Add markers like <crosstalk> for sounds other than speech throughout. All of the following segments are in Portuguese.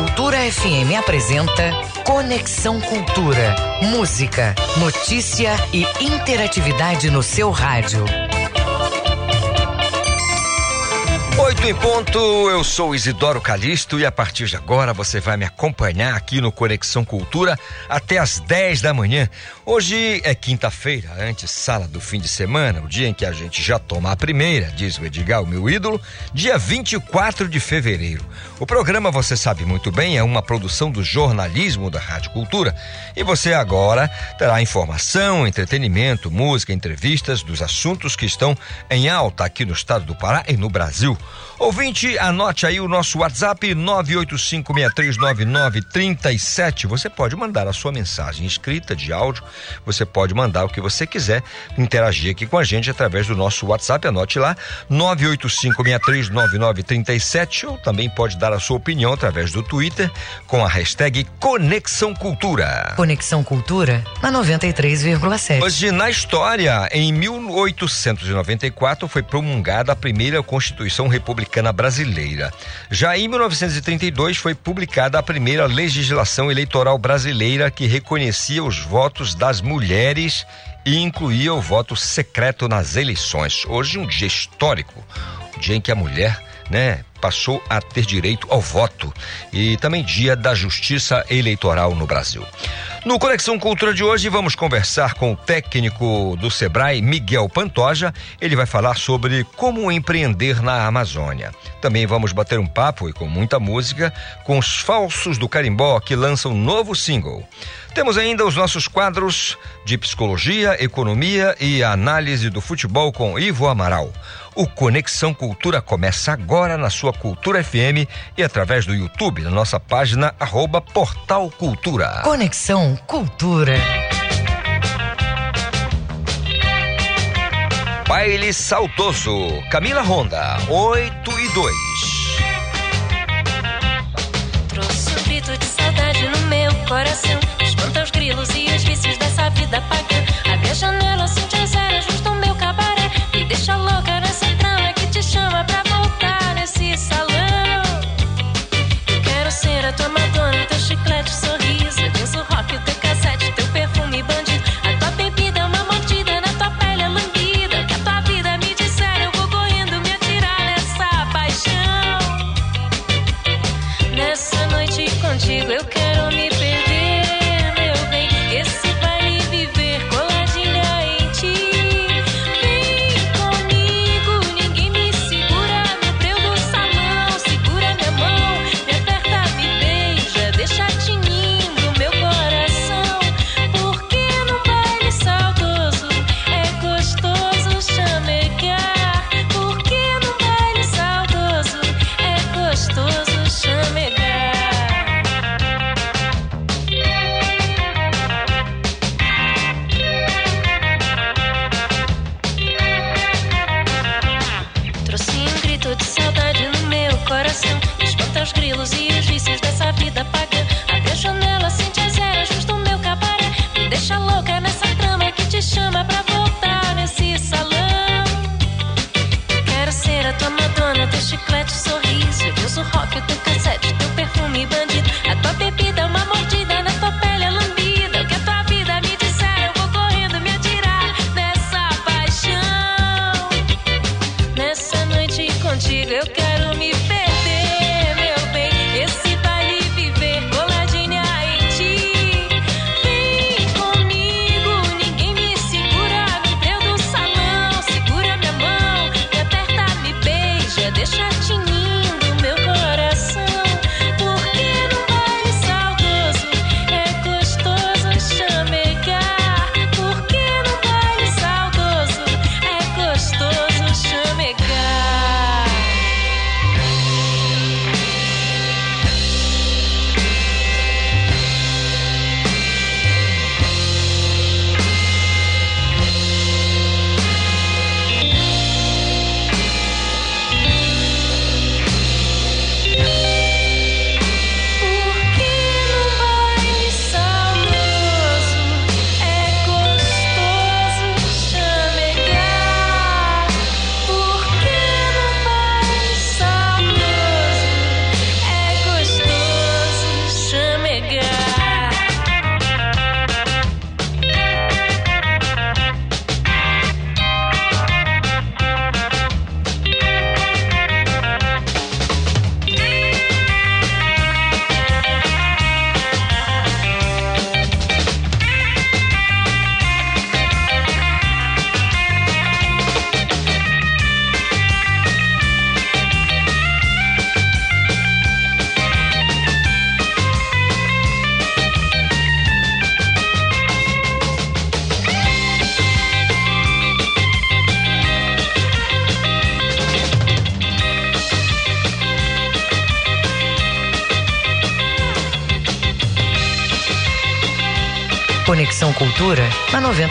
Cultura FM apresenta Conexão Cultura. Música, notícia e interatividade no seu rádio. Oito em ponto, eu sou Isidoro Calixto e a partir de agora você vai me acompanhar aqui no Conexão Cultura até às 10 da manhã. Hoje é quinta-feira, antes sala do fim de semana, o dia em que a gente já toma a primeira, diz o Edgar, o meu ídolo, dia 24 de fevereiro. O programa, você sabe muito bem, é uma produção do jornalismo da Rádio Cultura e você agora terá informação, entretenimento, música, entrevistas dos assuntos que estão em alta aqui no estado do Pará e no Brasil. Ouvinte, anote aí o nosso WhatsApp 985639937. Você pode mandar a sua mensagem escrita de áudio, você pode mandar o que você quiser, interagir aqui com a gente através do nosso WhatsApp. Anote lá 985639937 ou também pode dar a sua opinião através do Twitter com a hashtag Conexão Cultura. Conexão Cultura na 93,7. Hoje na história, em 1894 foi promulgada a primeira Constituição Republicana Brasileira. Já em 1932 foi publicada a primeira legislação eleitoral brasileira que reconhecia os votos das mulheres e incluía o voto secreto nas eleições. Hoje um dia histórico, dia em que a mulher, né, passou a ter direito ao voto e também dia da justiça eleitoral no Brasil. No Conexão Cultura de hoje, vamos conversar com o técnico do Sebrae, Miguel Pantoja. Ele vai falar sobre como empreender na Amazônia. Também vamos bater um papo e com muita música com os Falsos do Carimbó, que lançam um novo single. Temos ainda os nossos quadros de psicologia, economia e análise do futebol com Ivo Amaral. O Conexão Cultura começa agora na sua Cultura FM e através do YouTube, na nossa página arroba Portal Cultura. Conexão Cultura. Baile Saudoso, Camila Ronda, 8 e 2. Trouxe um grito de saudade no meu coração. Espanta os grilos e os vícios dessa vida pagã. Abre a janela, sente as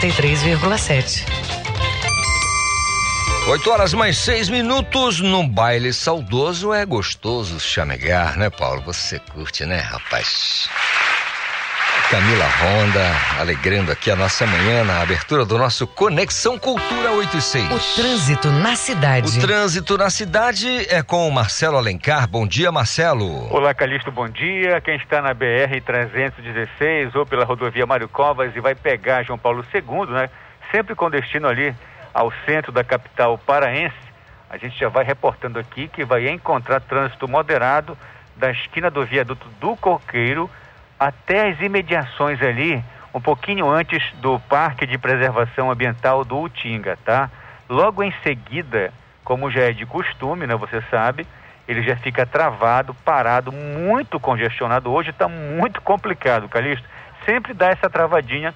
93,7. 8 horas mais seis minutos num baile saudoso é gostoso chamegar, né, Paulo? Você curte, né, rapaz? Camila Ronda, alegrando aqui a nossa manhã na abertura do nosso Conexão Cultura 86. O trânsito na cidade. O trânsito na cidade é com o Marcelo Alencar. Bom dia, Marcelo. Olá, Calixto, bom dia. Quem está na BR 316 ou pela rodovia Mário Covas e vai pegar João Paulo II, né? Sempre com destino ali ao centro da capital paraense, a gente já vai reportando aqui que vai encontrar trânsito moderado da esquina do viaduto do Coqueiro até as imediações ali, um pouquinho antes do Parque de Preservação Ambiental do Utinga, tá? Logo em seguida, como já é de costume, né, você sabe, ele já fica travado, parado, muito congestionado. Hoje está muito complicado, Calixto. Sempre dá essa travadinha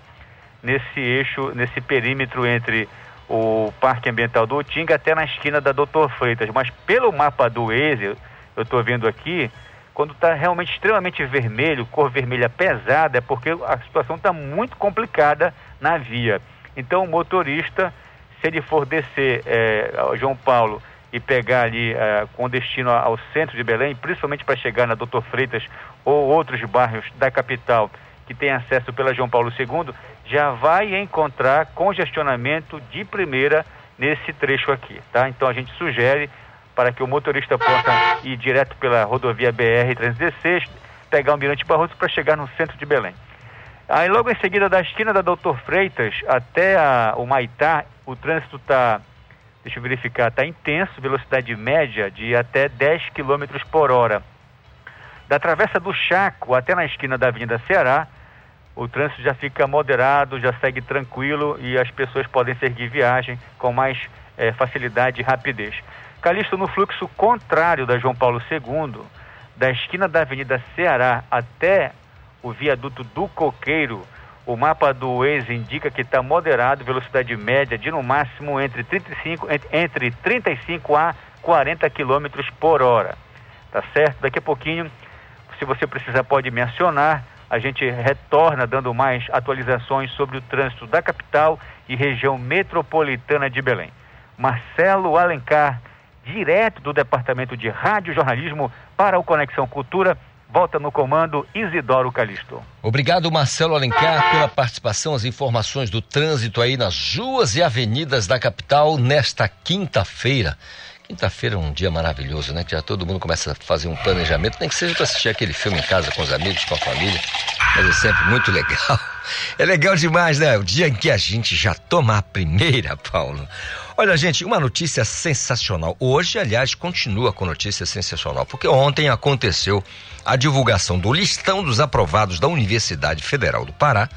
nesse eixo, nesse perímetro entre o Parque Ambiental do Utinga até na esquina da Doutor Freitas. Mas pelo mapa do Waze, eu estou vendo aqui, quando está realmente extremamente vermelho, cor vermelha pesada, é porque a situação está muito complicada na via. Então, o motorista, se ele for descer é, João Paulo e pegar ali é, com destino ao centro de Belém, principalmente para chegar na Doutor Freitas ou outros bairros da capital que tem acesso pela João Paulo II, já vai encontrar congestionamento de primeira nesse trecho aqui, tá? Então a gente sugere para que o motorista possa ir direto pela rodovia BR-316, pegar o Mirante Barroso para chegar no centro de Belém. Aí logo em seguida, da esquina da Doutor Freitas até a, o Maitá, o trânsito está, deixa eu verificar, está intenso, velocidade média de até 10 km por hora. Da Travessa do Chaco até na esquina da Avenida Ceará, o trânsito já fica moderado, já segue tranquilo e as pessoas podem seguir viagem com mais é, facilidade e rapidez. Calixto, no fluxo contrário da João Paulo II, da esquina da Avenida Ceará até o viaduto do Coqueiro, o mapa do Waze indica que está moderado, velocidade média de no máximo entre 35, entre 35 a 40 km por hora. Tá certo? Daqui a pouquinho, se você precisar, pode me acionar. A gente retorna dando mais atualizações sobre o trânsito da capital e região metropolitana de Belém. Marcelo Alencar direto do Departamento de Rádio Jornalismo para o Conexão Cultura. Volta no comando Isidoro Calixto. Obrigado, Marcelo Alencar, pela participação, as informações do trânsito aí nas ruas e avenidas da capital nesta quinta-feira. Quinta-feira é um dia maravilhoso, né? Que já todo mundo começa a fazer um planejamento, nem que seja para assistir aquele filme em casa com os amigos, com a família, mas é sempre muito legal. <laughs> É legal demais, né? O dia em que a gente já toma a primeira, <laughs> Paulo. Olha, gente, uma notícia sensacional. Hoje, aliás, continua com notícia sensacional, porque ontem aconteceu a divulgação do listão dos aprovados da Universidade Federal do Pará.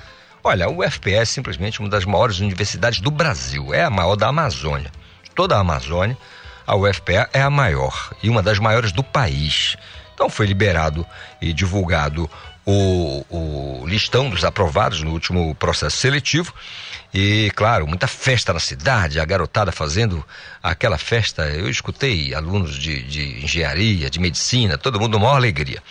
Olha, o UFPE é simplesmente uma das maiores universidades do Brasil, é a maior da Amazônia. Toda a Amazônia, a UFPE é a maior e uma das maiores do país. Então foi liberado e divulgado o, o listão dos aprovados no último processo seletivo. E, claro, muita festa na cidade, a garotada fazendo aquela festa. Eu escutei alunos de, de engenharia, de medicina, todo mundo uma alegria.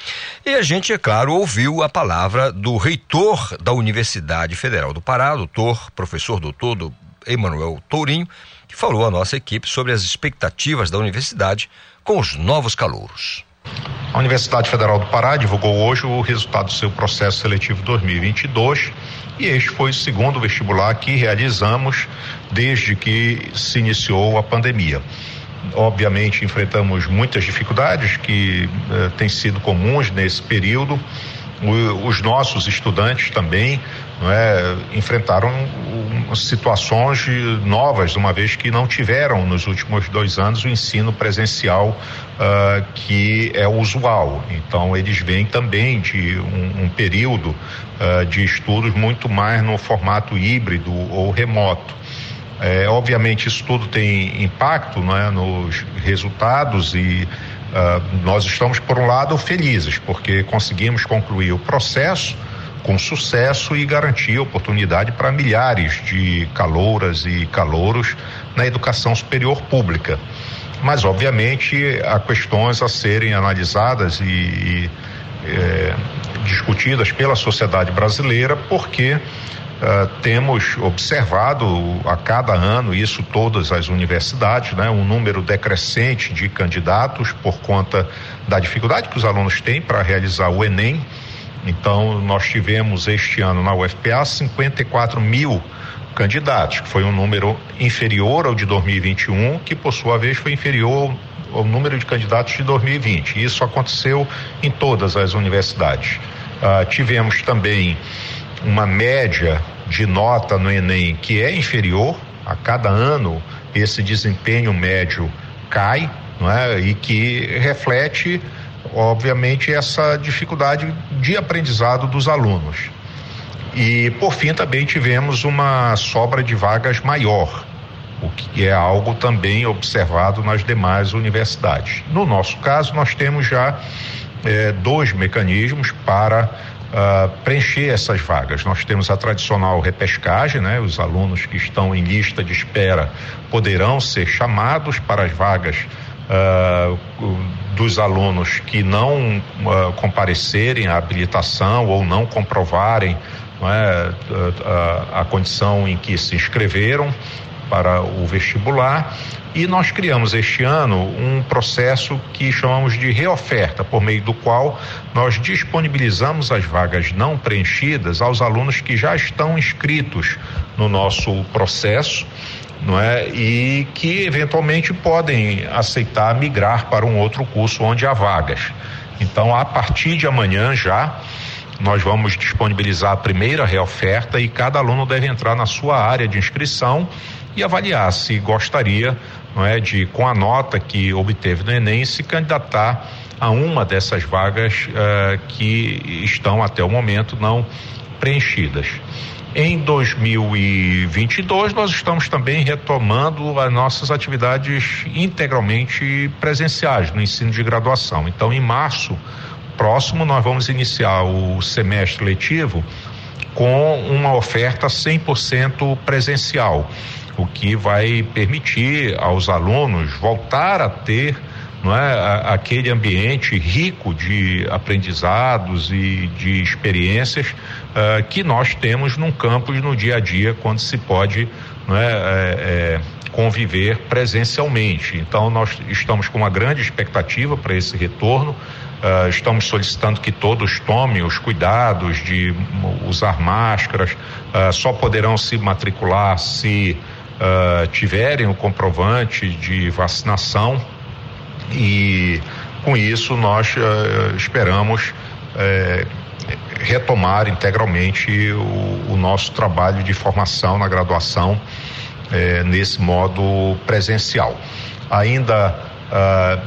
E a gente, é claro, ouviu a palavra do reitor da Universidade Federal do Pará, doutor, professor doutor Emanuel Tourinho, que falou à nossa equipe sobre as expectativas da universidade com os novos calouros. A Universidade Federal do Pará divulgou hoje o resultado do seu processo seletivo 2022 e este foi o segundo vestibular que realizamos desde que se iniciou a pandemia. Obviamente enfrentamos muitas dificuldades que eh, têm sido comuns nesse período. O, os nossos estudantes também é, enfrentaram um, situações novas, uma vez que não tiveram nos últimos dois anos o ensino presencial uh, que é usual. Então, eles vêm também de um, um período uh, de estudos muito mais no formato híbrido ou remoto. É, obviamente, isso tudo tem impacto né, nos resultados e uh, nós estamos, por um lado, felizes, porque conseguimos concluir o processo com sucesso e garantir oportunidade para milhares de calouras e calouros na educação superior pública. Mas, obviamente, há questões a serem analisadas e, e é, discutidas pela sociedade brasileira, porque Uh, temos observado a cada ano isso todas as universidades, né, um número decrescente de candidatos por conta da dificuldade que os alunos têm para realizar o Enem. Então, nós tivemos este ano na UFPA 54 mil candidatos, que foi um número inferior ao de 2021, que por sua vez foi inferior ao número de candidatos de 2020. Isso aconteceu em todas as universidades. Uh, tivemos também uma média de nota no Enem que é inferior, a cada ano esse desempenho médio cai, não é? E que reflete, obviamente, essa dificuldade de aprendizado dos alunos. E, por fim, também tivemos uma sobra de vagas maior, o que é algo também observado nas demais universidades. No nosso caso, nós temos já eh, dois mecanismos para uh, preencher essas vagas. Nós temos a tradicional repescagem, né? Os alunos que estão em lista de espera poderão ser chamados para as vagas uh, dos alunos que não uh, comparecerem à habilitação ou não comprovarem não é, a, a condição em que se inscreveram para o vestibular e nós criamos este ano um processo que chamamos de reoferta, por meio do qual nós disponibilizamos as vagas não preenchidas aos alunos que já estão inscritos no nosso processo. Não é? E que eventualmente podem aceitar migrar para um outro curso onde há vagas. Então, a partir de amanhã já, nós vamos disponibilizar a primeira reoferta e cada aluno deve entrar na sua área de inscrição e avaliar se gostaria não é, de, com a nota que obteve no Enem, se candidatar a uma dessas vagas uh, que estão até o momento não preenchidas. Em 2022, nós estamos também retomando as nossas atividades integralmente presenciais no ensino de graduação. Então, em março próximo, nós vamos iniciar o semestre letivo com uma oferta 100% presencial o que vai permitir aos alunos voltar a ter não é, aquele ambiente rico de aprendizados e de experiências uh, que nós temos num campus no dia a dia quando se pode não é, é, é, conviver presencialmente. Então nós estamos com uma grande expectativa para esse retorno. Uh, estamos solicitando que todos tomem os cuidados de usar máscaras, uh, só poderão se matricular se uh, tiverem o comprovante de vacinação e com isso nós uh, esperamos uh, retomar integralmente o, o, nosso trabalho de formação na graduação eh, nesse modo presencial. Ainda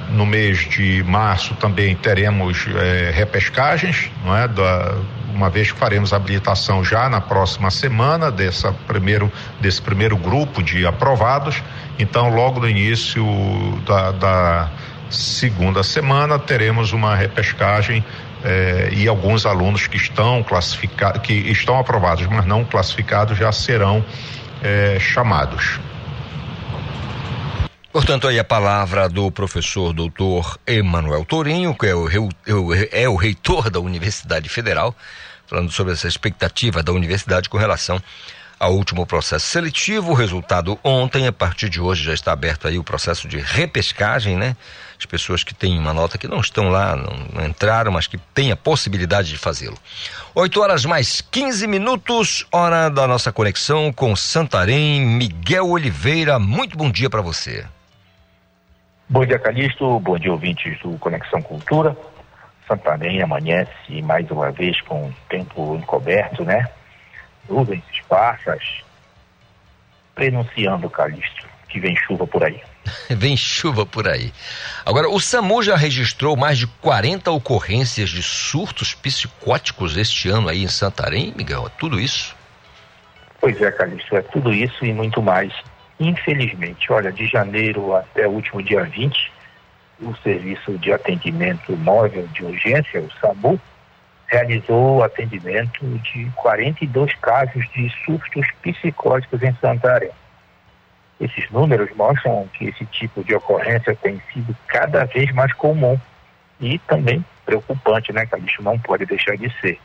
no mês de março também teremos eh, repescagens, não é, da, uma vez que faremos a habilitação já na próxima semana dessa primeiro, desse primeiro grupo de aprovados. Então, logo no início da, da segunda semana, teremos uma repescagem eh, e alguns alunos que estão classificados, que estão aprovados, mas não classificados, já serão eh, chamados. Portanto, aí a palavra do professor doutor Emanuel Tourinho, que é o, é o reitor da Universidade Federal, falando sobre essa expectativa da universidade com relação ao último processo seletivo. O resultado ontem, a partir de hoje já está aberto aí o processo de repescagem, né? As pessoas que têm uma nota que não estão lá, não, não entraram, mas que têm a possibilidade de fazê-lo. 8 horas mais 15 minutos, hora da nossa conexão com Santarém. Miguel Oliveira, muito bom dia para você. Bom dia, Calixto. Bom dia, ouvintes do Conexão Cultura. Santarém amanhece mais uma vez com tempo encoberto, né? Nuvens esparsas, prenunciando, Calixto, que vem chuva por aí. <laughs> vem chuva por aí. Agora, o SAMU já registrou mais de 40 ocorrências de surtos psicóticos este ano aí em Santarém, Miguel? É tudo isso? Pois é, Calixto, é tudo isso e muito mais. Infelizmente, olha, de janeiro até o último dia 20, o Serviço de Atendimento Móvel de Urgência, o SAMU, realizou atendimento de 42 casos de surtos psicóticos em Santarém. Esses números mostram que esse tipo de ocorrência tem sido cada vez mais comum e também preocupante, né, que a bicho não pode deixar de ser.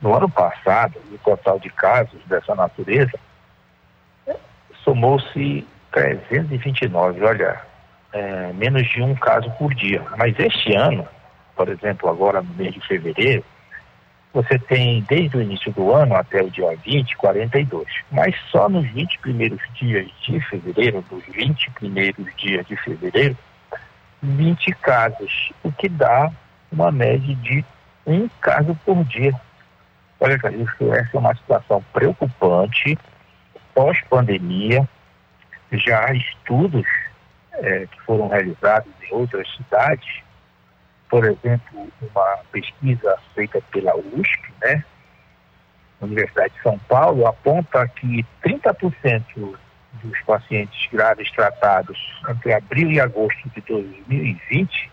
No ano passado, o total de casos dessa natureza somou-se 329, olha, é, menos de um caso por dia. Mas este ano, por exemplo, agora no mês de fevereiro, você tem desde o início do ano até o dia 20, 42. Mas só nos 20 primeiros dias de fevereiro, nos 20 primeiros dias de fevereiro, 20 casos, o que dá uma média de um caso por dia. Olha, isso essa é uma situação preocupante pós-pandemia. Já há estudos é, que foram realizados em outras cidades por exemplo, uma pesquisa feita pela USP, né, Universidade de São Paulo, aponta que 30% dos pacientes graves tratados entre abril e agosto de 2020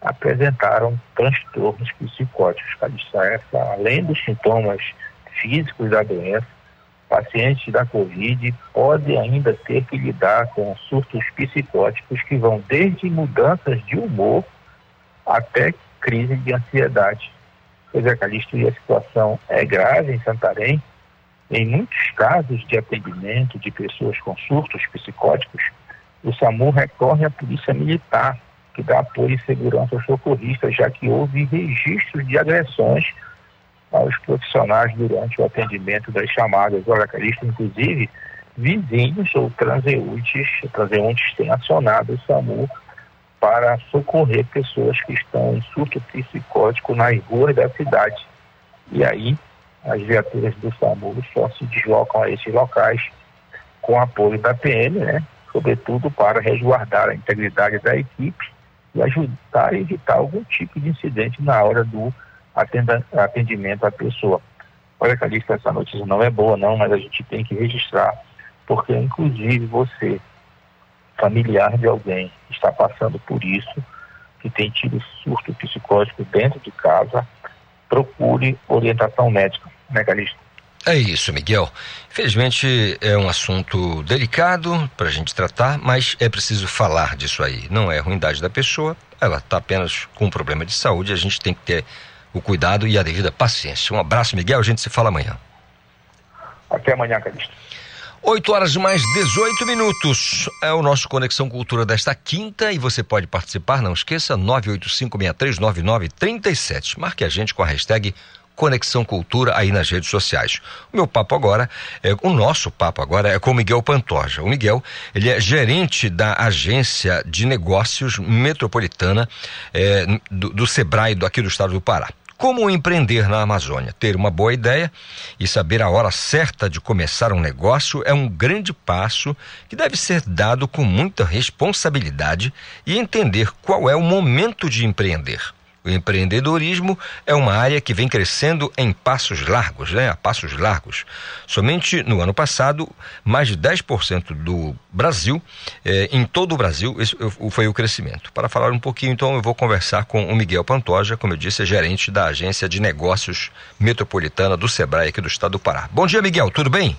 apresentaram transtornos psicóticos. Essa, além dos sintomas físicos da doença, pacientes da Covid podem ainda ter que lidar com surtos psicóticos que vão desde mudanças de humor até crise de ansiedade. Pois é, Calixto, e a situação é grave em Santarém. Em muitos casos de atendimento de pessoas com surtos psicóticos, o SAMU recorre à Polícia Militar, que dá apoio e segurança aos socorristas, já que houve registros de agressões aos profissionais durante o atendimento das chamadas. Olha, Calixto, inclusive, vizinhos ou transeuntes, transeuntes têm acionado o SAMU para socorrer pessoas que estão em surto psicótico nas ruas da cidade. E aí, as viaturas do SAMU só se deslocam a esses locais com apoio da PM, né? sobretudo para resguardar a integridade da equipe e ajudar a evitar algum tipo de incidente na hora do atendimento à pessoa. Olha, Calista, essa notícia não é boa, não, mas a gente tem que registrar, porque inclusive você familiar de alguém está passando por isso, que tem tido surto psicótico dentro de casa, procure orientação médica, né, Calixto? É isso, Miguel. Infelizmente é um assunto delicado para a gente tratar, mas é preciso falar disso aí. Não é ruindade da pessoa, ela está apenas com um problema de saúde, a gente tem que ter o cuidado e a devida paciência. Um abraço, Miguel, a gente se fala amanhã. Até amanhã, Calixto. 8 horas mais 18 minutos. É o nosso Conexão Cultura desta quinta e você pode participar, não esqueça, 985639937. Marque a gente com a hashtag Conexão Cultura aí nas redes sociais. O meu papo agora, é, o nosso papo agora é com o Miguel Pantoja. O Miguel, ele é gerente da Agência de Negócios Metropolitana é, do, do Sebrae do, aqui do estado do Pará. Como empreender na Amazônia? Ter uma boa ideia e saber a hora certa de começar um negócio é um grande passo que deve ser dado com muita responsabilidade e entender qual é o momento de empreender. O empreendedorismo é uma área que vem crescendo em passos largos, né? A passos largos. Somente no ano passado, mais de 10% do Brasil, eh, em todo o Brasil, esse foi o crescimento. Para falar um pouquinho, então, eu vou conversar com o Miguel Pantoja, como eu disse, é gerente da Agência de Negócios Metropolitana do Sebrae aqui do estado do Pará. Bom dia, Miguel, tudo bem?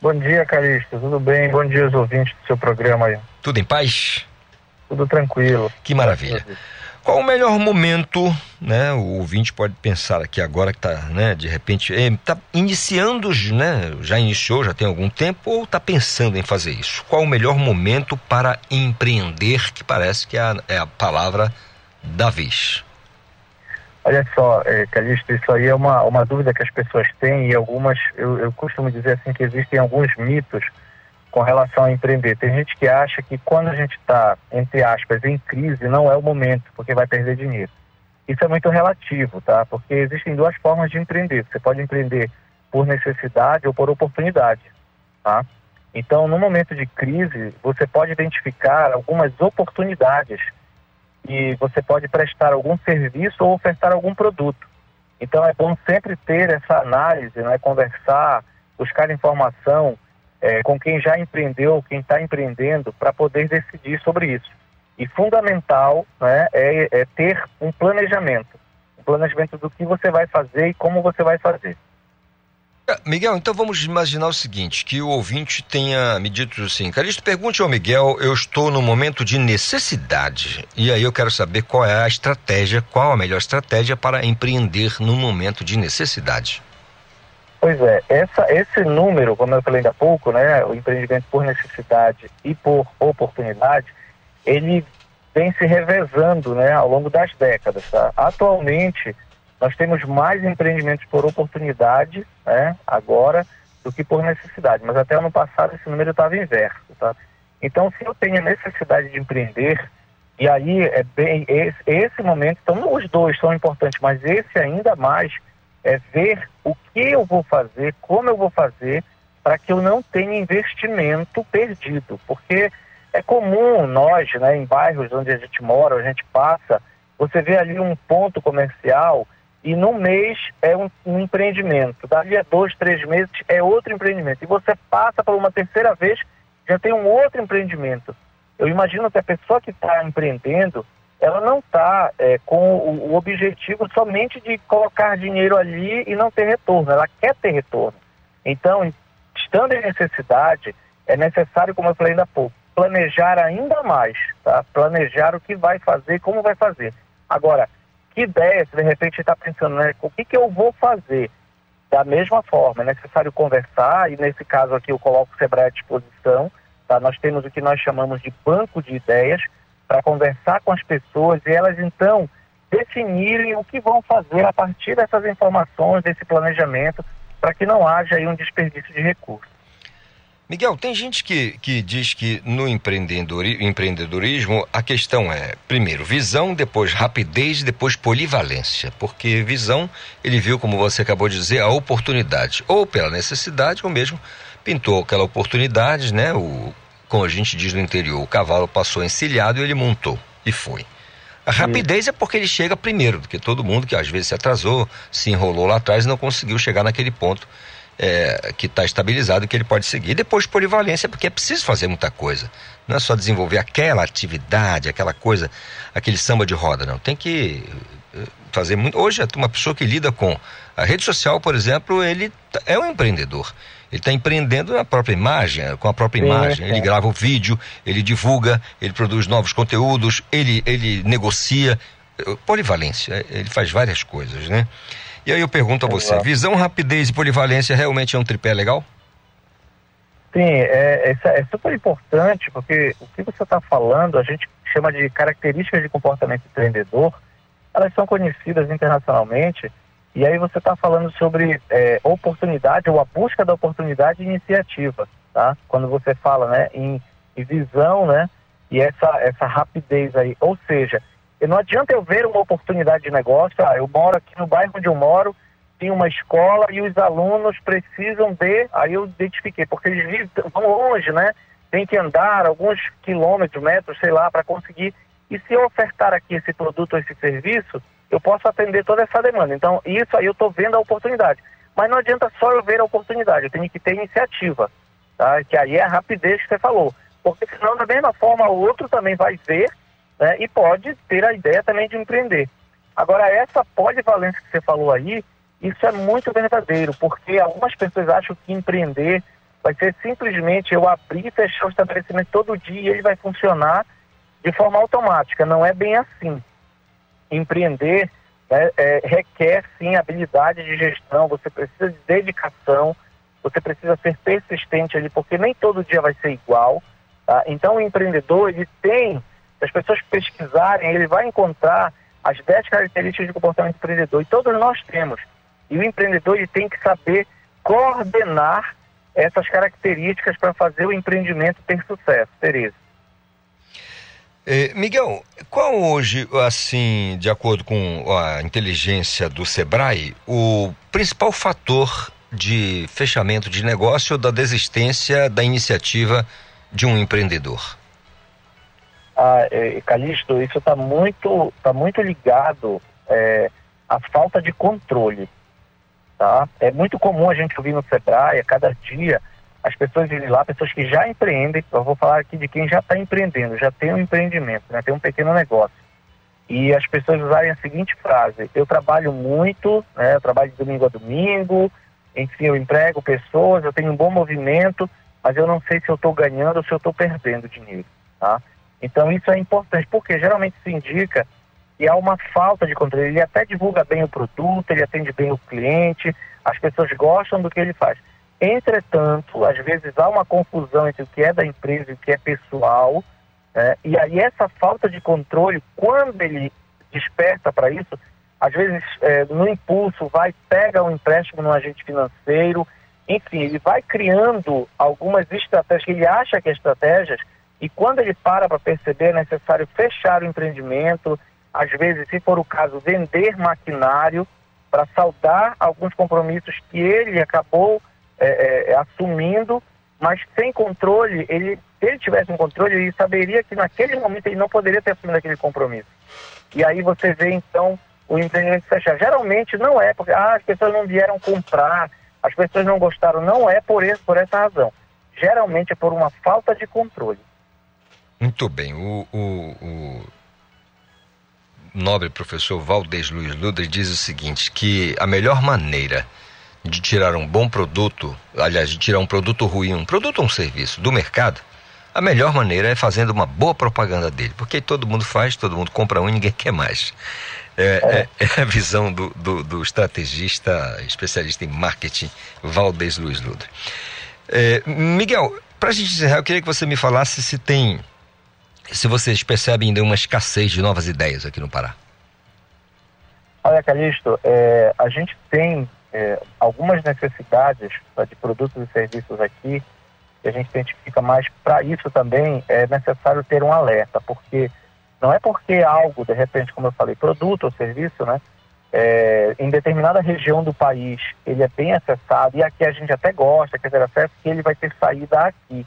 Bom dia, Calixto, tudo bem? Bom dia aos ouvintes do seu programa aí. Tudo em paz? Tudo tranquilo. Que maravilha. Qual o melhor momento, né? O ouvinte pode pensar aqui agora que está, né? De repente, está iniciando, né? Já iniciou, já tem algum tempo ou está pensando em fazer isso? Qual o melhor momento para empreender, que parece que é a, é a palavra da vez? Olha só, é, Calixto, isso aí é uma, uma dúvida que as pessoas têm e algumas, eu, eu costumo dizer assim que existem alguns mitos com relação a empreender. Tem gente que acha que quando a gente está, entre aspas, em crise, não é o momento, porque vai perder dinheiro. Isso é muito relativo, tá? Porque existem duas formas de empreender. Você pode empreender por necessidade ou por oportunidade, tá? Então, no momento de crise, você pode identificar algumas oportunidades e você pode prestar algum serviço ou ofertar algum produto. Então, é bom sempre ter essa análise, né? Conversar, buscar informação é, com quem já empreendeu, quem está empreendendo, para poder decidir sobre isso. E fundamental né, é, é ter um planejamento, um planejamento do que você vai fazer e como você vai fazer. É, Miguel, então vamos imaginar o seguinte, que o ouvinte tenha me dito assim, Calixto, pergunte ao Miguel, eu estou no momento de necessidade, e aí eu quero saber qual é a estratégia, qual a melhor estratégia para empreender no momento de necessidade. Pois é, essa, esse número, como eu falei ainda há pouco, né, o empreendimento por necessidade e por oportunidade, ele vem se revezando né, ao longo das décadas. Tá? Atualmente, nós temos mais empreendimentos por oportunidade né, agora do que por necessidade, mas até ano passado esse número estava inverso. Tá? Então, se eu tenho necessidade de empreender, e aí é bem esse, esse momento, então os dois são importantes, mas esse ainda mais é ver o que eu vou fazer, como eu vou fazer, para que eu não tenha investimento perdido. Porque é comum nós, né, em bairros onde a gente mora, a gente passa, você vê ali um ponto comercial e num mês é um, um empreendimento. Dali a dois, três meses é outro empreendimento. E você passa por uma terceira vez, já tem um outro empreendimento. Eu imagino que a pessoa que está empreendendo, ela não está é, com o, objetivo somente de colocar dinheiro ali e não ter retorno, ela quer ter retorno. Então, estando em necessidade, é necessário, como eu falei ainda há pouco, planejar ainda mais, tá? planejar o que vai fazer, como vai fazer. Agora, que ideia, se de repente está pensando, né, o que, que eu vou fazer? Da mesma forma, é necessário conversar, e nesse caso aqui eu coloco o Sebrae à disposição, tá? nós temos o que nós chamamos de banco de ideias, para conversar com as pessoas e elas então definirem o que vão fazer a partir dessas informações, desse planejamento, para que não haja aí um desperdício de recursos. Miguel, tem gente que, que diz que no empreendedorismo a questão é, primeiro, visão, depois rapidez, depois polivalência. Porque visão, ele viu, como você acabou de dizer, a oportunidade, ou pela necessidade, ou mesmo pintou aquela oportunidade, né? O, como a gente diz no interior, o cavalo passou encilhado e ele montou e foi. A rapidez é porque ele chega primeiro do que todo mundo, que às vezes se atrasou, se enrolou lá atrás e não conseguiu chegar naquele ponto é, que está estabilizado que ele pode seguir. Depois polivalência, porque é preciso fazer muita coisa. Não é só desenvolver aquela atividade, aquela coisa, aquele samba de roda, não. Tem que eh, fazer muito. Hoje, uma pessoa que lida com a rede social, por exemplo, ele é um empreendedor. Ele está empreendendo na própria imagem, com a própria Sim, imagem. É. Ele grava o vídeo, ele divulga, ele produz novos conteúdos, ele, ele negocia. Polivalência, ele faz várias coisas, né? E aí eu pergunto a você, visão, rapidez e polivalência realmente é um tripé legal? Sim, é, é, é super importante, porque o que você está falando, a gente chama de características de comportamento empreendedor, elas são conhecidas internacionalmente, e aí você está falando sobre é, oportunidade ou a busca da oportunidade e iniciativa, tá? Quando você fala, né, em, em visão, né, e essa, essa rapidez aí, ou seja, não adianta eu ver uma oportunidade de negócio, ah, eu moro aqui no bairro onde eu moro, tem uma escola e os alunos precisam de, aí eu identifiquei, porque eles vão longe, né? Tem que andar alguns quilômetros, metros, sei lá, para conseguir. E se eu ofertar aqui esse produto ou esse serviço, eu posso atender toda essa demanda. Então, isso aí eu estou vendo a oportunidade. Mas não adianta só eu ver a oportunidade, eu tenho que ter iniciativa, tá? Que aí é a rapidez que você falou. Porque senão, da mesma forma, o outro também vai ver né? e pode ter a ideia também de empreender. Agora, essa polivalência que você falou aí, isso é muito verdadeiro, porque algumas pessoas acham que empreender vai ser simplesmente eu abrir e fechar o estabelecimento todo dia e ele vai funcionar de forma automática. Não é bem assim empreender né, é, requer sim habilidade de gestão, você precisa de dedicação, você precisa ser persistente ali, porque nem todo dia vai ser igual. Tá? Então o empreendedor ele tem, se as pessoas pesquisarem, ele vai encontrar as 10 características de comportamento empreendedor, e todos nós temos. E o empreendedor ele tem que saber coordenar essas características para fazer o empreendimento ter sucesso. Tereza. Eh, Miguel, qual hoje, assim, de acordo com a inteligência do Sebrae, o principal fator de fechamento de negócio ou da desistência da iniciativa de um empreendedor? Ah, é, Calixto, isso está muito, tá muito ligado é, à falta de controle. Tá? É muito comum a gente ouvir no Sebrae, a cada dia, as pessoas lá, pessoas que já empreendem, eu vou falar aqui de quem já está empreendendo, já tem um empreendimento, né, tem um pequeno negócio. E as pessoas usarem a seguinte frase, eu trabalho muito, né, eu trabalho de domingo a domingo, enfim, eu emprego pessoas, eu tenho um bom movimento, mas eu não sei se eu estou ganhando ou se eu estou perdendo dinheiro, tá? Então isso é importante, porque geralmente se indica que há uma falta de controle. Ele até divulga bem o produto, ele atende bem o cliente, as pessoas gostam do que ele faz. Entretanto, às vezes há uma confusão entre o que é da empresa e o que é pessoal, né? e aí essa falta de controle, quando ele desperta para isso, às vezes é, no impulso vai, pega um empréstimo no agente financeiro, enfim, ele vai criando algumas estratégias que ele acha que é estratégias, e quando ele para para perceber, é necessário fechar o empreendimento, às vezes, se for o caso, vender maquinário para saldar alguns compromissos que ele acabou é, é, assumindo, mas sem controle, ele, se ele tivesse um controle, ele saberia que naquele momento ele não poderia ter assumido aquele compromisso. E aí você vê então o empreendimento fechar. Geralmente não é porque ah, as pessoas não vieram comprar, as pessoas não gostaram, não é por, esse, por essa razão. Geralmente é por uma falta de controle. Muito bem. O, o, o nobre professor Valdez Luiz Luder diz o seguinte, que a melhor maneira de tirar um bom produto, aliás, de tirar um produto ruim, um produto ou um serviço do mercado, a melhor maneira é fazendo uma boa propaganda dele, porque todo mundo faz, todo mundo compra um e ninguém <laughs> quer mais. É, é. é a visão do, do, do, estrategista, especialista em marketing, Valdez Luiz Luder. É, Miguel, para a gente encerrar, eu queria que você me falasse se tem, se vocês percebem ainda uma escassez de novas ideias aqui no Pará. Olha, Calixto, é, a gente tem é, algumas necessidades tá, de produtos e serviços aqui que a gente identifica, mas para isso também é necessário ter um alerta, porque não é porque algo, de repente, como eu falei, produto ou serviço, né, é, em determinada região do país ele é bem acessado e aqui a gente até gosta, quer ter acesso, que ele vai ter saída aqui,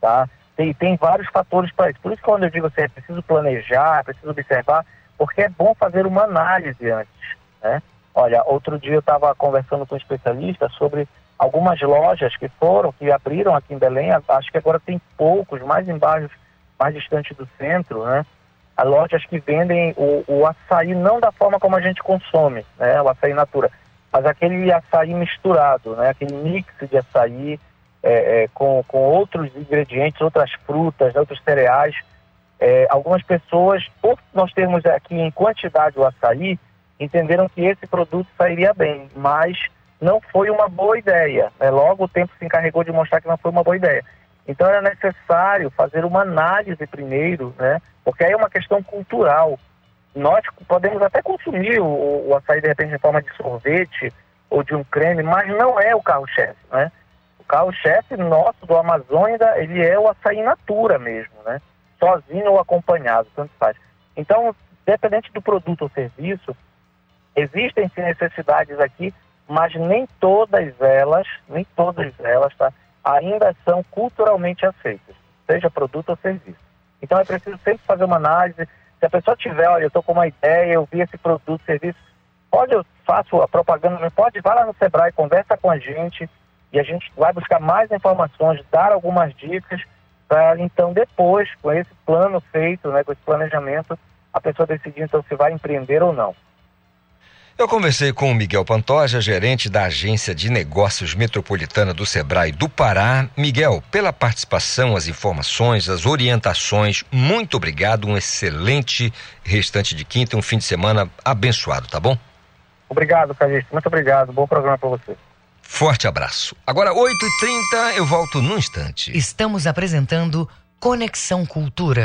tá? Tem, tem vários fatores para isso. Por isso que quando eu digo assim, é preciso planejar, é preciso observar, porque é bom fazer uma análise antes, né? Olha, outro dia eu estava conversando com um especialista sobre algumas lojas que foram, que abriram aqui em Belém, acho que agora tem poucos, mais em bairros mais distantes do centro, né? Há lojas que vendem o, o açaí não da forma como a gente consome, né? O açaí natura, mas aquele açaí misturado, né? Aquele mix de açaí é, é, com, com outros ingredientes, outras frutas, outros cereais. É, algumas pessoas, por nós termos aqui em quantidade o açaí, entenderam que esse produto sairia bem, mas não foi uma boa ideia. Né? Logo o tempo se encarregou de mostrar que não foi uma boa ideia. Então era necessário fazer uma análise primeiro, né? porque aí é uma questão cultural. Nós podemos até consumir o, o açaí de repente em forma de sorvete ou de um creme, mas não é o carro-chefe. Né? O carro-chefe nosso do Amazônia, ele é o açaí natura mesmo, né? sozinho ou acompanhado, tanto faz. Então, dependente do produto ou serviço, Existem sim necessidades aqui, mas nem todas elas, nem todas elas, tá, ainda são culturalmente aceitas, seja produto ou serviço. Então é preciso sempre fazer uma análise. Se a pessoa tiver, olha, eu estou com uma ideia, eu vi esse produto, serviço, pode, eu faço a propaganda, pode, vai lá no Sebrae, conversa com a gente e a gente vai buscar mais informações, dar algumas dicas para então depois, com esse plano feito, né, com esse planejamento, a pessoa decidir então se vai empreender ou não. Eu conversei com o Miguel Pantoja, gerente da Agência de Negócios Metropolitana do Sebrae do Pará. Miguel, pela participação, as informações, as orientações, muito obrigado. Um excelente restante de quinta, um fim de semana abençoado, tá bom? Obrigado, Calixto. Muito obrigado. Bom programa para você. Forte abraço. Agora, 8h30, eu volto num instante. Estamos apresentando Conexão Cultura.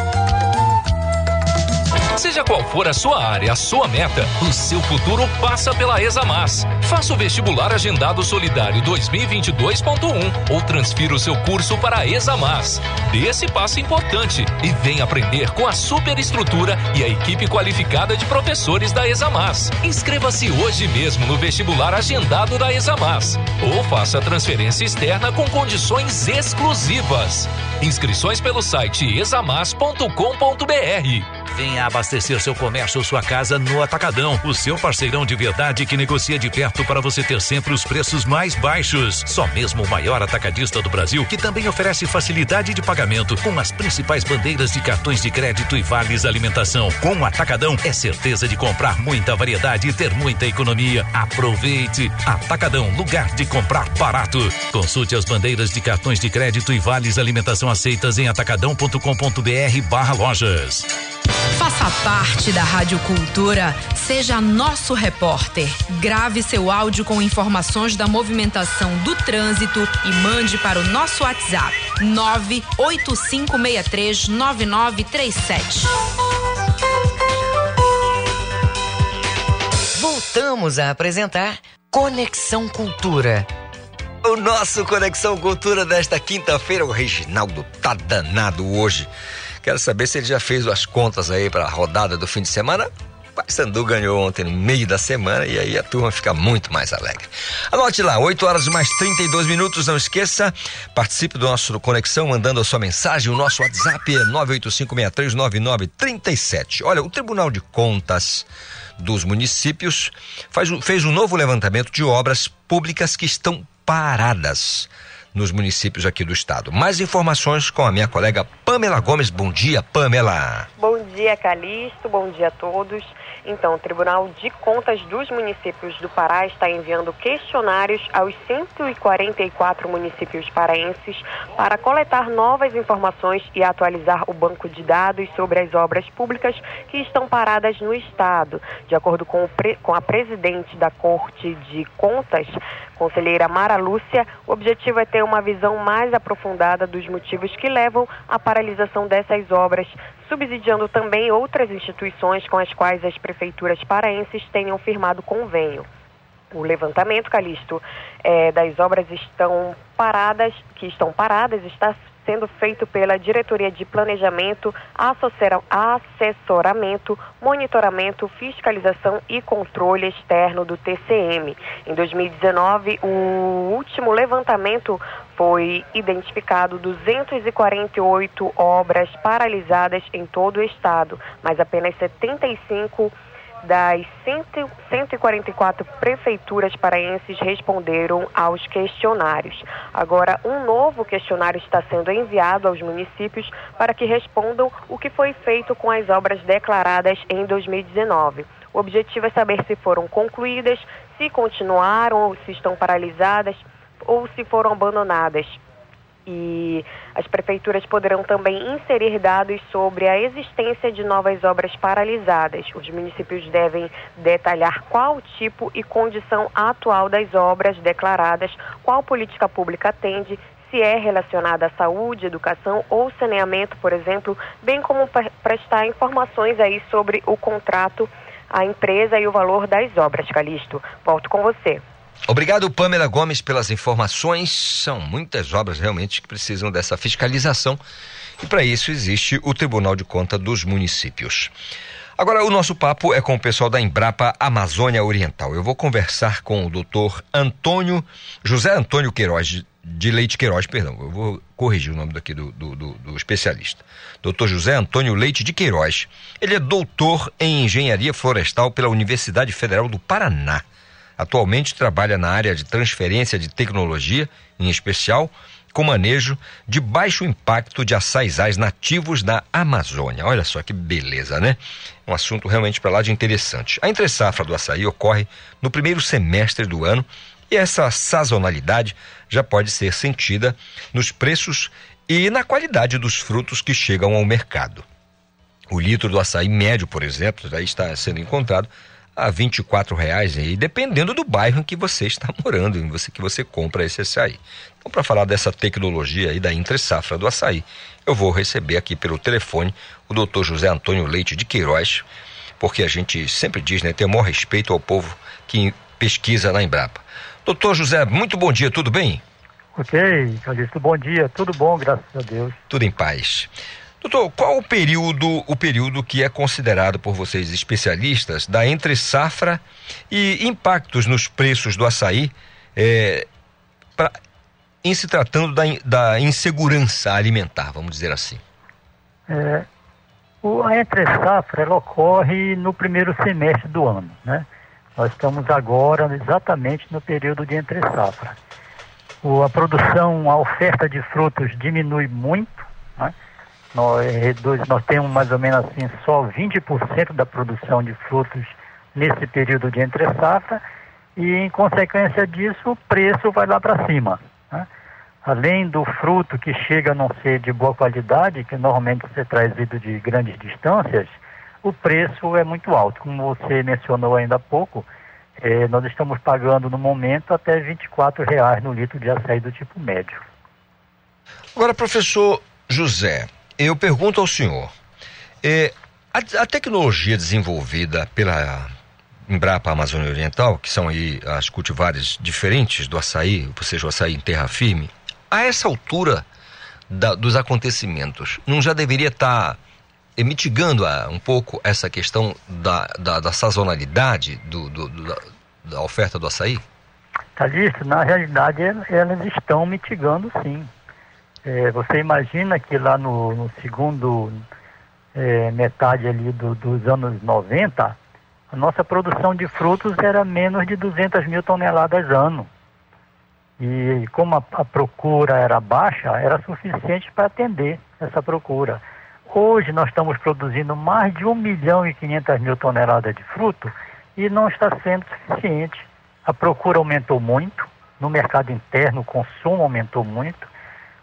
Seja qual for a sua área, a sua meta, o seu futuro passa pela Examas. Faça o vestibular agendado solidário 2022.1 ou transfira o seu curso para a Examas. Dê esse passo importante e venha aprender com a superestrutura e a equipe qualificada de professores da Examas. Inscreva-se hoje mesmo no vestibular agendado da Examas ou faça transferência externa com condições exclusivas. Inscrições pelo site examas.com.br. Venha abastecer seu comércio ou sua casa no Atacadão, o seu parceirão de verdade que negocia de perto para você ter sempre os preços mais baixos. Só mesmo o maior atacadista do Brasil, que também oferece facilidade de pagamento com as principais bandeiras de cartões de crédito e vales alimentação. Com o Atacadão é certeza de comprar muita variedade e ter muita economia. Aproveite! Atacadão, lugar de comprar barato. Consulte as bandeiras de cartões de crédito e vales alimentação aceitas em atacadão.com.br barra lojas. Faça parte da Rádio Cultura, seja nosso repórter. Grave seu áudio com informações da movimentação do trânsito e mande para o nosso WhatsApp 985639937. Voltamos a apresentar Conexão Cultura. O nosso Conexão Cultura desta quinta-feira, o Reginaldo tá danado hoje. Quero saber se ele já fez as contas aí para a rodada do fim de semana. Paysandu ganhou ontem no meio da semana e aí a turma fica muito mais alegre. Anote lá, 8 horas mais 32 minutos, não esqueça, participe do nosso Conexão mandando a sua mensagem, o nosso WhatsApp é 985639937. Olha, o Tribunal de Contas dos municípios faz, fez um novo levantamento de obras públicas que estão paradas nos municípios aqui do estado. Mais informações com a minha colega Pamela Gomes. Bom dia, Pamela. Bom dia, Calixto. Bom dia a todos. Então, o Tribunal de Contas dos Municípios do Pará está enviando questionários aos 144 municípios paraenses para coletar novas informações e atualizar o banco de dados sobre as obras públicas que estão paradas no Estado. De acordo com, com a presidente da Corte de Contas, conselheira Mara Lúcia, o objetivo é ter uma visão mais aprofundada dos motivos que levam à paralisação dessas obras, subsidiando também outras instituições com as quais as prefeituras paraenses tenham firmado convênio. O levantamento, Calixto, é, das obras estão paradas, que estão paradas, está sendo feito pela Diretoria de Planejamento, Assessoramento, Monitoramento, Fiscalização e Controle Externo do TCM. Em 2019, o último levantamento foi identificado 248 obras paralisadas em todo o estado, mas apenas 75 das 144 prefeituras paraenses responderam aos questionários. Agora, um novo questionário está sendo enviado aos municípios para que respondam o que foi feito com as obras declaradas em 2019. O objetivo é saber se foram concluídas, se continuaram, se estão paralisadas ou se foram abandonadas e as prefeituras poderão também inserir dados sobre a existência de novas obras paralisadas. Os municípios devem detalhar qual tipo e condição atual das obras declaradas, qual política pública atende, se é relacionada à saúde, educação ou saneamento, por exemplo, bem como prestar informações aí sobre o contrato, a empresa e o valor das obras. Calixto, volto com você. Obrigado, Pamela Gomes, pelas informações. São muitas obras realmente que precisam dessa fiscalização e para isso existe o Tribunal de Conta dos Municípios. Agora, o nosso papo é com o pessoal da Embrapa Amazônia Oriental. Eu vou conversar com o doutor Antônio, José Antônio Queiroz, de Leite Queiroz, perdão, eu vou corrigir o nome daqui do, do, do, do especialista. Doutor José Antônio Leite de Queiroz. Ele é doutor em Engenharia Florestal pela Universidade Federal do Paraná. Atualmente trabalha na área de transferência de tecnologia, em especial com manejo de baixo impacto de açaizais nativos da Amazônia. Olha só que beleza, né? Um assunto realmente para lá de interessante. A entre-safra do açaí ocorre no primeiro semestre do ano e essa sazonalidade já pode ser sentida nos preços e na qualidade dos frutos que chegam ao mercado. O litro do açaí médio, por exemplo, já está sendo encontrado a 24 reais aí, dependendo do bairro em que você está <laughs> morando, em você que você compra esse açaí. Então, para falar dessa tecnologia aí da entre safra do açaí, eu vou receber aqui pelo telefone o doutor José Antônio Leite de Queiroz, porque a gente sempre diz, né, tem o maior respeito ao povo que pesquisa na Embrapa. Doutor José, muito bom dia, tudo bem? Ok, Calixto, bom dia, tudo bom, graças a Deus. Tudo em paz. Doutor, qual o período, o período que é considerado por vocês especialistas da entre safra e impactos nos preços do açaí é, pra, em se tratando da, da insegurança alimentar, vamos dizer assim? É, o, a entre safra ela ocorre no primeiro semestre do ano, né? Nós estamos agora exatamente no período de entre safra. O, a produção, a oferta de frutos diminui muito, né? Nós, reduz, nós temos mais ou menos assim só 20% da produção de frutos nesse período de entre safra e em consequência disso o preço vai lá para cima. Né? Além do fruto que chega a não ser de boa qualidade, que normalmente é trazido de grandes distâncias, o preço é muito alto. Como você mencionou ainda há pouco, eh, nós estamos pagando no momento até 24 reais no litro de açaí do tipo médio. Agora, professor José, eu pergunto ao senhor, eh, a, a, tecnologia desenvolvida pela Embrapa Amazônia Oriental, que são aí as cultivares diferentes do açaí, ou seja, o açaí em terra firme, a essa altura da, dos acontecimentos, não já deveria estar tá mitigando a, um pouco essa questão da, da, da sazonalidade do, do, da, oferta do açaí? Calixto, na realidade elas estão mitigando sim. É, você imagina que lá no, no segundo é, metade ali do, dos anos 90, a nossa produção de frutos era menos de 200 mil toneladas ano. E como a, a procura era baixa, era suficiente para atender essa procura. Hoje nós estamos produzindo mais de 1 milhão e 500 mil toneladas de fruto e não está sendo suficiente. A procura aumentou muito, no mercado interno o consumo aumentou muito,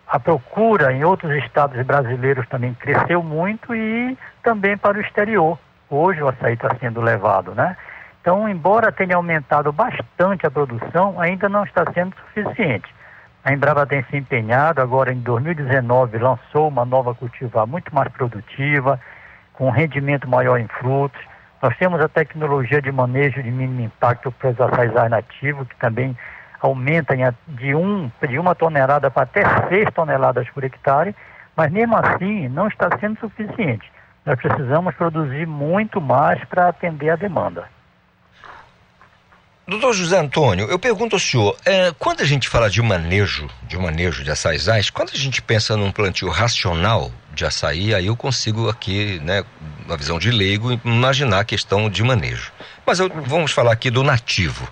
a procura em outros estados brasileiros também cresceu muito e também para o exterior. Hoje o açaí está sendo levado, né? Então, embora tenha aumentado bastante a produção, ainda não está sendo suficiente. A Embrapa tem se empenhado, agora em 2019 lançou uma nova cultivar muito mais produtiva, com rendimento maior em frutos. Nós temos a tecnologia de manejo de mínimo impacto para os açaís nativos, que também aumenta de, um, de uma tonelada para até seis toneladas por hectare, mas mesmo assim não está sendo suficiente. Nós precisamos produzir muito mais para atender a demanda. Doutor José Antônio, eu pergunto ao senhor, é, quando a gente fala de manejo, de manejo de açaizais, quando a gente pensa num plantio racional de açaí, aí eu consigo aqui, né, uma visão de leigo, imaginar a questão de manejo. Mas eu, vamos falar aqui do nativo.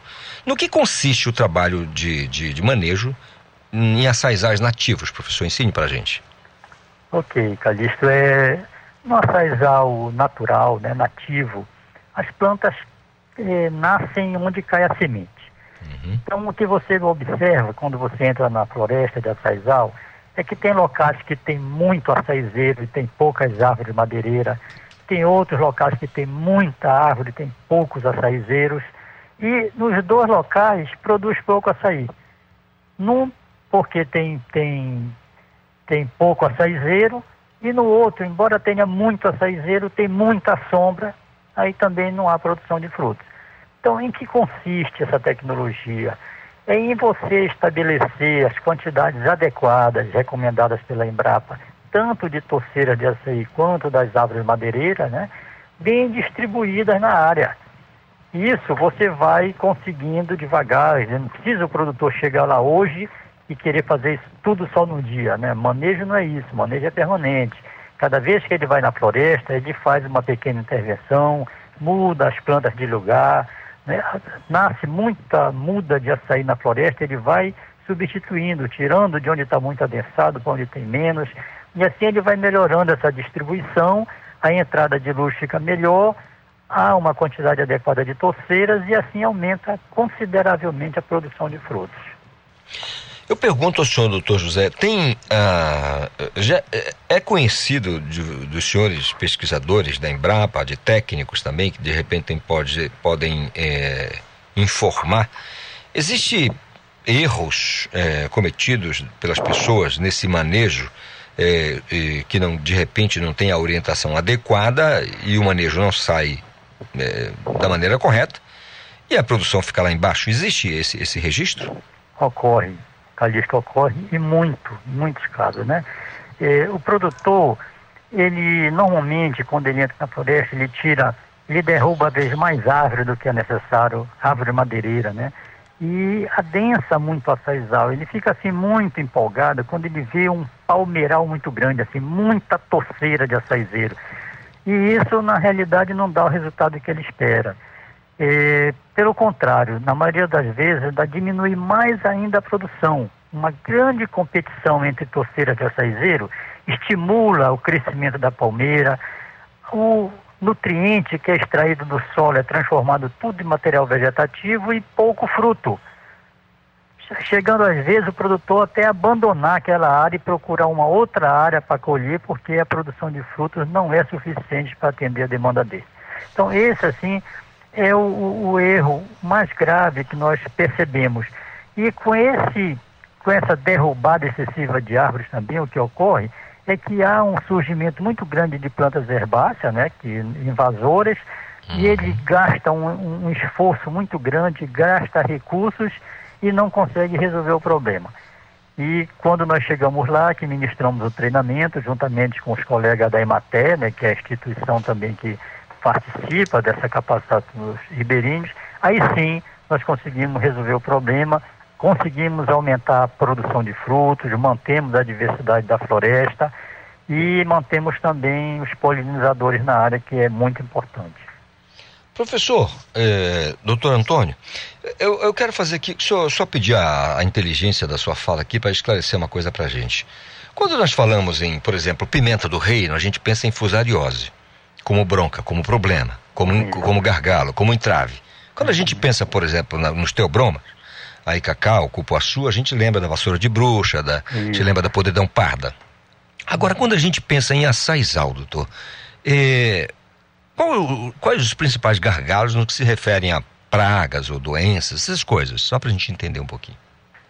No que consiste o trabalho de, de, de manejo em açaizais nativos, professor? Ensine para a gente. Ok, Calixto, é no açaizal natural, né, nativo, as plantas eh, nascem onde cai a semente. Uhum. Então, o que você observa quando você entra na floresta de açaizal é que tem locais que tem muito açaizeiro e tem poucas árvores madeireiras, tem outros locais que tem muita árvore, tem poucos açaizeiros, e nos dois locais produz pouco açaí. Num, porque tem, tem, tem pouco açaizeiro, e no outro, embora tenha muito açaizeiro, tem muita sombra, aí também não há produção de frutos. Então, em que consiste essa tecnologia? É em você estabelecer as quantidades adequadas recomendadas pela Embrapa, tanto de torceira de açaí quanto das árvores madeireiras, né, bem distribuídas na área. Isso você vai conseguindo devagar, não precisa o produtor chegar lá hoje e querer fazer isso tudo só num dia, né? Manejo não é isso, manejo é permanente. Cada vez que ele vai na floresta, ele faz uma pequena intervenção, muda as plantas de lugar, né? nasce muita muda de açaí na floresta, ele vai substituindo, tirando de onde está muito adensado para onde tem menos, e assim ele vai melhorando essa distribuição, a entrada de luz fica melhor, há uma quantidade adequada de torceiras e assim aumenta consideravelmente a produção de frutos. Eu pergunto ao senhor, doutor José, tem ah, já é, é conhecido de, dos senhores pesquisadores da Embrapa, de técnicos também, que de repente pode, podem é, informar, existe erros é, cometidos pelas pessoas nesse manejo é, que não de repente não tem a orientação adequada e o manejo não sai é, da maneira correta e a produção fica lá embaixo. Existe esse, esse registro? Ocorre, Calixto, ocorre e muito, muitos casos, né? É, o produtor, ele normalmente, quando ele entra na floresta, ele tira, ele derruba às vezes mais árvore do que é necessário, árvore madeireira, né? E adensa muito a saizal. Ele fica assim muito empolgado quando ele vê um palmeiral muito grande, assim, muita torceira de açaizeiro. E isso, na realidade, não dá o resultado que ele espera. É, pelo contrário, na maioria das vezes, dá diminui mais ainda a produção. Uma grande competição entre torceiras de açaizeiro estimula o crescimento da palmeira, o nutriente que é extraído do solo é transformado tudo em material vegetativo e pouco fruto. Chegando às vezes o produtor até abandonar aquela área e procurar uma outra área para colher, porque a produção de frutos não é suficiente para atender a demanda dele. Então, esse, assim, é o, o erro mais grave que nós percebemos. E com, esse, com essa derrubada excessiva de árvores também, o que ocorre é que há um surgimento muito grande de plantas herbáceas, né, que, invasoras, uhum. e ele gasta um, um esforço muito grande, gasta recursos e não consegue resolver o problema. E quando nós chegamos lá, que ministramos o treinamento, juntamente com os colegas da Emater, né, que é a instituição também que participa dessa capacitação dos ribeirinhos, aí sim nós conseguimos resolver o problema, conseguimos aumentar a produção de frutos, mantemos a diversidade da floresta e mantemos também os polinizadores na área, que é muito importante. Professor, eh, doutor Antônio, eu, eu, quero fazer aqui, só, só pedir a, a, inteligência da sua fala aqui para esclarecer uma coisa para a gente. Quando nós falamos em, por exemplo, pimenta do reino, a gente pensa em fusariose como bronca, como problema, como, como gargalo, como entrave. Quando a gente pensa, por exemplo, na, nos teobromas, aí cacau, cupuaçu, a gente lembra da vassoura de bruxa, da, a gente lembra da podridão parda. Agora, quando a gente pensa em açaizal, doutor, é, qual, quais os principais gargalos no que se referem a pragas ou doenças, essas coisas, só para a gente entender um pouquinho.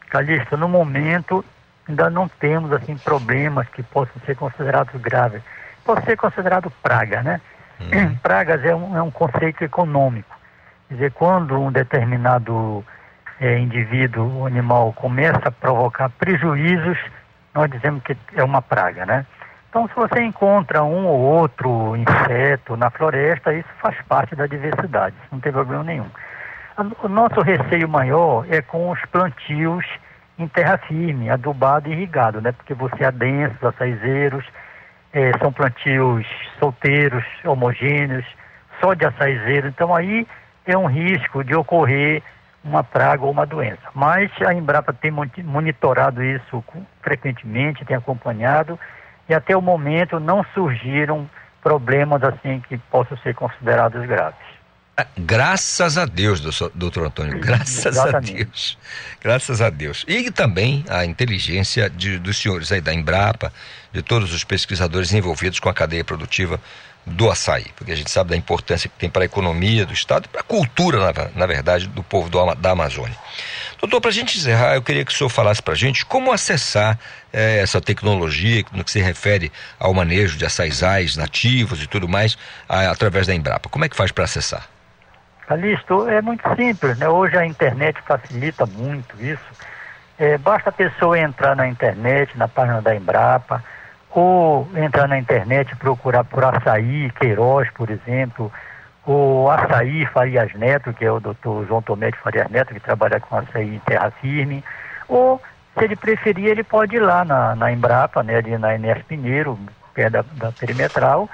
Calixto, no momento ainda não temos assim problemas que possam ser considerados graves pode ser considerado praga, né? Uhum. <clears throat> Pragas é um, é um conceito econômico. Quer dizer, quando um determinado é, indivíduo, o animal, começa a provocar prejuízos, nós dizemos que é uma praga, né? Então, se você encontra um ou outro inseto na floresta, isso faz parte da diversidade, não tem problema nenhum. O nosso receio maior é com os plantios em terra firme, adubado e irrigado, né? Porque você adensa os açaizeiros, é, são plantios solteiros, homogêneos, só de açaizeiro. Então aí é um risco de ocorrer uma praga ou uma doença. Mas a Embrapa tem monitorado isso frequentemente, tem acompanhado e até o momento não surgiram problemas assim que possam ser considerados graves. Ah, graças a Deus, doutor Antônio, graças Exatamente. a Deus. Graças a Deus. E também a inteligência de, dos senhores aí da Embrapa, de todos os pesquisadores envolvidos com a cadeia produtiva do açaí, porque a gente sabe da importância que tem para a economia do Estado e para a cultura, na, na, verdade, do povo do, da Amazônia. Doutor, para a gente encerrar, eu queria que o senhor falasse para a gente como acessar eh, essa tecnologia no que se refere ao manejo de açaizais nativos e tudo mais a, através da Embrapa. Como é que faz para acessar? Calixto, é muito simples, né? Hoje a internet facilita muito isso. É, basta a pessoa entrar na internet, na página da Embrapa, ou entrar na internet e procurar por açaí, Queiroz, por exemplo, ou açaí Farias Neto, que é o doutor João Tomé de Farias Neto, que trabalha com açaí em terra firme, ou, se ele preferir, ele pode ir lá na, na Embrapa, né, ali na Enes Pinheiro, perto da, da perimetral,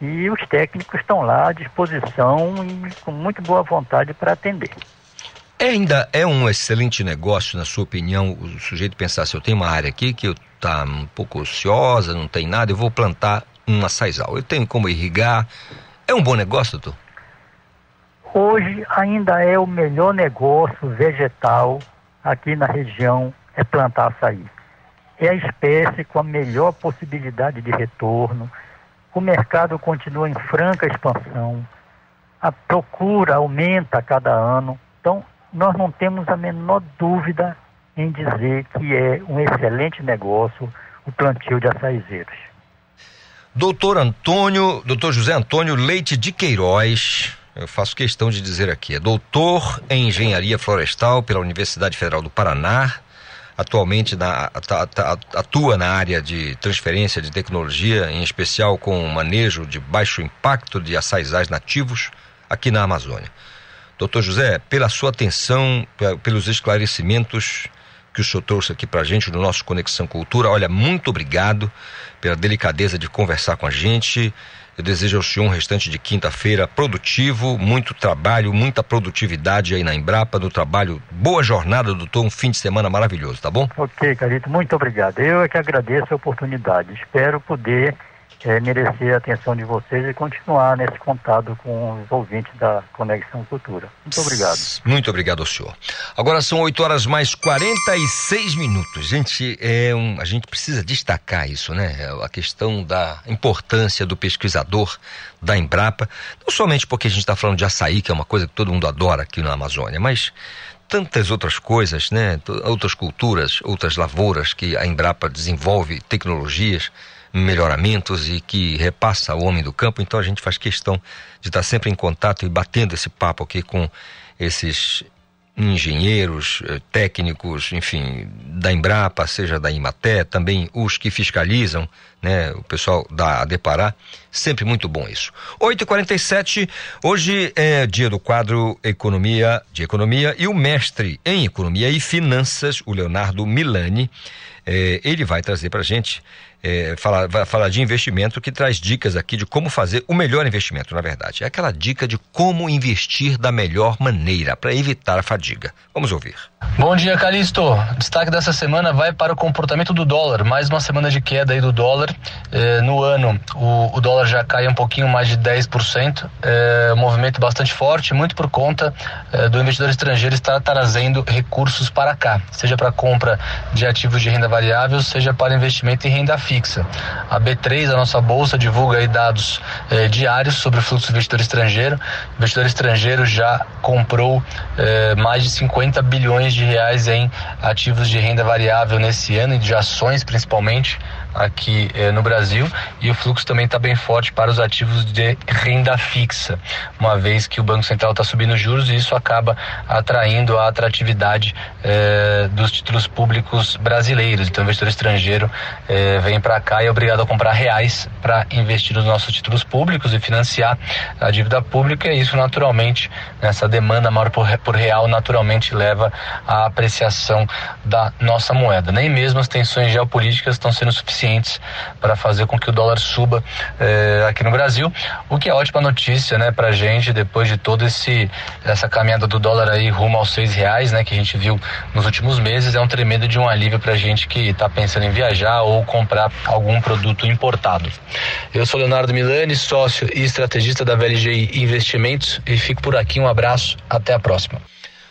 e os técnicos estão lá à disposição e com muito boa vontade para atender. É, ainda é um excelente negócio, na sua opinião, o sujeito pensar se eu tenho uma área aqui que eu tá um pouco ociosa, não tem nada, eu vou plantar uma saizal. Eu tenho como irrigar. É um bom negócio, doutor? Hoje ainda é o melhor negócio vegetal aqui na região é plantar açaí. É a espécie com a melhor possibilidade de retorno. O mercado continua em franca expansão. A procura aumenta a cada ano. Então, nós não temos a menor dúvida em dizer que é um excelente negócio o plantio de açaizeiros. Doutor Antônio, doutor José Antônio Leite de Queiroz, eu faço questão de dizer aqui, é doutor em engenharia florestal pela Universidade Federal do Paraná, atualmente na, atua na área de transferência de tecnologia, em especial com manejo de baixo impacto de açaizais nativos aqui na Amazônia. Doutor José, pela sua atenção, pelos esclarecimentos que o senhor trouxe aqui para a gente no nosso Conexão Cultura, olha, muito obrigado pela delicadeza de conversar com a gente. Eu desejo ao senhor um restante de quinta-feira produtivo, muito trabalho, muita produtividade aí na Embrapa, do trabalho. Boa jornada, doutor, um fim de semana maravilhoso, tá bom? Ok, Carito, muito obrigado. Eu é que agradeço a oportunidade. Espero poder é, merecer a atenção de vocês e continuar nesse contato com os ouvintes da Conexão Cultura. Muito obrigado. Muito obrigado ao senhor. Agora são 8 horas mais 46 minutos. Gente, é um, a gente precisa destacar isso, né? A questão da importância do pesquisador da Embrapa, não somente porque a gente está falando de açaí, que é uma coisa que todo mundo adora aqui na Amazônia, mas tantas outras coisas, né? Outras culturas, outras lavouras que a Embrapa desenvolve tecnologias melhoramentos e que repassa ao homem do campo, então a gente faz questão de estar sempre em contato e batendo esse papo aqui com esses engenheiros, eh, técnicos, enfim, da Embrapa, seja da Imaté, também os que fiscalizam, né, o pessoal da Depará, sempre muito bom isso. 8h47, hoje é dia do quadro Economia de Economia e o mestre em Economia e Finanças, o Leonardo Milani, eh, ele vai trazer para gente é, falar, vai falar de investimento que traz dicas aqui de como fazer o melhor investimento, na verdade. É aquela dica de como investir da melhor maneira para evitar a fadiga. Vamos ouvir. Bom dia, Calixto. Destaque dessa semana vai para o comportamento do dólar. Mais uma semana de queda aí do dólar. É, no ano, o, o, dólar já cai um pouquinho mais de 10%. É, um movimento bastante forte, muito por conta é, do investidor estrangeiro estar trazendo recursos para cá, seja para compra de ativos de renda variável, seja para investimento em renda fixa fixa. A B3, a nossa bolsa, divulga aí dados eh, diários sobre o fluxo do investidor estrangeiro. O investidor estrangeiro já comprou eh, mais de 50 bilhões de reais em ativos de renda variável nesse ano e de ações principalmente aqui eh, no Brasil e o fluxo também está bem forte para os ativos de renda fixa, uma vez que o Banco Central está subindo juros e isso acaba atraindo a atratividade eh, dos títulos públicos brasileiros. Então, o investidor estrangeiro eh, vem para cá e é obrigado a comprar reais para investir nos nossos títulos públicos e financiar a dívida pública e isso naturalmente, nessa demanda maior por, por real, naturalmente leva à apreciação da nossa moeda. Nem mesmo as tensões geopolíticas estão sendo suficientes suficientes para fazer com que o dólar suba eh, aqui no Brasil, o que é ótima notícia, né, para gente depois de toda esse essa caminhada do dólar aí rumo aos seis reais, né, que a gente viu nos últimos meses, é um tremendo de um alívio para gente que está pensando em viajar ou comprar algum produto importado. Eu sou Leonardo Milani, sócio e estrategista da VLG Investimentos e fico por aqui. Um abraço, até a próxima.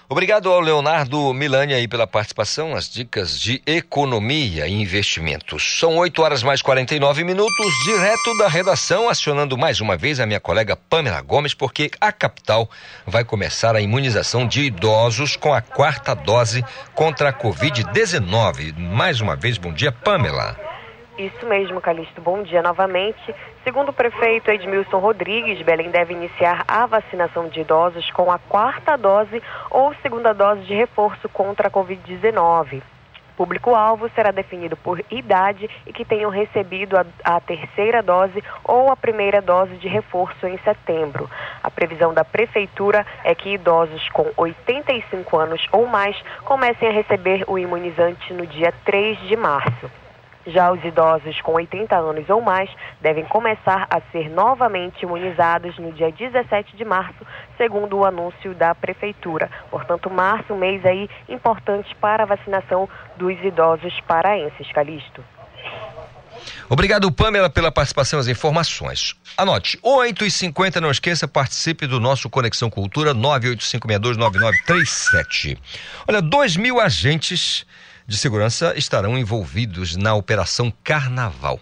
Obrigado ao Leonardo Milani aí pela participação, as dicas de economia e investimentos. São 8 horas mais 49 minutos, direto da redação, acionando mais uma vez a minha colega Pamela Gomes, porque a capital vai começar a imunização de idosos com a quarta dose contra a Covid-19. Mais uma vez, bom dia, Pamela. Isso mesmo, Calixto. Bom dia novamente. Segundo o prefeito Edmilson Rodrigues, Belém deve iniciar a vacinação de idosos com a quarta dose ou segunda dose de reforço contra a Covid-19. Público-alvo será definido por idade e que tenham recebido a, a, terceira dose ou a primeira dose de reforço em setembro. A previsão da Prefeitura é que idosos com 85 anos ou mais comecem a receber o imunizante no dia 3 de março. Já os idosos com 80 anos ou mais devem começar a ser novamente imunizados no dia 17 de março, segundo o anúncio da Prefeitura. Portanto, março, um mês aí importante para a vacinação dos idosos paraenses. Calixto. Obrigado, Pamela, pela participação e as informações. Anote, 8h50, não esqueça, participe do nosso Conexão Cultura 985629937. Olha, dois mil agentes de Segurança estarão envolvidos na Operação Carnaval,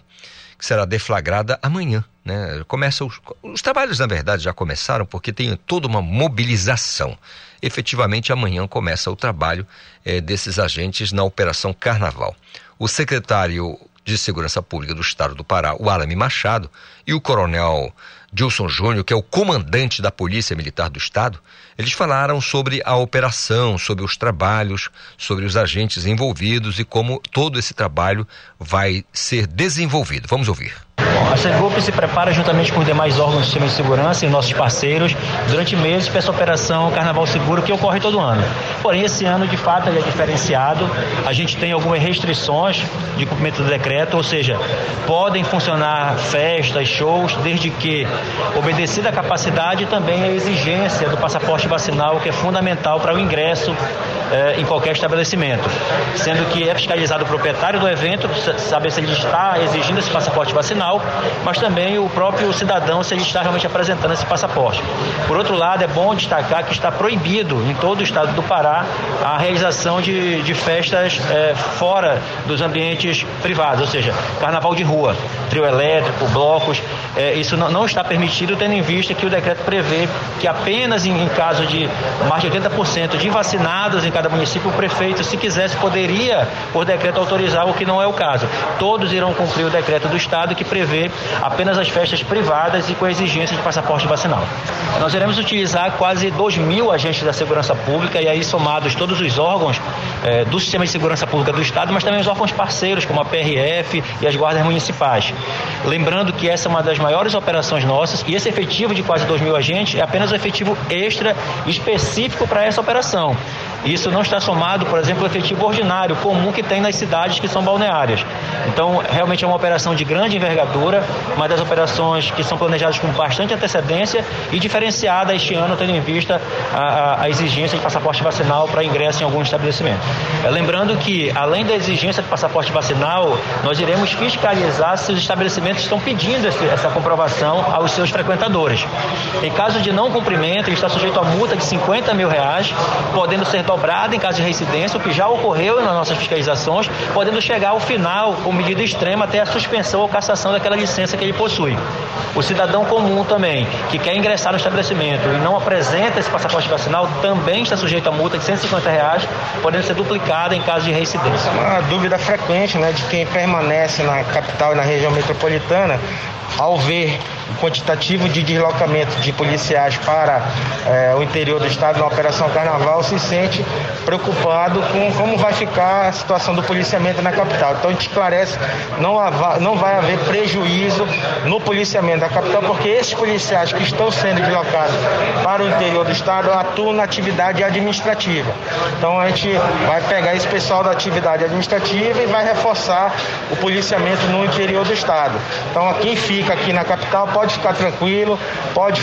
que será deflagrada amanhã. Né? Começa os, os trabalhos, na verdade, já começaram porque tem toda uma mobilização. Efetivamente, amanhã começa o trabalho eh, desses agentes na Operação Carnaval. O secretário de Segurança Pública do Estado do Pará, o Alame Machado, e o coronel Gilson Júnior, que é o comandante da Polícia Militar do Estado, eles falaram sobre a operação, sobre os trabalhos, sobre os agentes envolvidos e como todo esse trabalho vai ser desenvolvido. Vamos ouvir. A Segup se prepara juntamente com os demais órgãos do sistema de segurança e nossos parceiros durante meses para essa operação Carnaval Seguro que ocorre todo ano. Porém, esse ano, de fato, ele é diferenciado. A gente tem algumas restrições de cumprimento do decreto, ou seja, podem funcionar festas, shows, desde que obedecida a capacidade e também a exigência do passaporte vacinal, que é fundamental para o ingresso eh, em qualquer estabelecimento. Sendo que é fiscalizado o proprietário do evento, saber se ele está exigindo esse passaporte vacinal, mas também o próprio cidadão se ele está realmente apresentando esse passaporte. Por outro lado, é bom destacar que está proibido em todo o estado do Pará a realização de, de festas é, fora dos ambientes privados, ou seja, carnaval de rua, trio elétrico, blocos. É, isso não, não, está permitido, tendo em vista que o decreto prevê que apenas em, em caso de mais de 80% de vacinados em cada município, o prefeito, se quisesse, poderia, por decreto, autorizar, o que não é o caso. Todos irão cumprir o decreto do Estado que prevê apenas as festas privadas e com a exigência de passaporte vacinal. Nós iremos utilizar quase 2 mil agentes da segurança pública e aí somados todos os órgãos eh, do sistema de segurança pública do Estado, mas também os órgãos parceiros, como a PRF e as guardas municipais. Lembrando que essa é uma das maiores operações nossas e esse efetivo de quase 2 mil agentes é apenas o efetivo extra específico para essa operação. Isso não está somado, por exemplo, ao efetivo ordinário comum que tem nas cidades que são balneárias. Então, realmente é uma operação de grande envergadura, uma das operações que são planejadas com bastante antecedência e diferenciada este ano, tendo em vista a, a, a exigência de passaporte vacinal para ingresso em algum estabelecimento. É, lembrando que, além da exigência de passaporte vacinal, nós iremos fiscalizar se os estabelecimentos estão pedindo esse, essa comprovação aos seus frequentadores. Em caso de não cumprimento, ele está sujeito a multa de 50 mil reais, podendo ser dobrada em caso de reincidência, o que já ocorreu nas nossas fiscalizações, podendo chegar ao final, com medida extrema, até a suspensão ou cassação daquela licença que ele possui. O cidadão comum também, que quer ingressar no estabelecimento e não apresenta esse passaporte vacinal, também está sujeito a multa de 150 reais, podendo ser duplicada em caso de reincidência. Uma dúvida frequente né, de quem permanece na capital e na região metropolitana, ao ver o quantitativo de deslocamento de policiais para eh, o interior do estado na Operação Carnaval se sente preocupado com como vai ficar a situação do policiamento na capital. Então a gente esclarece, não, não vai haver prejuízo no policiamento da capital, porque esses policiais que estão sendo deslocados para o interior do estado atuam na atividade administrativa. Então a gente vai pegar esse pessoal da atividade administrativa e vai reforçar o policiamento no interior do estado. Então quem fica aqui na capital pode ficar tranquilo, pode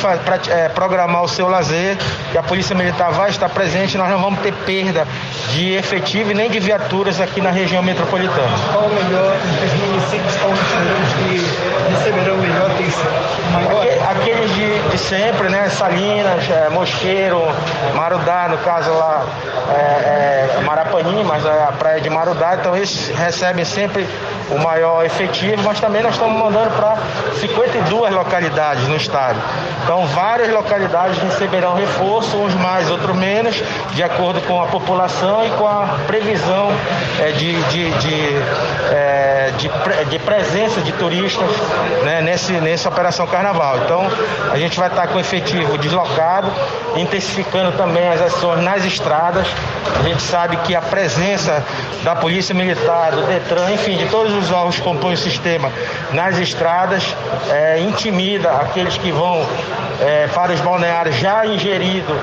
é, programar o seu lazer, e a Polícia Militar vai estar presente, nós não vamos ter perda de efetivo e nem de viaturas aqui na região metropolitana. Qual o melhor dos municípios paulistanos que receberão melhor atenção? Aqueles de, de, sempre, né? Salinas, é, Mosqueiro, Marudá, no caso lá, é, é, Marapani, mas é a praia de Marudá, então eles recebem sempre o maior efetivo, mas também nós estamos mandando para 52 localidades no estado. Então, várias localidades receberão reforço, uns mais, outros menos, de acordo com a população e com a previsão é, de, de, de, é, de, de, presença de turistas né, nesse, nessa Operação Carnaval. Então, a gente vai estar com efetivo deslocado, intensificando também as ações nas estradas. A gente sabe que a presença da Polícia Militar, do Detran, enfim, de todos os órgãos que compõem o sistema nas estradas, é, intimida aqueles que vão é, para os balneários já ingerido,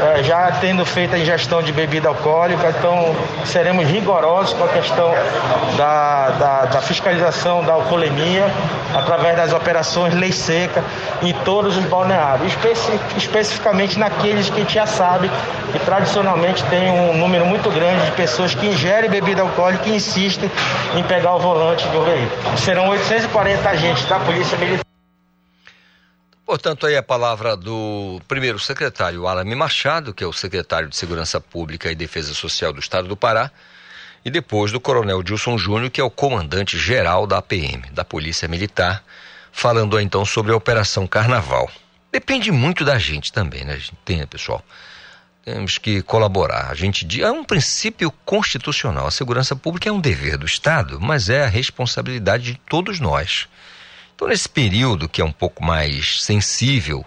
é, já tendo feito a ingestão de bebida alcoólica. Então, seremos rigorosos com a questão da, da, da fiscalização da alcoolemia através das operações Lei Seca em todos os balneários, especi especificamente naqueles que a gente já sabe que tradicionalmente tem um número muito grande de pessoas que ingerem bebida alcoólica e insistem em pegar o volante do veículo. Serão 840 agentes da Polícia Militar. Portanto, aí a palavra do primeiro secretário, Alame Machado, que é o secretário de Segurança Pública e Defesa Social do Estado do Pará, e depois do Coronel Dilson Júnior, que é o comandante geral da APM, da Polícia Militar, falando então sobre a Operação Carnaval. Depende muito da gente também, né? Entenda, pessoal. Temos que colaborar. A gente é um princípio constitucional. A segurança pública é um dever do Estado, mas é a responsabilidade de todos nós. Então, nesse período que é um pouco mais sensível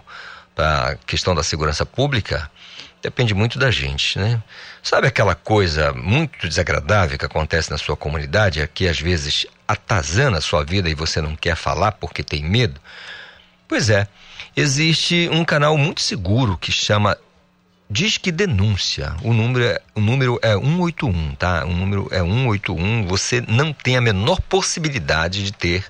para a questão da segurança pública, depende muito da gente, né? Sabe aquela coisa muito desagradável que acontece na sua comunidade, é que às vezes atazana a sua vida e você não quer falar porque tem medo? Pois é, existe um canal muito seguro que chama Diz que denúncia. O número, é, o número é 181, tá? O número é 181. Você não tem a menor possibilidade de ter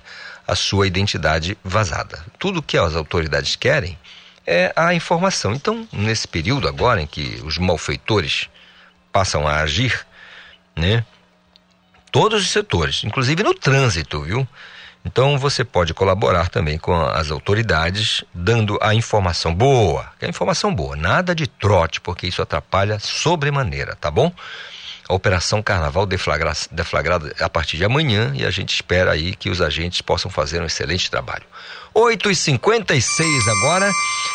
a sua identidade vazada. Tudo que as autoridades querem é a informação. Então, nesse período agora em que os malfeitores passam a agir, né? Todos os setores, inclusive no trânsito, viu? Então você pode colaborar também com as autoridades, dando a informação boa, a informação boa, nada de trote, porque isso atrapalha sobremaneira, tá bom? A Operação Carnaval deflagrada a partir de amanhã e a gente espera aí que os agentes possam fazer um excelente trabalho. 8 e 56 agora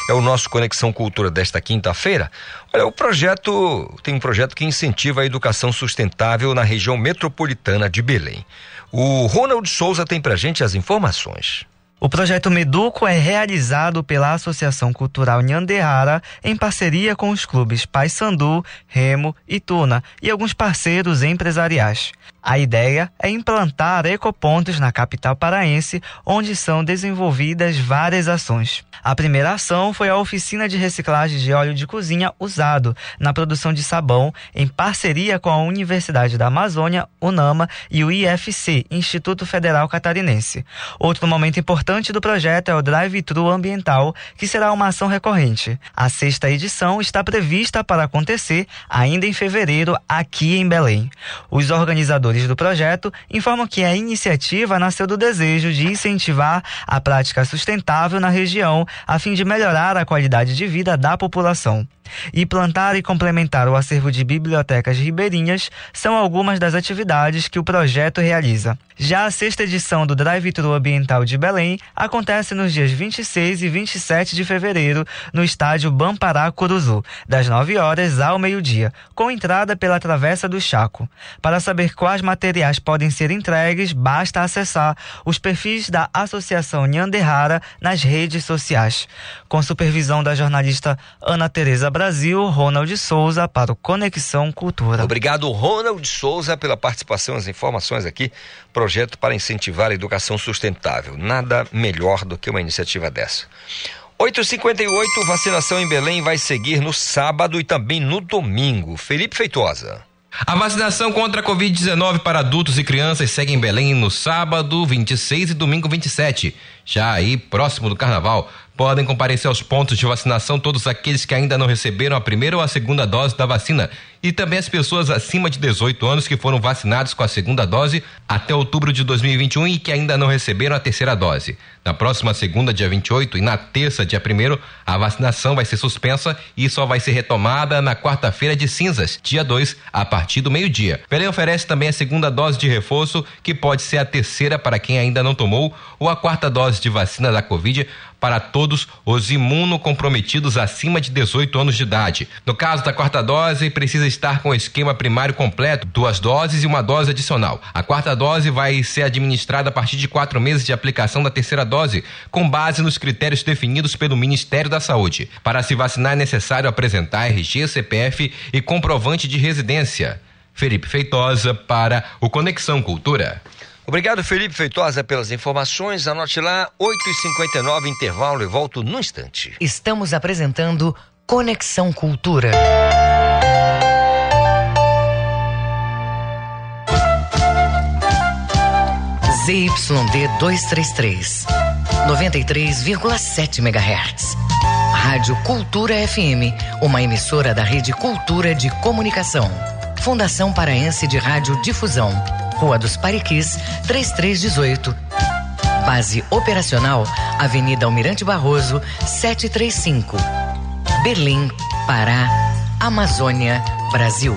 é o nosso Conexão Cultura desta quinta-feira. Olha, o projeto tem um projeto que incentiva a educação sustentável na região metropolitana de Belém. O Ronald Souza tem pra gente as informações. O projeto Meduco é realizado pela Associação Cultural Nhanderrara em parceria com os clubes Paysandu, Remo e Tuna e alguns parceiros empresariais. A ideia é implantar ecopontos na capital paraense, onde são desenvolvidas várias ações. A primeira ação foi a oficina de reciclagem de óleo de cozinha usado na produção de sabão, em parceria com a Universidade da Amazônia, UNAMA e o IFC, Instituto Federal Catarinense. Outro momento importante do projeto é o Drive-Thru Ambiental, que será uma ação recorrente. A sexta edição está prevista para acontecer ainda em fevereiro, aqui em Belém. Os organizadores do projeto informam que a iniciativa nasceu do desejo de incentivar a prática sustentável na região a fim de melhorar a qualidade de vida da população. E plantar e complementar o acervo de bibliotecas ribeirinhas são algumas das atividades que o projeto realiza. Já a sexta edição do Drive-Thru Ambiental de Belém acontece nos dias 26 e 27 de fevereiro no estádio Bampará Curuzu, das 9 horas ao meio-dia, com entrada pela Travessa do Chaco. Para saber quais materiais podem ser entregues, basta acessar os perfis da Associação Nhanderrara nas redes sociais. Com supervisão da jornalista Ana Tereza Ronald Souza para o Conexão Cultura. Obrigado, Ronald Souza, pela participação, as informações aqui. Projeto para incentivar a educação sustentável. Nada melhor do que uma iniciativa dessa. 8h58, vacinação em Belém vai seguir no sábado e também no domingo. Felipe Feitosa. A vacinação contra a Covid-19 para adultos e crianças segue em Belém no sábado 26 e domingo 27. Já aí, próximo do carnaval, podem comparecer aos pontos de vacinação todos aqueles que ainda não receberam a primeira ou a segunda dose da vacina e também as pessoas acima de 18 anos que foram vacinados com a segunda dose até outubro de 2021 e que ainda não receberam a terceira dose. Na próxima segunda, dia 28, e na terça, dia 1 a vacinação vai ser suspensa e só vai ser retomada na quarta-feira de cinzas, dia 2, a partir do meio-dia. Belém oferece também a segunda dose de reforço, que pode ser a terceira para quem ainda não tomou, ou a quarta dose de vacina da Covid para todos os imunocomprometidos acima de 18 anos de idade. No caso da quarta dose, precisa estar com o esquema primário completo, duas doses e uma dose adicional. A quarta dose vai ser administrada a partir de quatro meses de aplicação da terceira dose, com base nos critérios definidos pelo Ministério da Saúde. Para se vacinar é necessário apresentar RG, CPF e comprovante de residência. Felipe Feitosa para o Conexão Cultura. Obrigado, Felipe Feitosa, pelas informações. Anote lá, 8h59, intervalo e volto no instante. Estamos apresentando Conexão Cultura. ZYD 233, 93,7 MHz. Rádio Cultura FM, uma emissora da Rede Cultura de Comunicação. Fundação Paraense de Rádio Difusão. Rua dos Pariquis, 3318. Base operacional, Avenida Almirante Barroso, 735. Berlim, Pará, Amazônia, Brasil.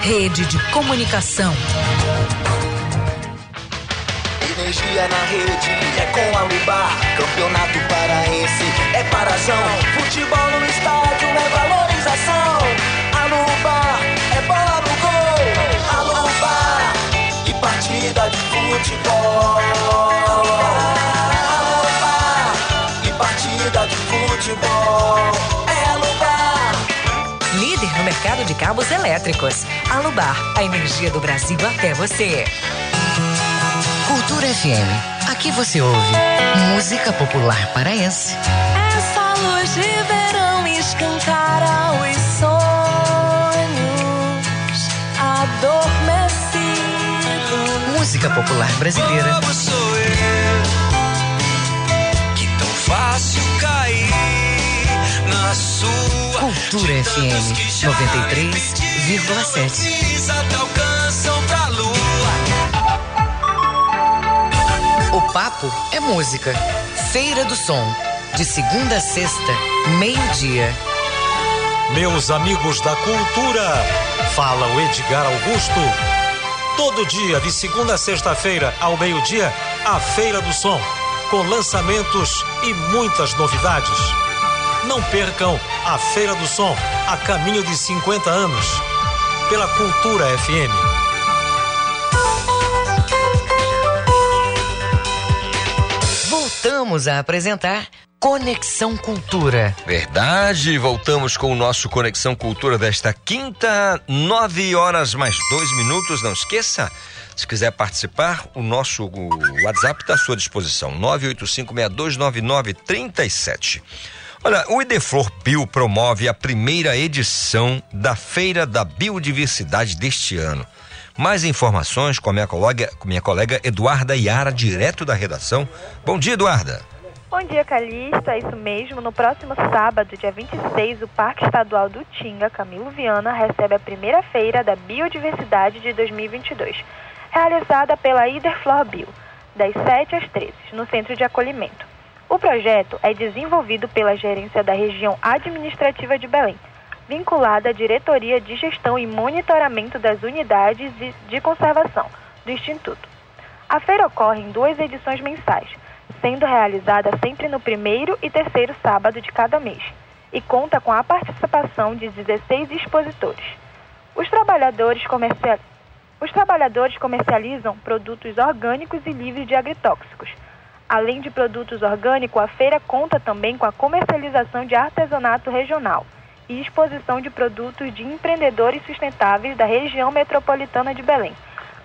Rede de Comunicação. Energia na rede é com a Lubar. Campeonato paraense é parazão. Futebol no estádio é valorização. A Lubar é bola no gol. A Lubar e partida de futebol. A Lubar e partida de futebol no mercado de cabos elétricos. Alubar, a energia do Brasil até você. Cultura FM. Aqui você ouve música popular paraense. Essa luz de verão escancara os sonhos adormecidos. Música popular brasileira. Como sou eu sua Cultura FM 93,7. O papo é música. Feira do Som. De segunda a sexta, meio-dia. Meus amigos da cultura, fala o Edgar Augusto. Todo dia, de segunda a sexta-feira, ao meio-dia, a Feira do Som. Com lançamentos e muitas novidades. Não percam a Feira do Som, a caminho de 50 anos, pela Cultura FM. Voltamos a apresentar Conexão Cultura. Verdade, voltamos com o nosso Conexão Cultura desta quinta, nove horas mais dois minutos. Não esqueça, se quiser participar, o nosso WhatsApp está à sua disposição: 985629937. Olha, o Ideflor Bio promove a primeira edição da Feira da Biodiversidade deste ano. Mais informações com a minha colega, com minha colega Eduarda Iara, direto da redação. Bom dia, Eduarda. Bom dia, Calista. É isso mesmo. No próximo sábado, dia 26, o Parque Estadual do Tinga, Camilo Viana, recebe a primeira feira da Biodiversidade de 2022, realizada pela Ideflor Bio, das 7 às 13, no Centro de Acolhimento. O projeto é desenvolvido pela Gerência da Região Administrativa de Belém, vinculada à Diretoria de Gestão e Monitoramento das Unidades de Conservação do Instituto. A feira ocorre em duas edições mensais, sendo realizada sempre no primeiro e terceiro sábado de cada mês, e conta com a participação de 16 expositores. Os trabalhadores, comercial... Os trabalhadores comercializam produtos orgânicos e livres de agrotóxicos Além de produtos orgânicos, a feira conta também com a comercialização de artesanato regional e exposição de produtos de empreendedores sustentáveis da região metropolitana de Belém.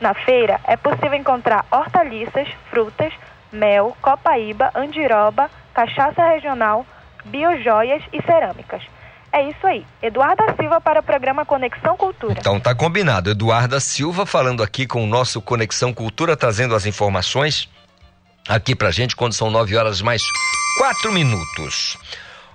Na feira é possível encontrar hortaliças, frutas, mel, copaíba, andiroba, cachaça regional, biojoias e cerâmicas. É isso aí. Eduarda Silva para o programa Conexão Cultura. Então tá combinado. Eduarda Silva falando aqui com o nosso Conexão Cultura, trazendo as informações aqui pra gente quando são nove horas mais quatro minutos.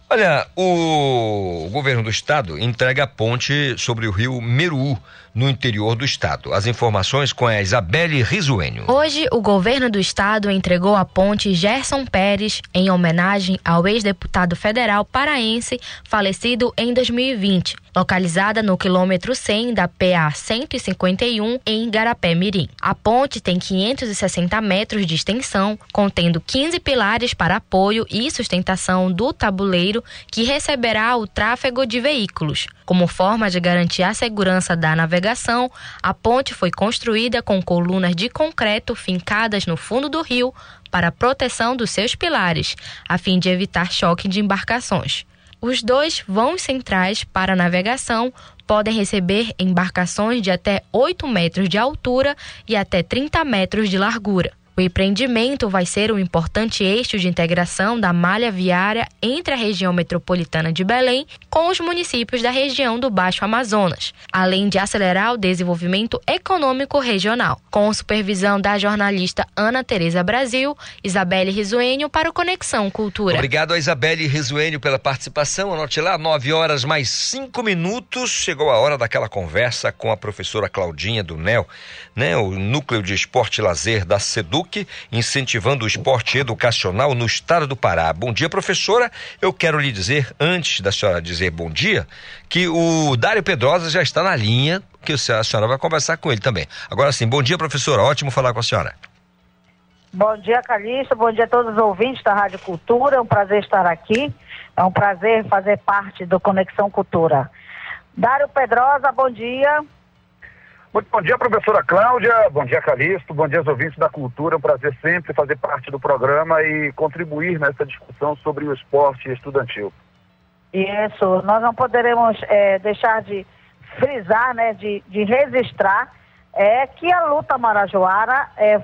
Olha, o governo do estado entrega a ponte sobre o rio Meru, no interior do estado. As informações com a Isabelle Risuênio. Hoje, o governo do estado entregou a ponte Gerson Pérez em homenagem ao ex-deputado federal paraense falecido em 2020, localizada no quilômetro 100 da PA 151 em Garapé Mirim. A ponte tem 560 metros de extensão, contendo 15 pilares para apoio e sustentação do tabuleiro que receberá o tráfego de veículos. Como forma de garantir a segurança da navegação, a ponte foi construída com colunas de concreto fincadas no fundo do rio para proteção dos seus pilares, a fim de evitar choque de embarcações. Os dois vãos centrais para navegação podem receber embarcações de até 8 metros de altura e até 30 metros de largura. O empreendimento vai ser um importante eixo de integração da malha viária entre a região metropolitana de Belém com os municípios da região do Baixo Amazonas, além de acelerar o desenvolvimento econômico regional. Com supervisão da jornalista Ana Tereza Brasil, Isabelle Risuênio para o Conexão Cultura. Obrigado a Isabelle Risuênio pela participação. Anote lá, 9 horas mais 5 minutos. Chegou a hora daquela conversa com a professora Claudinha do NEL, né? O Núcleo de Esporte e Lazer da Incentivando o esporte educacional no estado do Pará. Bom dia, professora. Eu quero lhe dizer, antes da senhora dizer bom dia, que o Dário Pedrosa já está na linha, que a senhora vai conversar com ele também. Agora sim, bom dia, professora. Ótimo falar com a senhora. Bom dia, Calixto. Bom dia a todos os ouvintes da Rádio Cultura. É um prazer estar aqui. É um prazer fazer parte do Conexão Cultura. Dário Pedrosa, bom dia. Muito bom dia, professora Cláudia. Bom dia, Calixto. Bom dia aos ouvintes da cultura. É um prazer sempre fazer parte do programa e contribuir nessa discussão sobre o esporte estudantil. Isso, nós não poderemos é, deixar de frisar, né, de, de registrar é, que a luta marajoara é,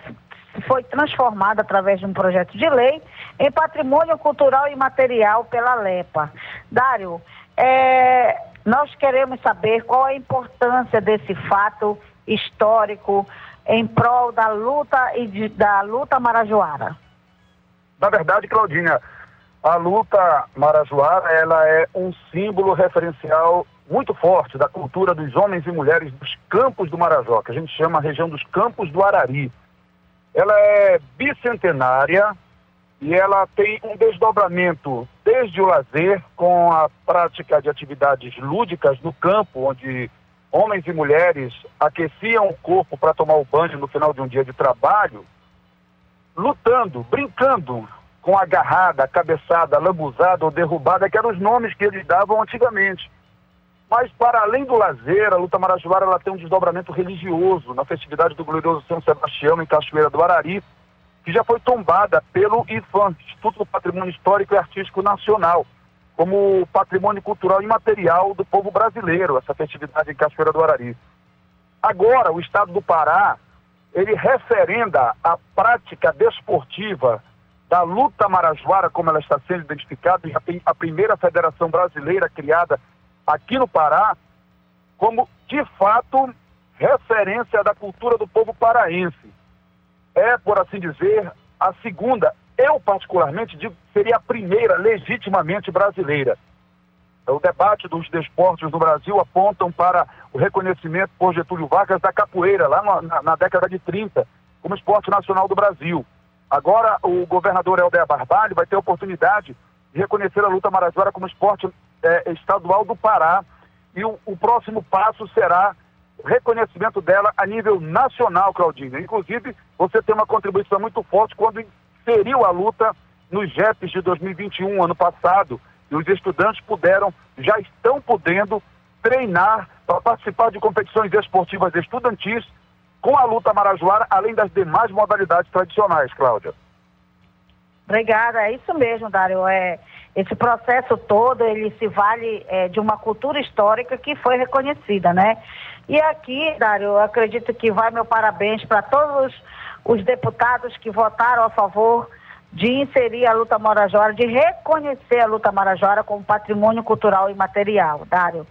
foi transformada através de um projeto de lei em patrimônio cultural e material pela LEPA. Dário, é, nós queremos saber qual a importância desse fato histórico em prol da luta e de, da luta marajoara. Na verdade, Claudinha, a luta marajoara ela é um símbolo referencial muito forte da cultura dos homens e mulheres dos campos do Marajó, que a gente chama a região dos campos do Arari. Ela é bicentenária e ela tem um desdobramento desde o lazer, com a prática de atividades lúdicas no campo, onde homens e mulheres aqueciam o corpo para tomar o banho no final de um dia de trabalho, lutando, brincando com agarrada, cabeçada, lambuzada ou derrubada, que eram os nomes que eles davam antigamente. Mas, para além do lazer, a luta marajoara ela tem um desdobramento religioso na festividade do glorioso São Sebastião, em Cachoeira do Arari, que já foi tombada pelo IFAM, Instituto do Patrimônio Histórico e Artístico Nacional, como patrimônio cultural imaterial do povo brasileiro, essa festividade em Cachoeira do Arari. Agora, o Estado do Pará, ele referenda a prática desportiva da luta marajoara, como ela está sendo identificada, a primeira federação brasileira criada aqui no Pará como, de fato, referência da cultura do povo paraense. É, por assim dizer, a segunda, eu particularmente digo que seria a primeira legitimamente brasileira. O debate dos desportos no Brasil apontam para o reconhecimento por Getúlio Vargas da capoeira, lá na, na década de 30, como esporte nacional do Brasil. Agora, o governador Helder Barbalho vai ter a oportunidade de reconhecer a luta marajoara como esporte é, estadual do Pará. E o, o, próximo passo será reconhecimento dela a nível nacional, Claudinha. Inclusive, você tem uma contribuição muito forte quando inseriu a luta nos JEPs de 2021, ano passado. E os estudantes puderam, já estão podendo treinar para participar de competições esportivas estudantis com a luta marajoara, além das demais modalidades tradicionais, Cláudia. Obrigada, é isso mesmo, Dário. É, esse processo todo, ele se vale é, de uma cultura histórica que foi reconhecida, né? E aqui, Dário, eu acredito que vai meu parabéns para todos os deputados que votaram a favor de inserir a luta marajora, de reconhecer a luta marajora como patrimônio cultural e material, Dário.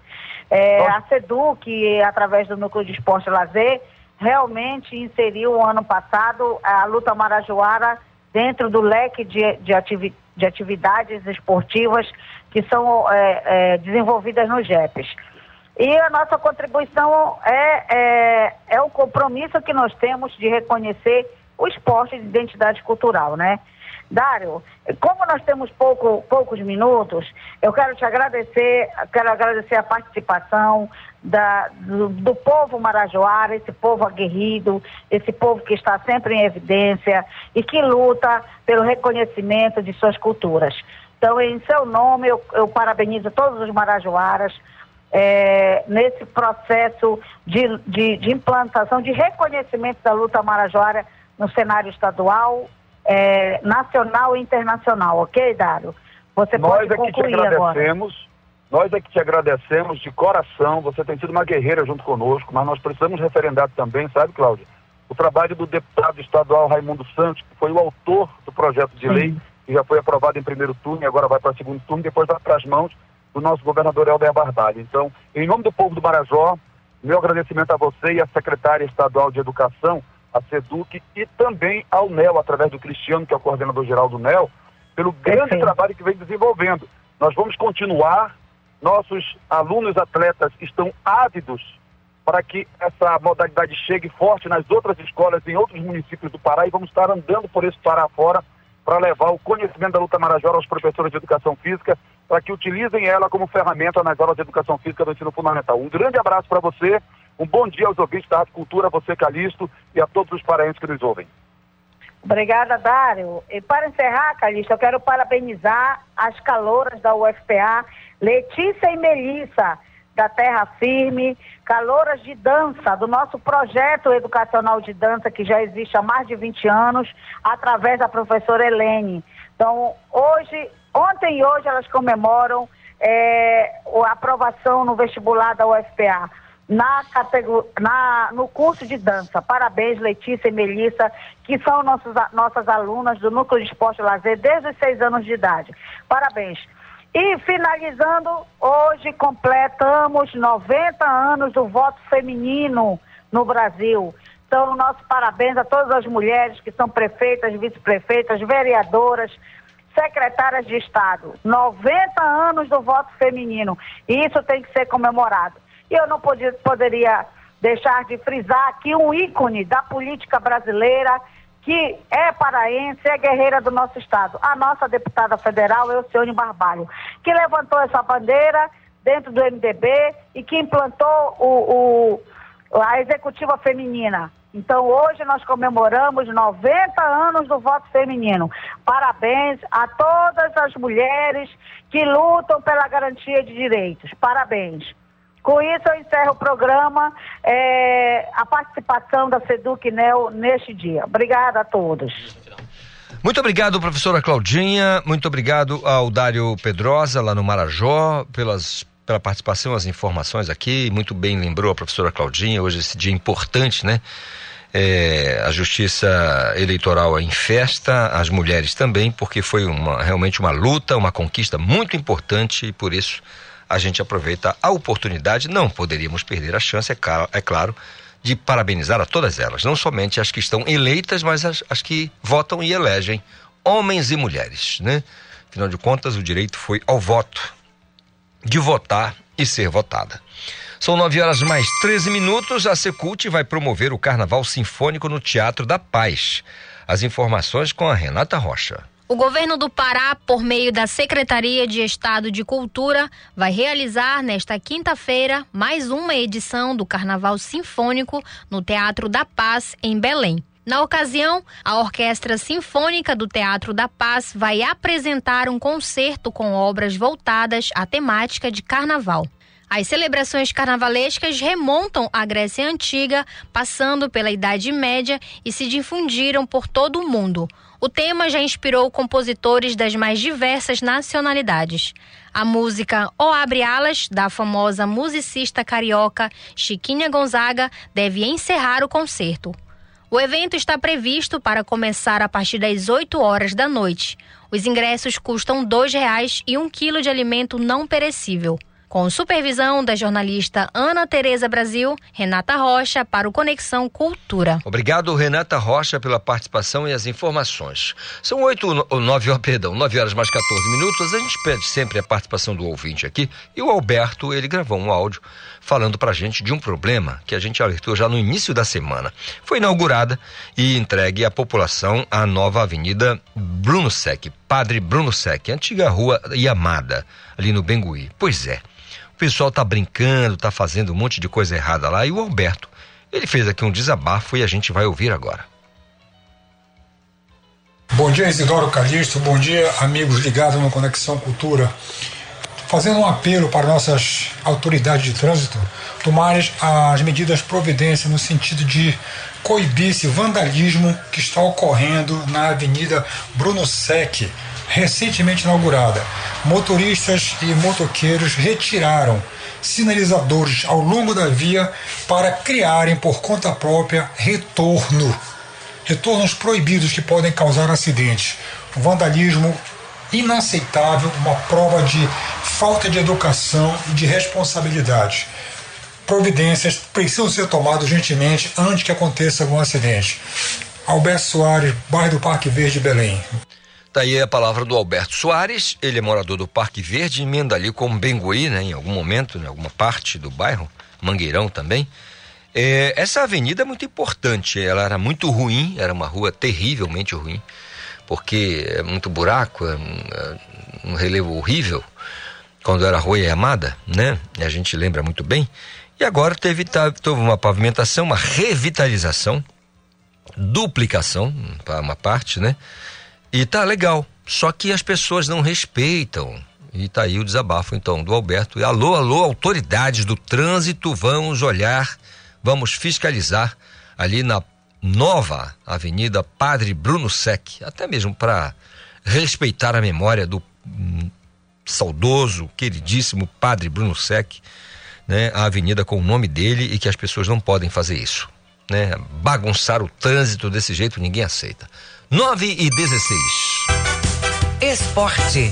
É, a SEDU, que através do Núcleo de Esporte e Lazer, realmente inseriu ano passado a luta marajoara dentro do leque de, de, ativi de atividades esportivas que são é, é, desenvolvidas no JEPs. E a nossa contribuição é, é, é o compromisso que nós temos de reconhecer o esporte de identidade cultural, né? Dário, como nós temos pouco, poucos minutos, eu quero te agradecer, quero agradecer a participação da, do, do, povo marajoara, esse povo aguerrido, esse povo que está sempre em evidência e que luta pelo reconhecimento de suas culturas. Então, em seu nome, eu, eu parabenizo todos os marajoaras é, nesse processo de, de, de implantação, de reconhecimento da luta marajoara no cenário estadual é, nacional e internacional, ok, Dário? Você nós pode é que te agradecemos, agora. nós é que te agradecemos de coração, você tem sido uma guerreira junto conosco, mas nós precisamos referendar também, sabe, Cláudia? o trabalho do deputado estadual Raimundo Santos, que foi o autor do projeto de lei, que já foi aprovado em primeiro turno e agora vai para segundo turno, depois vai para as mãos do nosso governador Helder Barbalho. Então, em nome do povo do Marajó, meu agradecimento a você e à secretária estadual de Educação, a SEDUC, e também ao NEL, através do Cristiano, que é o coordenador geral do NEL, pelo grande trabalho que vem desenvolvendo. Nós vamos continuar, nossos alunos atletas estão ávidos para que essa modalidade chegue forte nas outras escolas, em outros municípios do Pará, e vamos estar andando por esse Pará fora para levar o conhecimento da luta marajora aos professores de educação física, para que utilizem ela como ferramenta nas aulas de educação física do ensino fundamental. Um grande abraço para você, um bom dia aos ouvintes da Rádio Cultura, você, Calixto, e a todos os paraenses que nos ouvem. Obrigada, Dário. E para encerrar, Calixto, eu quero parabenizar as caloras da UFPA, Letícia e Melissa, da Terra Firme, caloras de dança, do nosso projeto educacional de dança, que já existe há mais de 20 anos, através da professora Helene. Então, hoje, ontem e hoje, elas comemoram é, a aprovação no vestibular da UFPA. Na, na, no curso de dança. Parabéns, Letícia e Melissa, que são nossos, nossas alunas do Núcleo de Esporte e Lazer desde os seis anos de idade. Parabéns. E finalizando, hoje completamos 90 anos do voto feminino no Brasil. Então, nosso parabéns a todas as mulheres que são prefeitas, vice-prefeitas, vereadoras, secretárias de Estado. 90 anos do voto feminino. E isso tem que ser comemorado. E eu não podia, poderia deixar de frisar aqui um ícone da política brasileira que é paraense, é guerreira do nosso estado. A nossa deputada federal, Elcione Barbalho, que levantou essa bandeira dentro do MDB e que implantou o, o, a executiva feminina. Então, hoje nós comemoramos 90 anos do voto feminino. Parabéns a todas as mulheres que lutam pela garantia de direitos. Parabéns. Com isso, eu encerro o programa, é, a participação da SEDUC NEL neste dia. Obrigada a todos. Muito obrigado, professora Claudinha. Muito obrigado ao Dário Pedrosa, lá no Marajó, pelas, pela participação, as informações aqui. Muito bem lembrou a professora Claudinha, hoje esse dia importante, né? É, a justiça eleitoral é em festa, as mulheres também, porque foi uma, realmente uma luta, uma conquista muito importante e por isso a gente aproveita a oportunidade, não poderíamos perder a chance, é claro, é claro de parabenizar a todas elas, não somente as que estão eleitas, mas as, as que votam e elegem, homens e mulheres, né? Afinal de contas, o direito foi ao voto, de votar e ser votada. São nove horas mais 13 minutos. A Secult vai promover o Carnaval Sinfônico no Teatro da Paz. As informações com a Renata Rocha. O governo do Pará, por meio da Secretaria de Estado de Cultura, vai realizar nesta quinta-feira mais uma edição do Carnaval Sinfônico no Teatro da Paz, em Belém. Na ocasião, a Orquestra Sinfônica do Teatro da Paz vai apresentar um concerto com obras voltadas à temática de carnaval. As celebrações carnavalescas remontam à Grécia Antiga, passando pela Idade Média e se difundiram por todo o mundo. O tema já inspirou compositores das mais diversas nacionalidades. A música O Abre Alas, da famosa musicista carioca Chiquinha Gonzaga, deve encerrar o concerto. O evento está previsto para começar a partir das 8 horas da noite. Os ingressos custam R$ 2,00 e um quilo de alimento não perecível com supervisão da jornalista Ana Tereza Brasil, Renata Rocha, para o Conexão Cultura. Obrigado, Renata Rocha, pela participação e as informações. São oito ou nove, oh, <laughs> perdão, nove horas mais 14 minutos. A gente pede sempre a participação do ouvinte aqui. E o Alberto, ele gravou um áudio falando pra gente de um problema que a gente alertou já no início da semana. Foi inaugurada e entregue à população a nova avenida Bruno Sec, Padre Bruno Sec, antiga rua Yamada, ali no Bengui. Pois é. O pessoal tá brincando, tá fazendo um monte de coisa errada lá. E o Alberto, ele fez aqui um desabafo e a gente vai ouvir agora. Bom dia, Isidoro Calixto. Bom dia, amigos ligados no Conexão Cultura. Fazendo um apelo para nossas autoridades de trânsito tomarem as medidas providência no sentido de coibir esse vandalismo que está ocorrendo na Avenida Bruno Sec, recentemente inaugurada. motoristas e motoqueiros retiraram sinalizadores ao longo da via para criarem por conta própria retorno. Retornos proibidos que podem causar acidentes. Vandalismo inaceitável, uma prova de falta de educação e de responsabilidade. Providências precisam ser tomadas urgentemente antes que aconteça algum acidente. Alberto Soares, bairro do Parque Verde, Belém. Daí a palavra do Alberto Soares, ele é morador do Parque Verde, emenda ali com Bengui, né, em algum momento, em alguma parte do bairro, Mangueirão também. É, essa avenida é muito importante, ela era muito ruim, era uma rua terrivelmente ruim, porque é muito buraco, é um, é um relevo horrível, quando era Rua Amada, né? E a gente lembra muito bem. E agora teve, tá, teve uma pavimentação, uma revitalização, duplicação, uma parte, né? E tá legal. Só que as pessoas não respeitam. E tá aí o desabafo então do Alberto. E alô, alô, autoridades do trânsito, vamos olhar, vamos fiscalizar ali na nova Avenida Padre Bruno Sec, até mesmo para respeitar a memória do hum, saudoso, queridíssimo Padre Bruno Sec, né? A avenida com o nome dele e que as pessoas não podem fazer isso, né? Bagunçar o trânsito desse jeito ninguém aceita. 9 e 16. Esporte.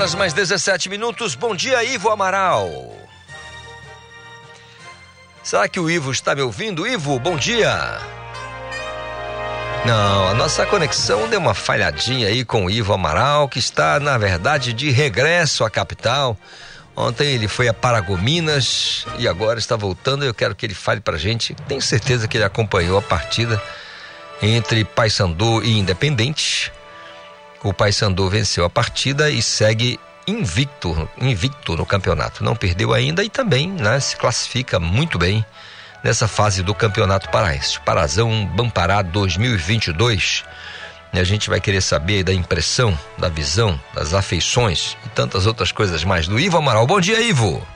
Horas mais 17 minutos. Bom dia, Ivo Amaral. Será que o Ivo está me ouvindo? Ivo, bom dia. Não, a nossa conexão deu uma falhadinha aí com o Ivo Amaral, que está, na verdade, de regresso à capital. Ontem ele foi a Paragominas e agora está voltando. Eu quero que ele fale pra gente. Tenho certeza que ele acompanhou a partida entre Paysandu e Independente. O Paysandu venceu a partida e segue invicto, invicto no campeonato. Não perdeu ainda e também né, se classifica muito bem nessa fase do Campeonato Paraense. Parazão Bampará 2022. E a gente vai querer saber da impressão, da visão, das afeições e tantas outras coisas mais do Ivo Amaral. Bom dia, Ivo.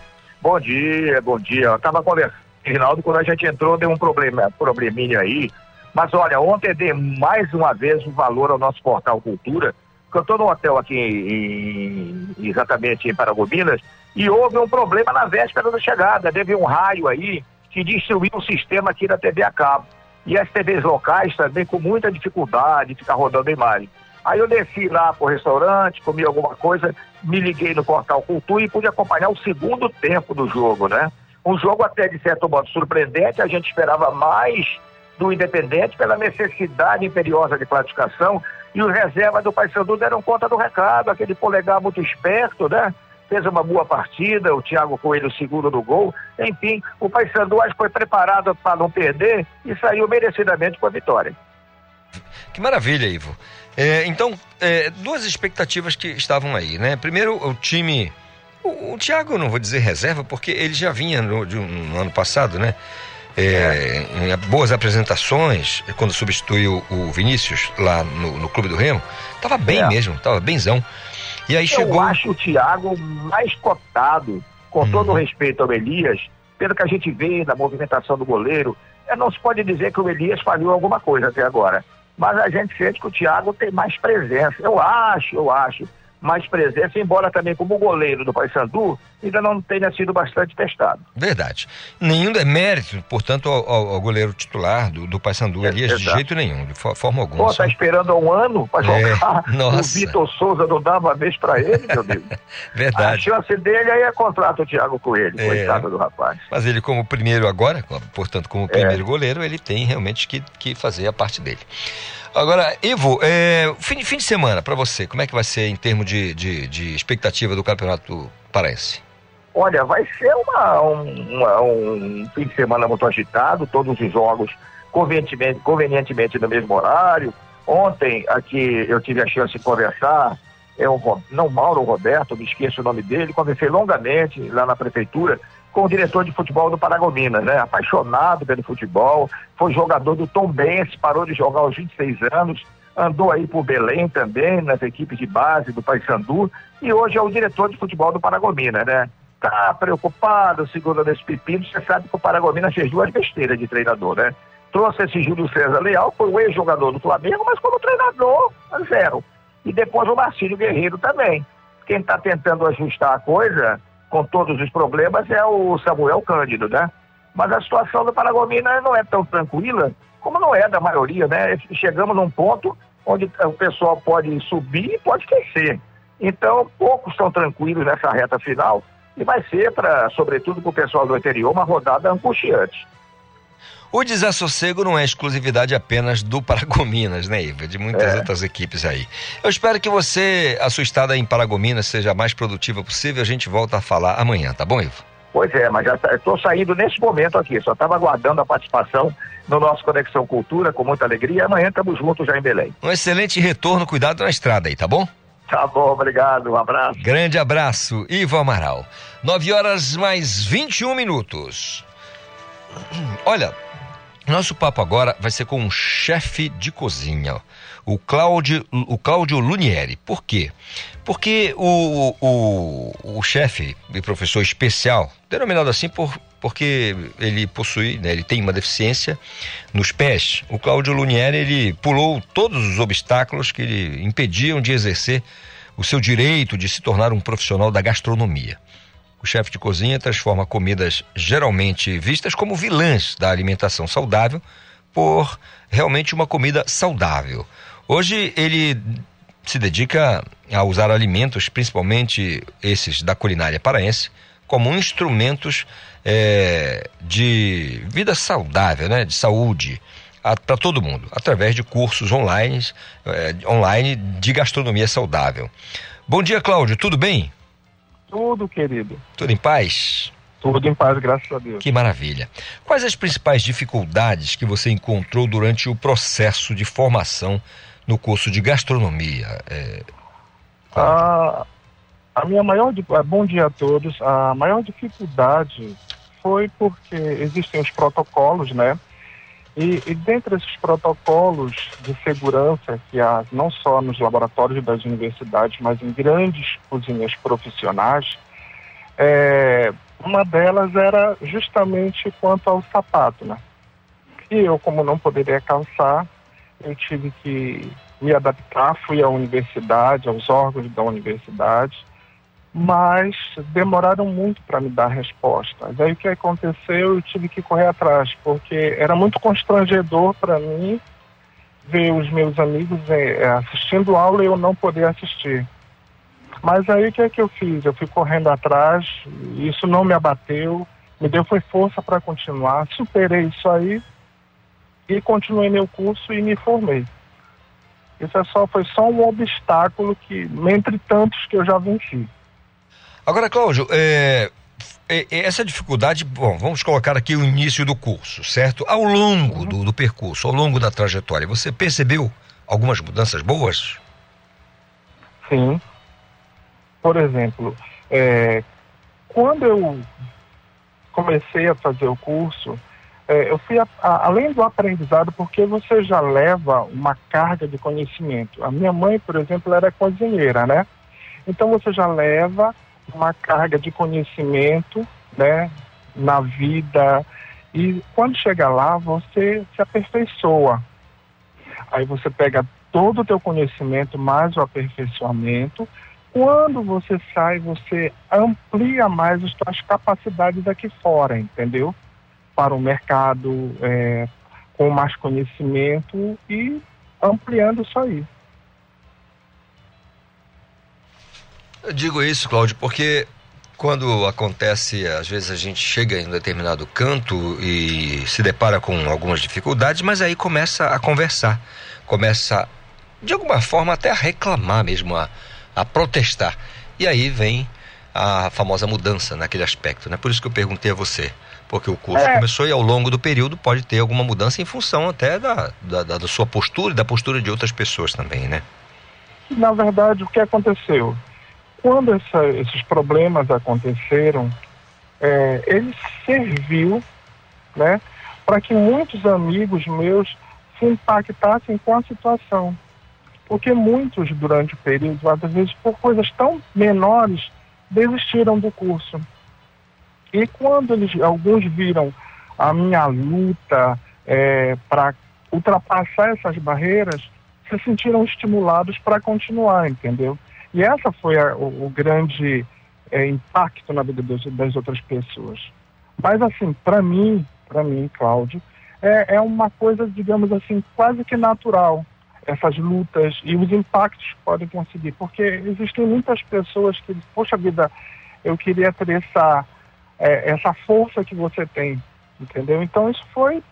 Bom dia, bom dia. Eu tava conversando, Rinaldo, quando a gente entrou, deu um problema, probleminha aí mas olha, ontem dei mais uma vez um valor ao nosso portal Cultura, que eu estou no hotel aqui em, exatamente em Paragominas, e houve um problema na véspera da chegada. Teve um raio aí que destruiu o sistema aqui da TV a cabo. E as TVs locais também com muita dificuldade de ficar rodando imagem. Aí eu desci lá pro restaurante, comi alguma coisa, me liguei no portal Cultura e pude acompanhar o segundo tempo do jogo, né? Um jogo até de certo modo surpreendente, a gente esperava mais do Independente pela necessidade imperiosa de classificação e os reservas do Paysandu deram conta do recado, aquele polegar muito esperto, né? Fez uma boa partida, o Thiago Coelho segundo no gol. Enfim, o Paysandu acho que foi preparado para não perder e saiu merecidamente com a vitória. Que maravilha, Ivo. É, então, é, duas expectativas que estavam aí, né? Primeiro, o time. O, o Thiago, não vou dizer reserva, porque ele já vinha no, de um, no ano passado, né? É, em boas apresentações, quando substituiu o Vinícius lá no, no Clube do Remo, tava bem é. mesmo, tava benzão. E aí Eu chegou. Eu acho o Thiago mais cotado, com hum. todo o respeito ao Elias, pelo que a gente vê na movimentação do goleiro. É, não se pode dizer que o Elias falhou alguma coisa até agora. Mas a gente sente que o Thiago tem mais presença. Eu acho, eu acho mais presença, embora também como goleiro do Paysandu ainda não tenha sido bastante testado. Verdade. Nenhum demérito, portanto, ao, ao goleiro titular do, do Paysandu, é, Elias, de jeito nenhum, de forma alguma. Pô, tá esperando há um ano para é, jogar. <laughs> Nossa. O Vitor Souza não dava uma vez para ele, meu amigo. <laughs> Verdade. A chance dele aí é contrato o Thiago Coelho, é, coitado do rapaz. Mas ele como primeiro agora, portanto, como primeiro é. goleiro, ele tem realmente que, que fazer a parte dele. Agora, Ivo, é, fim, fim, de semana para você, como é que vai ser em termos de, de, de expectativa do Campeonato Paraense? Olha, vai ser uma, um, uma, um fim de semana muito agitado, todos os jogos convenientemente, convenientemente no mesmo horário. Ontem aqui eu tive a chance de conversar, é o, não Mauro Roberto, me esqueço o nome dele, conversei longamente lá na prefeitura com o diretor de futebol do Paragominas, né? Apaixonado pelo futebol, foi jogador do Tom Benz, parou de jogar aos 26 anos, andou aí por Belém também, nas equipes de base do Paysandu, e hoje é o diretor de futebol do Paragominas, né? Tá preocupado, segundo esse pepino, você sabe que o Paragominas fez duas besteiras de treinador, né? Trouxe esse Júlio César Leal, foi o ex-jogador do Flamengo, mas como treinador, zero. E depois o Marcílio Guerreiro também. Quem está tentando ajustar a coisa com todos os problemas é o Samuel Cândido, né? Mas a situação do Paragominas não é tão tranquila como não é da maioria, né? Chegamos num ponto onde o pessoal pode subir e pode crescer. Então, poucos estão tranquilos nessa reta final e vai ser, para, sobretudo para o pessoal do interior, uma rodada angustiante. O desassossego não é exclusividade apenas do Paragominas, né, Iva? De muitas é. outras equipes aí. Eu espero que você, a sua estada em Paragominas, seja a mais produtiva possível. A gente volta a falar amanhã, tá bom, Iva? Pois é, mas já estou saindo nesse momento aqui. Só estava aguardando a participação no nosso Conexão Cultura com muita alegria. Amanhã estamos juntos já em Belém. Um excelente retorno, cuidado na estrada aí, tá bom? Tá bom, obrigado. Um abraço. Grande abraço, Ivo Amaral. 9 horas mais 21 minutos. <clears throat> Olha, nosso papo agora vai ser com um chefe de cozinha, o Cláudio, o Cláudio Lunieri. Por quê? Porque o, o, o chefe e professor especial, denominado assim por, porque ele possui, né, ele tem uma deficiência nos pés. O Cláudio Lunieri, ele pulou todos os obstáculos que lhe impediam de exercer o seu direito de se tornar um profissional da gastronomia. O chefe de cozinha transforma comidas geralmente vistas como vilãs da alimentação saudável por realmente uma comida saudável. Hoje ele se dedica a usar alimentos, principalmente esses da culinária paraense, como instrumentos é, de vida saudável, né, de saúde para todo mundo, através de cursos online, é, online de gastronomia saudável. Bom dia, Cláudio, tudo bem? Tudo, querido. Tudo em paz? Tudo em paz, graças a Deus. Que maravilha. Quais as principais dificuldades que você encontrou durante o processo de formação no curso de gastronomia? É... A, a minha maior. Bom dia a todos. A maior dificuldade foi porque existem os protocolos, né? E, e dentre esses protocolos de segurança que há não só nos laboratórios das universidades, mas em grandes cozinhas profissionais, é, uma delas era justamente quanto ao sapato, né? E eu, como não poderia calçar, eu tive que me adaptar, fui à universidade, aos órgãos da universidade, mas demoraram muito para me dar resposta. Daí o que aconteceu, eu tive que correr atrás, porque era muito constrangedor para mim ver os meus amigos é, assistindo aula e eu não poder assistir. Mas aí o que é que eu fiz? Eu fui correndo atrás, isso não me abateu, me deu foi força para continuar, superei isso aí e continuei meu curso e me formei. Isso é só, foi só um obstáculo que, entre tantos que eu já venci. Agora, Cláudio, é, é, é, essa dificuldade, bom, vamos colocar aqui o início do curso, certo? Ao longo do, do percurso, ao longo da trajetória, você percebeu algumas mudanças boas? Sim. Por exemplo, é, quando eu comecei a fazer o curso, é, eu fui a, a, além do aprendizado, porque você já leva uma carga de conhecimento. A minha mãe, por exemplo, era cozinheira, né? Então você já leva uma carga de conhecimento, né, na vida e quando chega lá você se aperfeiçoa. Aí você pega todo o teu conhecimento mais o aperfeiçoamento. Quando você sai, você amplia mais as suas capacidades aqui fora, entendeu? Para o mercado é, com mais conhecimento e ampliando isso aí. Eu digo isso, Cláudio, porque quando acontece, às vezes a gente chega em um determinado canto e se depara com algumas dificuldades, mas aí começa a conversar, começa de alguma forma até a reclamar mesmo, a, a protestar. E aí vem a famosa mudança naquele aspecto, né? Por isso que eu perguntei a você, Porque o curso É. começou e ao longo do período pode ter alguma mudança em função até da, da, da- da sua postura e da postura de outras pessoas também, né? Na verdade, o que aconteceu? Quando essa- esses problemas aconteceram, é, ele serviu né, para que muitos amigos meus se impactassem com a situação. Porque muitos, durante o período, às vezes por coisas tão menores, desistiram do curso. E quando eles, alguns viram a minha luta para ultrapassar essas barreiras, se sentiram estimulados para continuar, entendeu? E essa foi a- o, o grande eh, impacto na vida das, das outras pessoas. Mas assim, para mim, para mim, Cláudio, é, é uma coisa, digamos assim, quase que natural essas lutas e os impactos que podem conseguir, porque existem muitas pessoas que, poxa vida, eu queria ter essa eh, essa força que você tem, entendeu? Então isso foi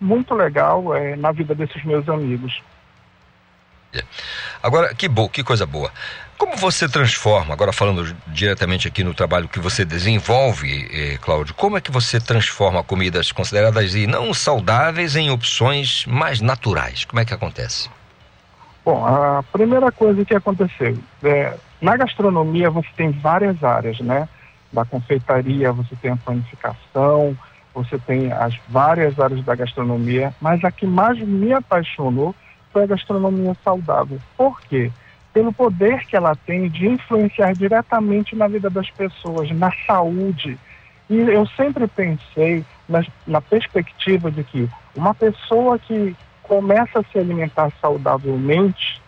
muito legal eh, na vida desses meus amigos. Agora, que bom, que coisa boa. Como você transforma, agora falando diretamente aqui no trabalho que você desenvolve, eh, Cláudio, como é que você transforma comidas consideradas e não saudáveis em opções mais naturais? Como é que acontece? Bom, a primeira coisa que aconteceu, é, na gastronomia você tem várias áreas, né? Da confeitaria, você tem a panificação, você tem as várias áreas da gastronomia, mas a que mais me apaixonou foi a gastronomia saudável. Por quê? Pelo poder que ela tem de influenciar diretamente na vida das pessoas, na saúde. E eu sempre pensei na, na perspectiva de que uma pessoa que começa a se alimentar saudavelmente,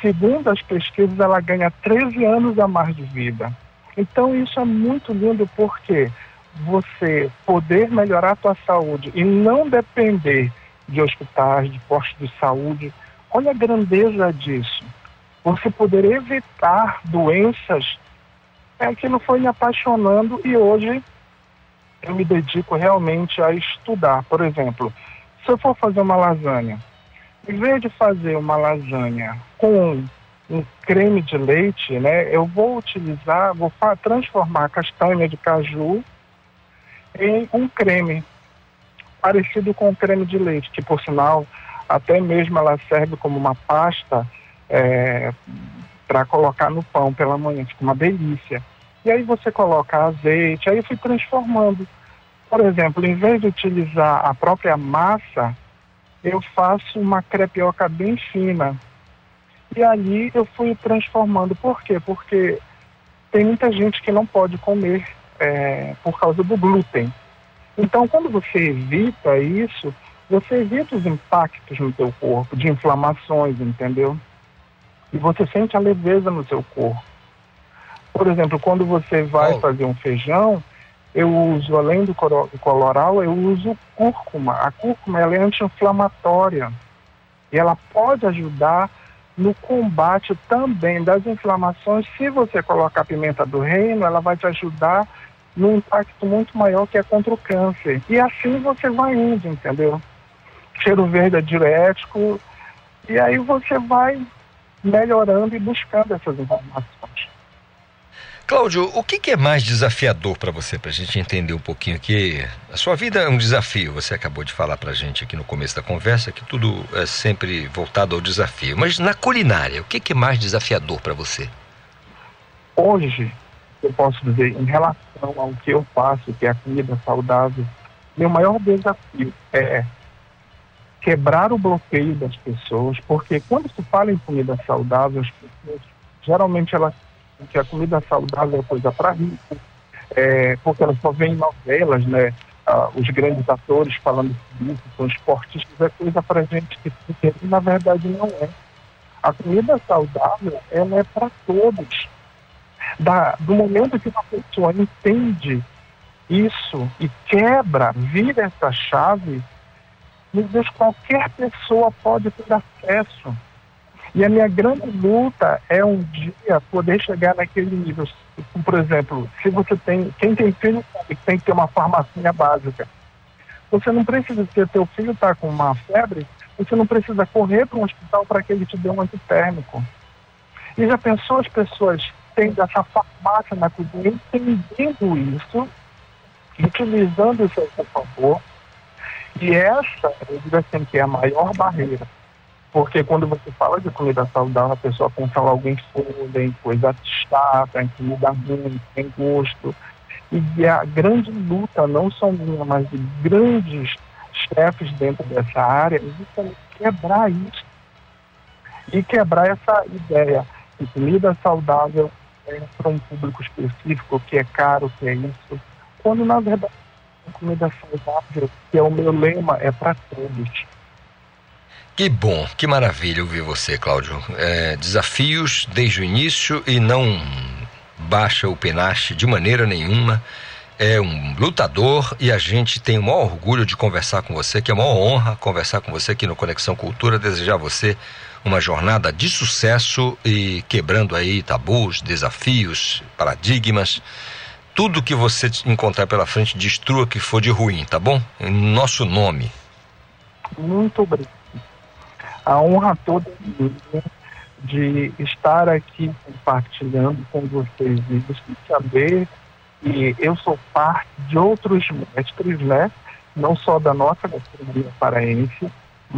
segundo as pesquisas, ela ganha 13 anos a mais de vida. Então isso é muito lindo porque você poder melhorar a tua saúde e não depender de hospitais, de postos de saúde, olha a grandeza disso. Você poder evitar doenças é aquilo foi me apaixonando e hoje eu me dedico realmente a estudar. Por exemplo, se eu for fazer uma lasanha, em vez de fazer uma lasanha com um creme de leite, né, eu vou utilizar, vou transformar a castanha de caju em um creme parecido com o creme de leite, que por sinal até mesmo ela serve como uma pasta para colocar no pão pela manhã, fica uma delícia. E aí você coloca azeite, aí eu fui transformando. Por exemplo, em vez de utilizar a própria massa, eu faço uma crepioca bem fina. E ali eu fui transformando. Por quê? Porque tem muita gente que não pode comer é, por causa do glúten. Então, quando você evita isso, você evita os impactos no teu corpo, de inflamações, entendeu? E você sente a leveza no seu corpo. Por exemplo, quando você vai fazer um feijão, eu uso, além do coloral, eu uso cúrcuma. A cúrcuma ela é anti-inflamatória e ela pode ajudar no combate também das inflamações. Se você colocar a pimenta do reino, ela vai te ajudar num impacto muito maior que é contra o câncer. E assim você vai indo, entendeu? Cheiro verde é diurético e aí você vai melhorando e buscando essas informações. Cláudio, o que, que é mais desafiador para você, para a gente entender um pouquinho aqui? A sua vida é um desafio, você acabou de falar para a gente aqui no começo da conversa que tudo é sempre voltado ao desafio. Mas na culinária, o que, que é mais desafiador para você? Hoje, eu posso dizer, em relação ao que eu faço, que é a comida saudável, meu maior desafio é quebrar o bloqueio das pessoas, porque quando se fala em comida saudável, as pessoas, geralmente elas que a comida saudável é coisa para rico, é, porque elas só veem novelas, né? Ah, os grandes atores falando sobre isso, são esportistas, é coisa para gente que, que na verdade não é. A comida saudável, ela é para todos. Da, do momento que uma pessoa entende isso e quebra, vira essa chave, meu Deus, qualquer pessoa pode ter acesso. E a minha grande luta é um dia poder chegar naquele nível. Por exemplo, se você tem, quem tem filho sabe que tem que ter uma farmacinha básica. Você não precisa, se teu filho está com uma febre, você não precisa correr para um hospital para que ele te dê um antitérmico. E já pensou as pessoas tendo essa farmácia na cozinha, entendendo isso, utilizando isso a seu favor. E essa, eu digo assim, que é a maior barreira. Porque quando você fala de comida saudável, a pessoa pensa logo em folha, em coisa chata, em comida ruim, em gosto. E a grande luta, não só minha, mas de grandes chefes dentro dessa área, é quebrar isso. E quebrar essa ideia de comida saudável é para um público específico, que é caro, que é isso. Quando, na verdade, comida saudável, que é o meu lema, é para todos. Que bom, que maravilha ouvir você, Cláudio. É, desafios desde o início e não baixa o penache de maneira nenhuma. É um lutador e a gente tem o maior orgulho de conversar com você, que é uma honra conversar com você aqui no Conexão Cultura, desejar a você uma jornada de sucesso e quebrando aí tabus, desafios, paradigmas. Tudo que você encontrar pela frente, destrua que for de ruim, tá bom? Em nosso nome. Muito obrigado. A honra toda de estar aqui compartilhando com vocês isso e saber que eu sou parte de outros mestres, né? Não só da nossa gastronomia paraense,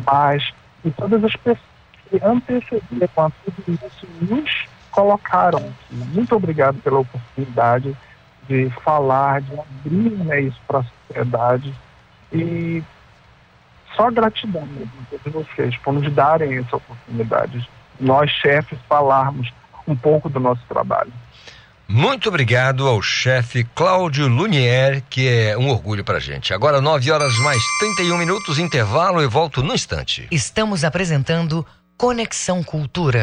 mas de todas as pessoas que antecederam a tudo isso nos colocaram aqui. Muito obrigado pela oportunidade de falar, de abrir né, isso para a sociedade e só gratidão mesmo a todos vocês por nos darem essa oportunidade, nós chefes falarmos um pouco do nosso trabalho. Muito obrigado ao chefe Cláudio Lunier, que é um orgulho pra gente. Agora 9 horas mais 31 minutos, intervalo e volto no instante. Estamos apresentando Conexão Cultura.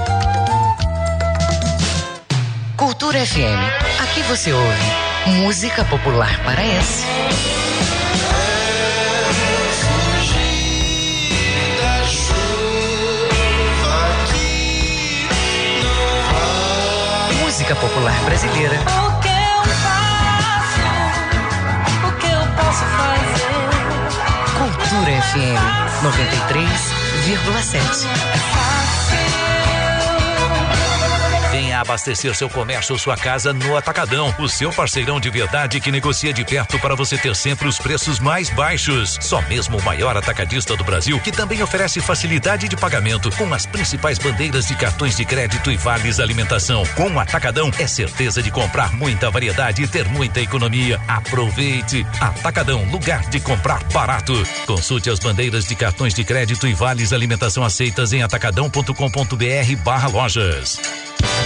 Cultura FM. Aqui você ouve música popular paraense. Música popular brasileira. O que eu faço? O que eu posso fazer? Cultura FM 93,7. Venha abastecer seu comércio ou sua casa no Atacadão, o seu parceirão de verdade que negocia de perto para você ter sempre os preços mais baixos. Só mesmo o maior atacadista do Brasil, que também oferece facilidade de pagamento com as principais bandeiras de cartões de crédito e vales alimentação. Com o Atacadão é certeza de comprar muita variedade e ter muita economia. Aproveite! Atacadão, lugar de comprar barato. Consulte as bandeiras de cartões de crédito e vales alimentação aceitas em atacadão.com.br barra lojas.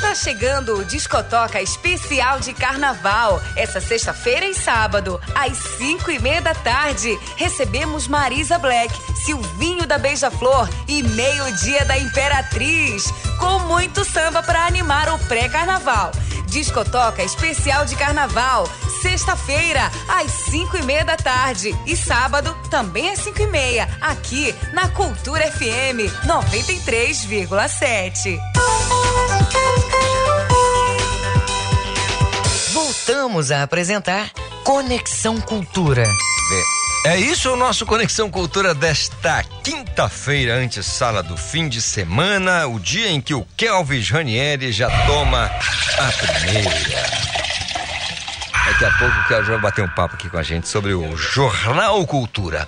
Tá chegando o Discotoca Especial de Carnaval. Essa sexta-feira e sábado, às 5 e meia da tarde, recebemos Marisa Black, Silvinho da Beija-Flor e Meio-Dia da Imperatriz. Com muito samba para animar o pré-carnaval. Discotoca Especial de Carnaval. Sexta-feira, às 5 e meia da tarde. E sábado, também às 5 e meia. Aqui na Cultura FM 93,7. Voltamos a apresentar Conexão Cultura. É isso o nosso Conexão Cultura desta quinta-feira, antes sala do fim de semana, o dia em que o Kelvis Ranieri já toma a primeira. É Daqui a pouco o Kelvin vai bater um papo aqui com a gente sobre o Jornal Cultura.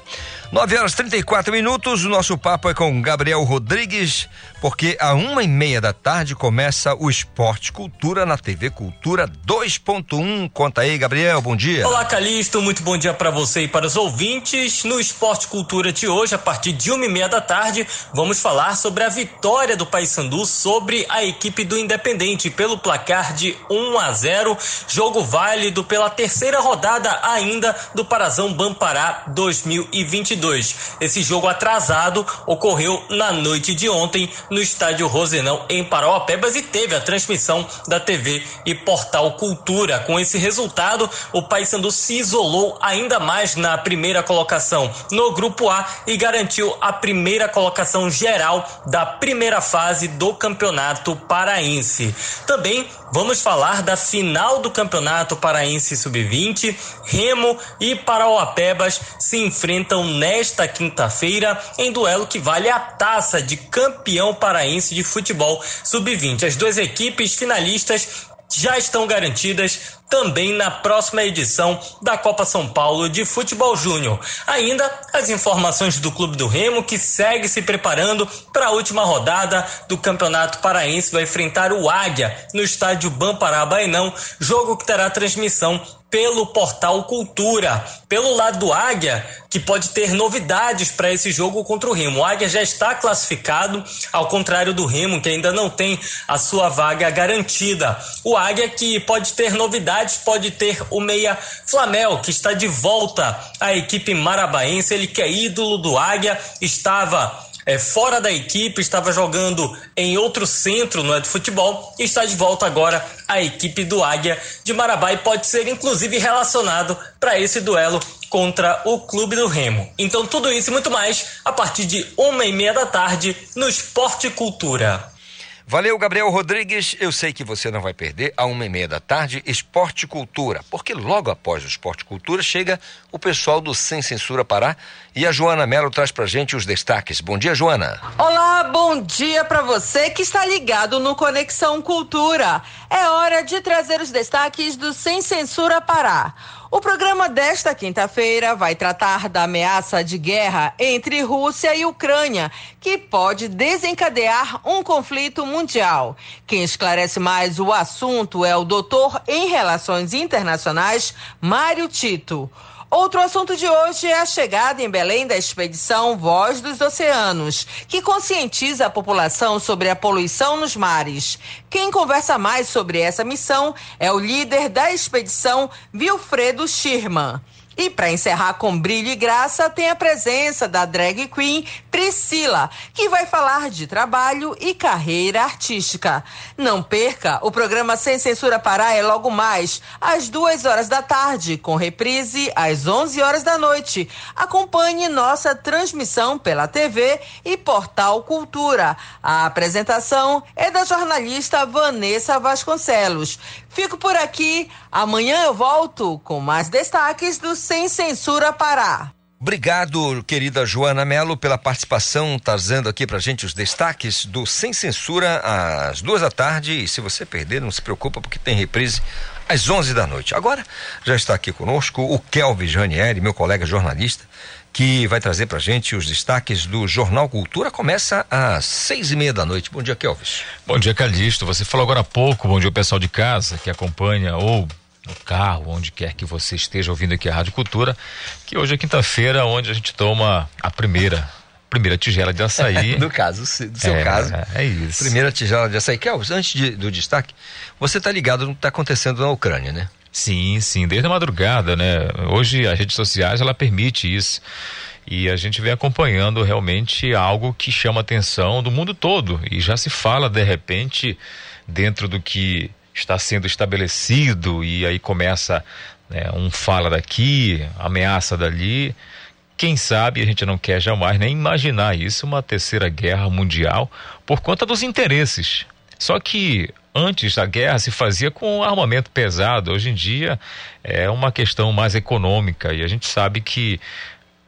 9 horas 34 minutos, o nosso papo é com Gabriel Rodrigues, porque a uma e meia da tarde começa o Esporte Cultura na TV Cultura 2.1. Conta aí, Gabriel, bom dia. Olá, Calixto, muito bom dia para você e para os ouvintes. No Esporte Cultura de hoje, a partir de uma e meia da tarde, vamos falar sobre a vitória do Paysandu sobre a equipe do Independente pelo placar de 1 a 0, jogo válido pela terceira rodada ainda do Parazão Bampará 2022. Esse jogo atrasado ocorreu na noite de ontem no estádio Rosenão em Parauapebas e teve a transmissão da TV e Portal Cultura. Com esse resultado, o Paysandu se isolou ainda mais na primeira colocação no grupo A e garantiu a primeira colocação geral da primeira fase do Campeonato Paraense. Também vamos falar da final do Campeonato Paraense Sub-20. Remo e Parauapebas se enfrentam nesta quinta-feira em duelo que vale a taça de campeão paraense de futebol sub-20. As duas equipes finalistas já estão garantidas também na próxima edição da Copa São Paulo de Futebol Júnior. Ainda as informações do Clube do Remo que segue se preparando para a última rodada do Campeonato Paraense vai enfrentar o Águia no estádio Bampará Bainão, jogo que terá transmissão pelo portal Cultura. Pelo lado do Águia, que pode ter novidades para esse jogo contra o Remo. O Águia já está classificado, ao contrário do Remo, que ainda não tem a sua vaga garantida. O Águia que pode ter novidades, pode ter o meia Flamel, que está de volta à equipe marabaense, ele que é ídolo do Águia, estava é, fora da equipe, estava jogando em outro centro no é, de futebol e está de volta agora à equipe do Águia de Marabá e pode ser inclusive relacionado para esse duelo contra o Clube do Remo. Então tudo isso e muito mais a partir de uma e meia da tarde no Esporte Cultura. Valeu, Gabriel Rodrigues. Eu sei que você não vai perder a uma e meia da tarde Esporte Cultura, porque logo após o Esporte Cultura chega o pessoal do Sem Censura Pará e a Joana Melo traz pra gente os destaques. Bom dia, Joana. Olá, bom dia para você que está ligado no Conexão Cultura. É hora de trazer os destaques do Sem Censura Pará. O programa desta quinta-feira vai tratar da ameaça de guerra entre Rússia e Ucrânia, que pode desencadear um conflito mundial. Quem esclarece mais o assunto é o doutor em Relações Internacionais, Mário Tito. Outro assunto de hoje é a chegada em Belém da expedição Voz dos Oceanos, que conscientiza a população sobre a poluição nos mares. Quem conversa mais sobre essa missão é o líder da expedição, Wilfredo Schirman. E para encerrar com brilho e graça, tem a presença da drag queen Priscila, que vai falar de trabalho e carreira artística. Não perca, o programa Sem Censura Pará é logo mais às duas horas da tarde, com reprise às onze horas da noite. Acompanhe nossa transmissão pela TV e Portal Cultura. A apresentação é da jornalista Vanessa Vasconcelos. Fico por aqui. Amanhã eu volto com mais destaques do Sem Censura Pará. Obrigado, querida Joana Melo, pela participação, trazendo aqui pra gente os destaques do Sem Censura às duas da tarde. E se você perder, não se preocupa, porque tem reprise às onze da noite. Agora já está aqui conosco o Kelvin Janieri, meu colega jornalista, que vai trazer pra gente os destaques do Jornal Cultura. Começa às seis e meia da noite. Bom dia, Kelvis. Bom dia, Calixto. Você falou agora há pouco, bom dia o pessoal de casa que acompanha ou no carro, onde quer que você esteja ouvindo aqui a Rádio Cultura, que hoje é quinta-feira, onde a gente toma a primeira primeira tigela de açaí. <laughs> no caso, do seu é, caso. É isso. Primeira tigela de açaí. Kelvis, antes de, do destaque, você está ligado no que está acontecendo na Ucrânia, né? Sim, sim, desde a madrugada, né? Hoje as redes sociais ela permite isso. E a gente vem acompanhando realmente algo que chama atenção do mundo todo. E já se fala, de repente, dentro do que está sendo estabelecido, e aí começa né, um fala daqui, ameaça dali. Quem sabe a gente não quer jamais nem imaginar isso, uma terceira guerra mundial, por conta dos interesses. Só que antes da guerra se fazia com armamento pesado, hoje em dia é uma questão mais econômica. E a gente sabe que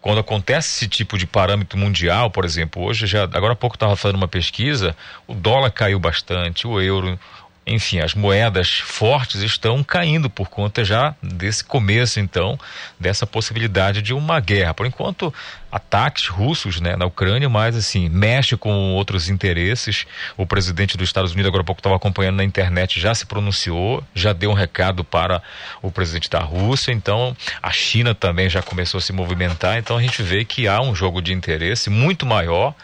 quando acontece esse tipo de parâmetro mundial, por exemplo, hoje já agora há pouco estava fazendo uma pesquisa, o dólar caiu bastante, o euro enfim, as moedas fortes estão caindo por conta já desse começo, então, dessa possibilidade de uma guerra. Por enquanto, ataques russos né, na Ucrânia, mas assim, mexe com outros interesses. O presidente dos Estados Unidos, agora há pouco estava acompanhando na internet, já se pronunciou, já deu um recado para o presidente da Rússia, então a China também já começou a se movimentar, então a gente vê que há um jogo de interesse muito maior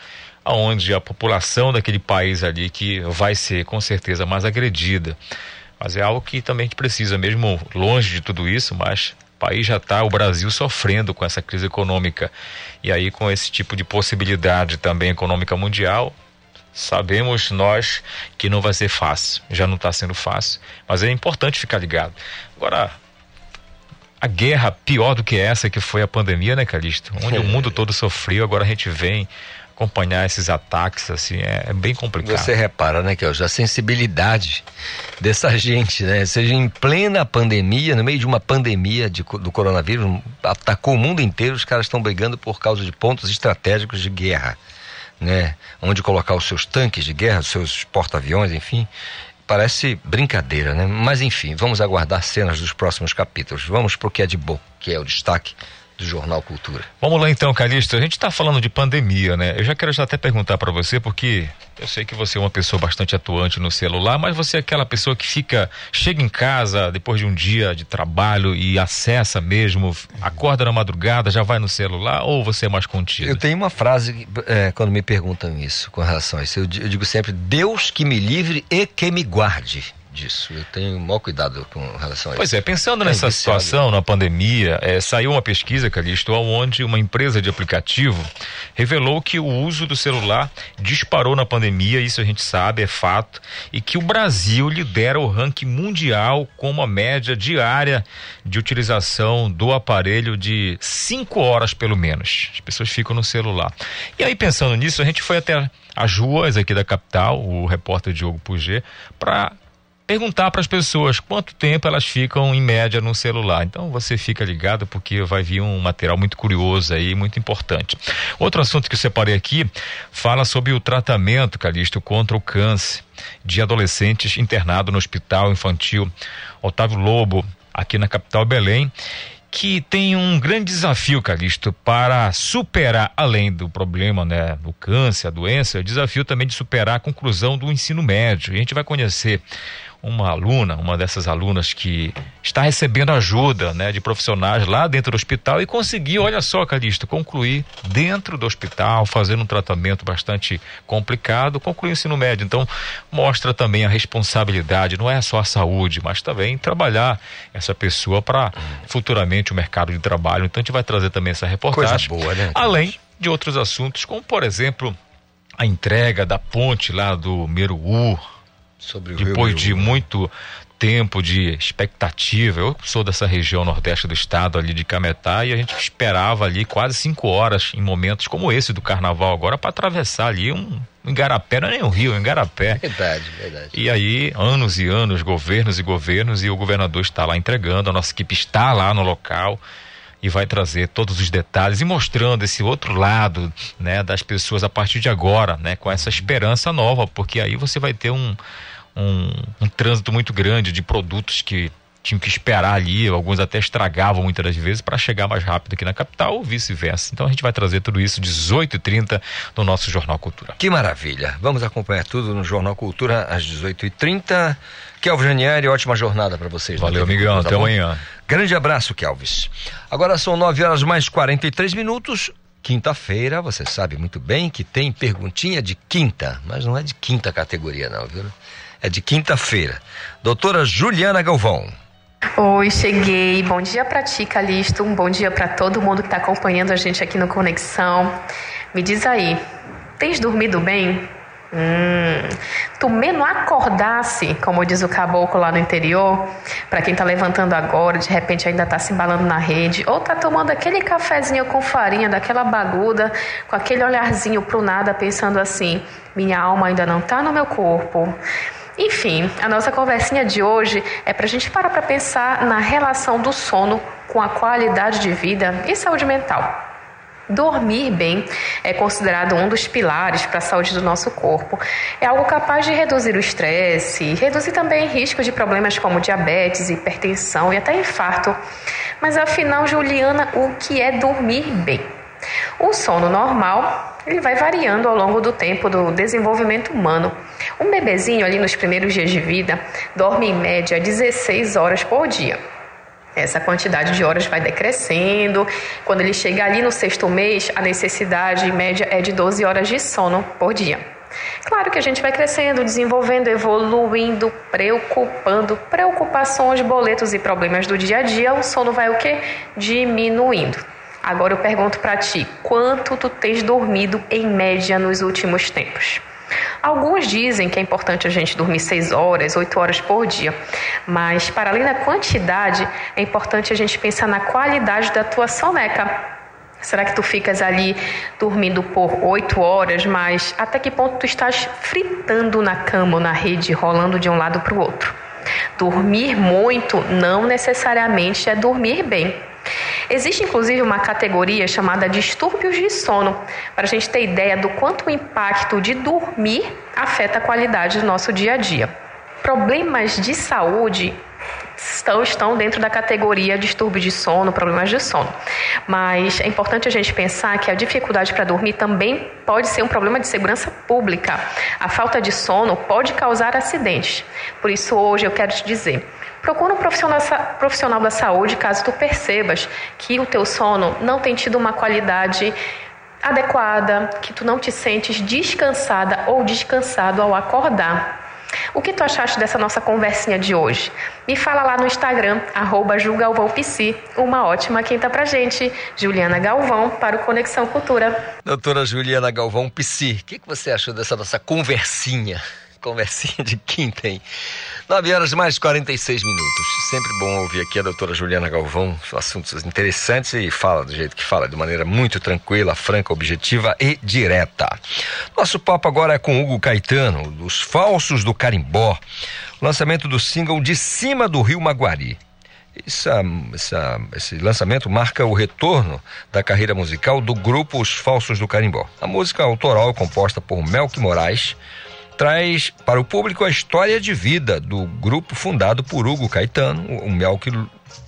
aonde a população daquele país ali que vai ser com certeza mais agredida. Mas é algo que também a gente precisa, mesmo longe de tudo isso, mas o país já está, o Brasil sofrendo com essa crise econômica. E aí, com esse tipo de possibilidade também econômica mundial, sabemos nós que não vai ser fácil. Já não está sendo fácil, mas é importante ficar ligado. Agora, a guerra pior do que essa que foi a pandemia, né, Calixto? Onde o <laughs> mundo todo sofreu, agora a gente vem acompanhar esses ataques, assim, é, é bem complicado. Você repara, né, que a sensibilidade dessa <laughs> gente, né? Seja em plena pandemia, no meio de uma pandemia de, do coronavírus, atacou o mundo inteiro, os caras estão brigando por causa de pontos estratégicos de guerra, né? Onde colocar os seus tanques de guerra, os seus porta-aviões, enfim. Parece brincadeira, né? Mas enfim, vamos aguardar cenas dos próximos capítulos. Vamos pro que é de bom, que é o destaque do Jornal Cultura. Vamos lá então, Calixto. A gente está falando de pandemia, né? Eu já quero já até perguntar para você, porque eu sei que você é uma pessoa bastante atuante no celular, mas você é aquela pessoa que fica, chega em casa depois de um dia de trabalho e acessa mesmo, acorda na madrugada, já vai no celular, ou você é mais contido? Eu tenho uma frase é, quando me perguntam isso, com relação a isso. Eu, eu digo sempre: Deus que me livre e que me guarde disso. Eu tenho o maior cuidado com relação a pois isso. Pois é, pensando nessa é situação, na pandemia, é, saiu uma pesquisa, Calixto, onde uma empresa de aplicativo revelou que o uso do celular disparou na pandemia, isso a gente sabe, é fato, e que o Brasil lidera o ranking mundial com uma média diária de utilização do aparelho de 5 horas pelo menos. As pessoas ficam no celular. E aí, pensando nisso, a gente foi até as ruas aqui da capital, o repórter Diogo Puget, para perguntar para as pessoas quanto tempo elas ficam em média no celular. Então você fica ligado porque vai vir um material muito curioso aí, muito importante. Outro assunto que eu separei aqui fala sobre o tratamento, Calixto, contra o câncer de adolescentes internados no Hospital Infantil Otávio Lobo, aqui na capital Belém que tem um grande desafio, Calixto, para superar, além do problema, né, do câncer, a doença, o desafio também de superar a conclusão do ensino médio. E a gente vai conhecer uma aluna, uma dessas alunas que está recebendo ajuda né, de profissionais lá dentro do hospital e conseguiu, olha só, Calixto, concluir dentro do hospital, fazendo um tratamento bastante complicado, concluir o ensino médio. Então, mostra também a responsabilidade, não é só a saúde, mas também trabalhar essa pessoa para futuramente o mercado de trabalho. Então, a gente vai trazer também essa reportagem. Coisa boa, né? Além de outros assuntos, como, por exemplo, a entrega da ponte lá do Meruú, Sobre Depois de muito tempo de expectativa, eu sou dessa região nordeste do estado ali de Cametá e a gente esperava ali quase cinco horas em momentos como esse do carnaval agora para atravessar ali um, um Igarapé, não é nem um rio, um Igarapé. Verdade, verdade. E aí, anos e anos, governos e governos, e o governador está lá entregando, a nossa equipe está lá no local e vai trazer todos os detalhes e mostrando esse outro lado, né, das pessoas a partir de agora, né, com essa esperança nova, porque aí você vai ter um um, um trânsito muito grande de produtos que tinham que esperar ali, alguns até estragavam muitas das vezes para chegar mais rápido aqui na capital ou vice-versa. Então a gente vai trazer tudo isso 18h30 no nosso Jornal Cultura. Que maravilha! Vamos acompanhar tudo no Jornal Cultura às 18h30. Kelvin Janieri, ótima jornada para vocês. Valeu, amigão. Tá até bom? amanhã. Grande abraço, Kelvis. Agora são 9 horas mais 43 minutos. Quinta-feira, você sabe muito bem que tem perguntinha de quinta, mas não é de quinta categoria, não, viu? É de quinta-feira. Doutora Juliana Galvão. Oi, cheguei. Bom dia para ti, Calixto. Um bom dia para todo mundo que está acompanhando a gente aqui no Conexão. Me diz aí, tens dormido bem? Hum, tu menos acordasse, como diz o caboclo lá no interior, para quem tá levantando agora, de repente ainda tá se embalando na rede, ou tá tomando aquele cafezinho com farinha, daquela baguda, com aquele olharzinho pro nada, pensando assim: minha alma ainda não tá no meu corpo. Enfim, a nossa conversinha de hoje é para a gente parar para pensar na relação do sono com a qualidade de vida e saúde mental. Dormir bem é considerado um dos pilares para a saúde do nosso corpo. É algo capaz de reduzir o estresse, reduzir também risco de problemas como diabetes, hipertensão e até infarto. Mas afinal, Juliana, o que é dormir bem? O sono normal, ele vai variando ao longo do tempo do desenvolvimento humano. Um bebezinho ali nos primeiros dias de vida dorme em média 16 horas por dia. Essa quantidade de horas vai decrescendo. Quando ele chega ali no sexto mês, a necessidade média é de 12 horas de sono por dia. Claro que a gente vai crescendo, desenvolvendo, evoluindo, preocupando, preocupações, boletos e problemas do dia a dia, o sono vai o quê? Diminuindo. Agora eu pergunto para ti, quanto tu tens dormido em média nos últimos tempos? Alguns dizem que é importante a gente dormir 6 horas, 8 horas por dia, mas para além da quantidade, é importante a gente pensar na qualidade da tua soneca. Será que tu ficas ali dormindo por 8 horas, mas até que ponto tu estás fritando na cama ou na rede, rolando de um lado para o outro? Dormir muito não necessariamente é dormir bem. Existe inclusive uma categoria chamada distúrbios de sono, para a gente ter ideia do quanto o impacto de dormir afeta a qualidade do nosso dia a dia. Problemas de saúde estão, estão dentro da categoria distúrbio de sono, problemas de sono. Mas é importante a gente pensar que a dificuldade para dormir também pode ser um problema de segurança pública. A falta de sono pode causar acidentes. Por isso, hoje eu quero te dizer. Procura um profissional, profissional da saúde caso tu percebas que o teu sono não tem tido uma qualidade adequada, que tu não te sentes descansada ou descansado ao acordar. O que tu achaste dessa nossa conversinha de hoje? Me fala lá no Instagram, arroba julgalvãopsi. Uma ótima quinta pra gente. Juliana Galvão, para o Conexão Cultura. Doutora Juliana Galvão Psi, o que, que você achou dessa nossa conversinha? Conversinha de quinta, hein? 9 horas mais 46 minutos. Sempre bom ouvir aqui a doutora Juliana Galvão, assuntos interessantes e fala do jeito que fala, de maneira muito tranquila, franca, objetiva e direta. Nosso papo agora é com Hugo Caetano, dos Falsos do Carimbó, lançamento do single De Cima do Rio Maguari. Essa, essa, esse lançamento marca o retorno da carreira musical do grupo Os Falsos do Carimbó. A música autoral, composta por Melk Moraes, traz para o público a história de vida do grupo fundado por Hugo Caetano, o Melk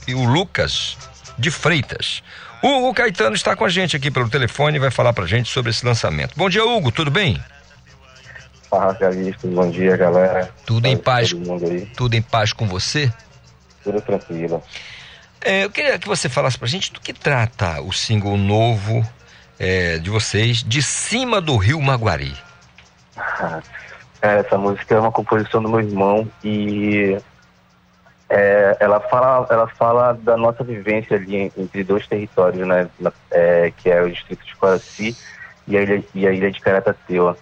e o Lucas de Freitas. Hugo Caetano está com a gente aqui pelo telefone e vai falar para a gente sobre esse lançamento. Bom dia, Hugo, tudo bem? Fala, Calixto, bom dia, galera. Tudo em paz? Tudo em paz com você? Tudo tranquilo. É, eu queria que você falasse para a gente do que trata o single novo é, de vocês, De Cima do Rio Maguari. <laughs> Essa música é uma composição do meu irmão e é, ela fala ela fala da nossa vivência ali entre dois territórios, né? É, que é o distrito de Coraci e a ilha, e a ilha de Caratateu,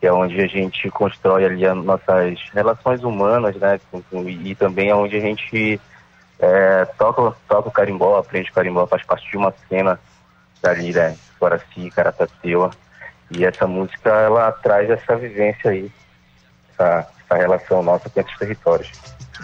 que é onde a gente constrói ali as nossas relações humanas, né? E, também é onde a gente é, toca, toca o carimbó, aprende carimbó, faz parte de uma cena dali, né? Coraci, Caratateu. E essa música, ela traz essa vivência aí essa, essa relação nossa com esses territórios.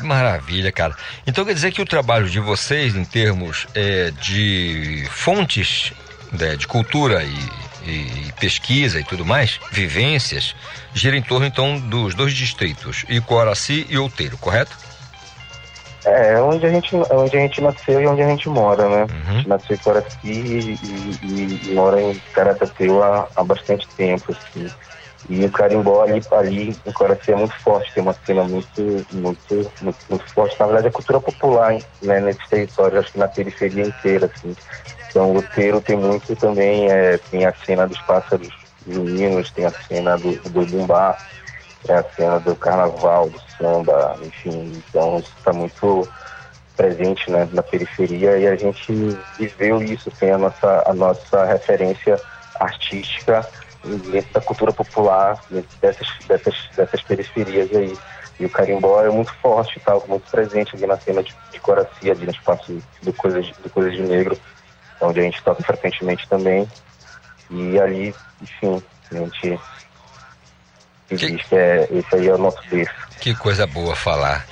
Maravilha, cara. Então quer dizer que o trabalho de vocês, em termos é, de fontes né, de cultura e, e, pesquisa e tudo mais, vivências, gira em torno então dos dois distritos, Icoraci e Outeiro, correto? É, onde a gente, onde a gente nasceu e onde a gente mora, né? Uhum. A gente nasceu em Coraci e, e, e, mora em Caratateu há, há bastante tempo, assim. E o carimbó ali, ali em Coraci é muito forte, tem uma cena muito, muito, muito, muito forte. Na verdade, a cultura popular né, nesse território, acho que na periferia inteira, assim. Então, o Teiro tem muito também, é, tem a cena dos pássaros meninos, tem a cena do, do bumbá, é a cena do carnaval, do samba, enfim. Então, isso está muito presente né, na periferia e a gente viveu isso, tem a nossa, a nossa referência artística dentro da cultura popular, dessas, dessas, dessas periferias aí. E o carimbó é muito forte, tá? muito presente ali na cena de, de Coracia, ali no espaço do Coisas, do Coisas de Negro, onde a gente toca frequentemente também. E ali, enfim, a gente que é, esse aí é o nosso berço. Que coisa boa falar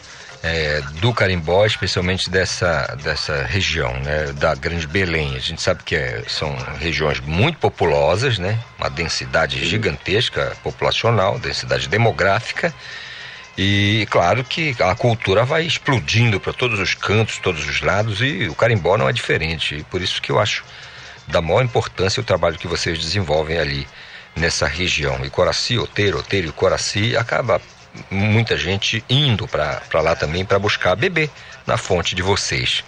é, do carimbó, especialmente dessa, dessa região, né, da Grande Belém. A gente sabe que é, são regiões muito populosas, né, uma densidade gigantesca populacional, densidade demográfica. E claro que a cultura vai explodindo para todos os cantos, todos os lados, e o carimbó não é diferente. E por isso que eu acho da maior importância o trabalho que vocês desenvolvem ali nessa região. E Coraci, Oteiro, Oteiro e Coraci acaba muita gente indo para lá também para buscar beber na fonte de vocês.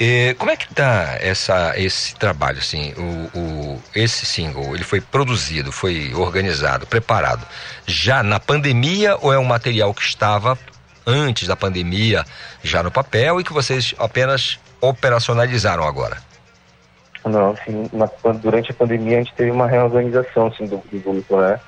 E, como é que tá essa, esse trabalho, assim, o, o, esse single, ele foi produzido, foi organizado, preparado já na pandemia ou é um material que estava antes da pandemia já no papel e que vocês apenas operacionalizaram agora? Não, assim, na, durante a pandemia a gente teve uma reorganização assim, do, do grupo, né?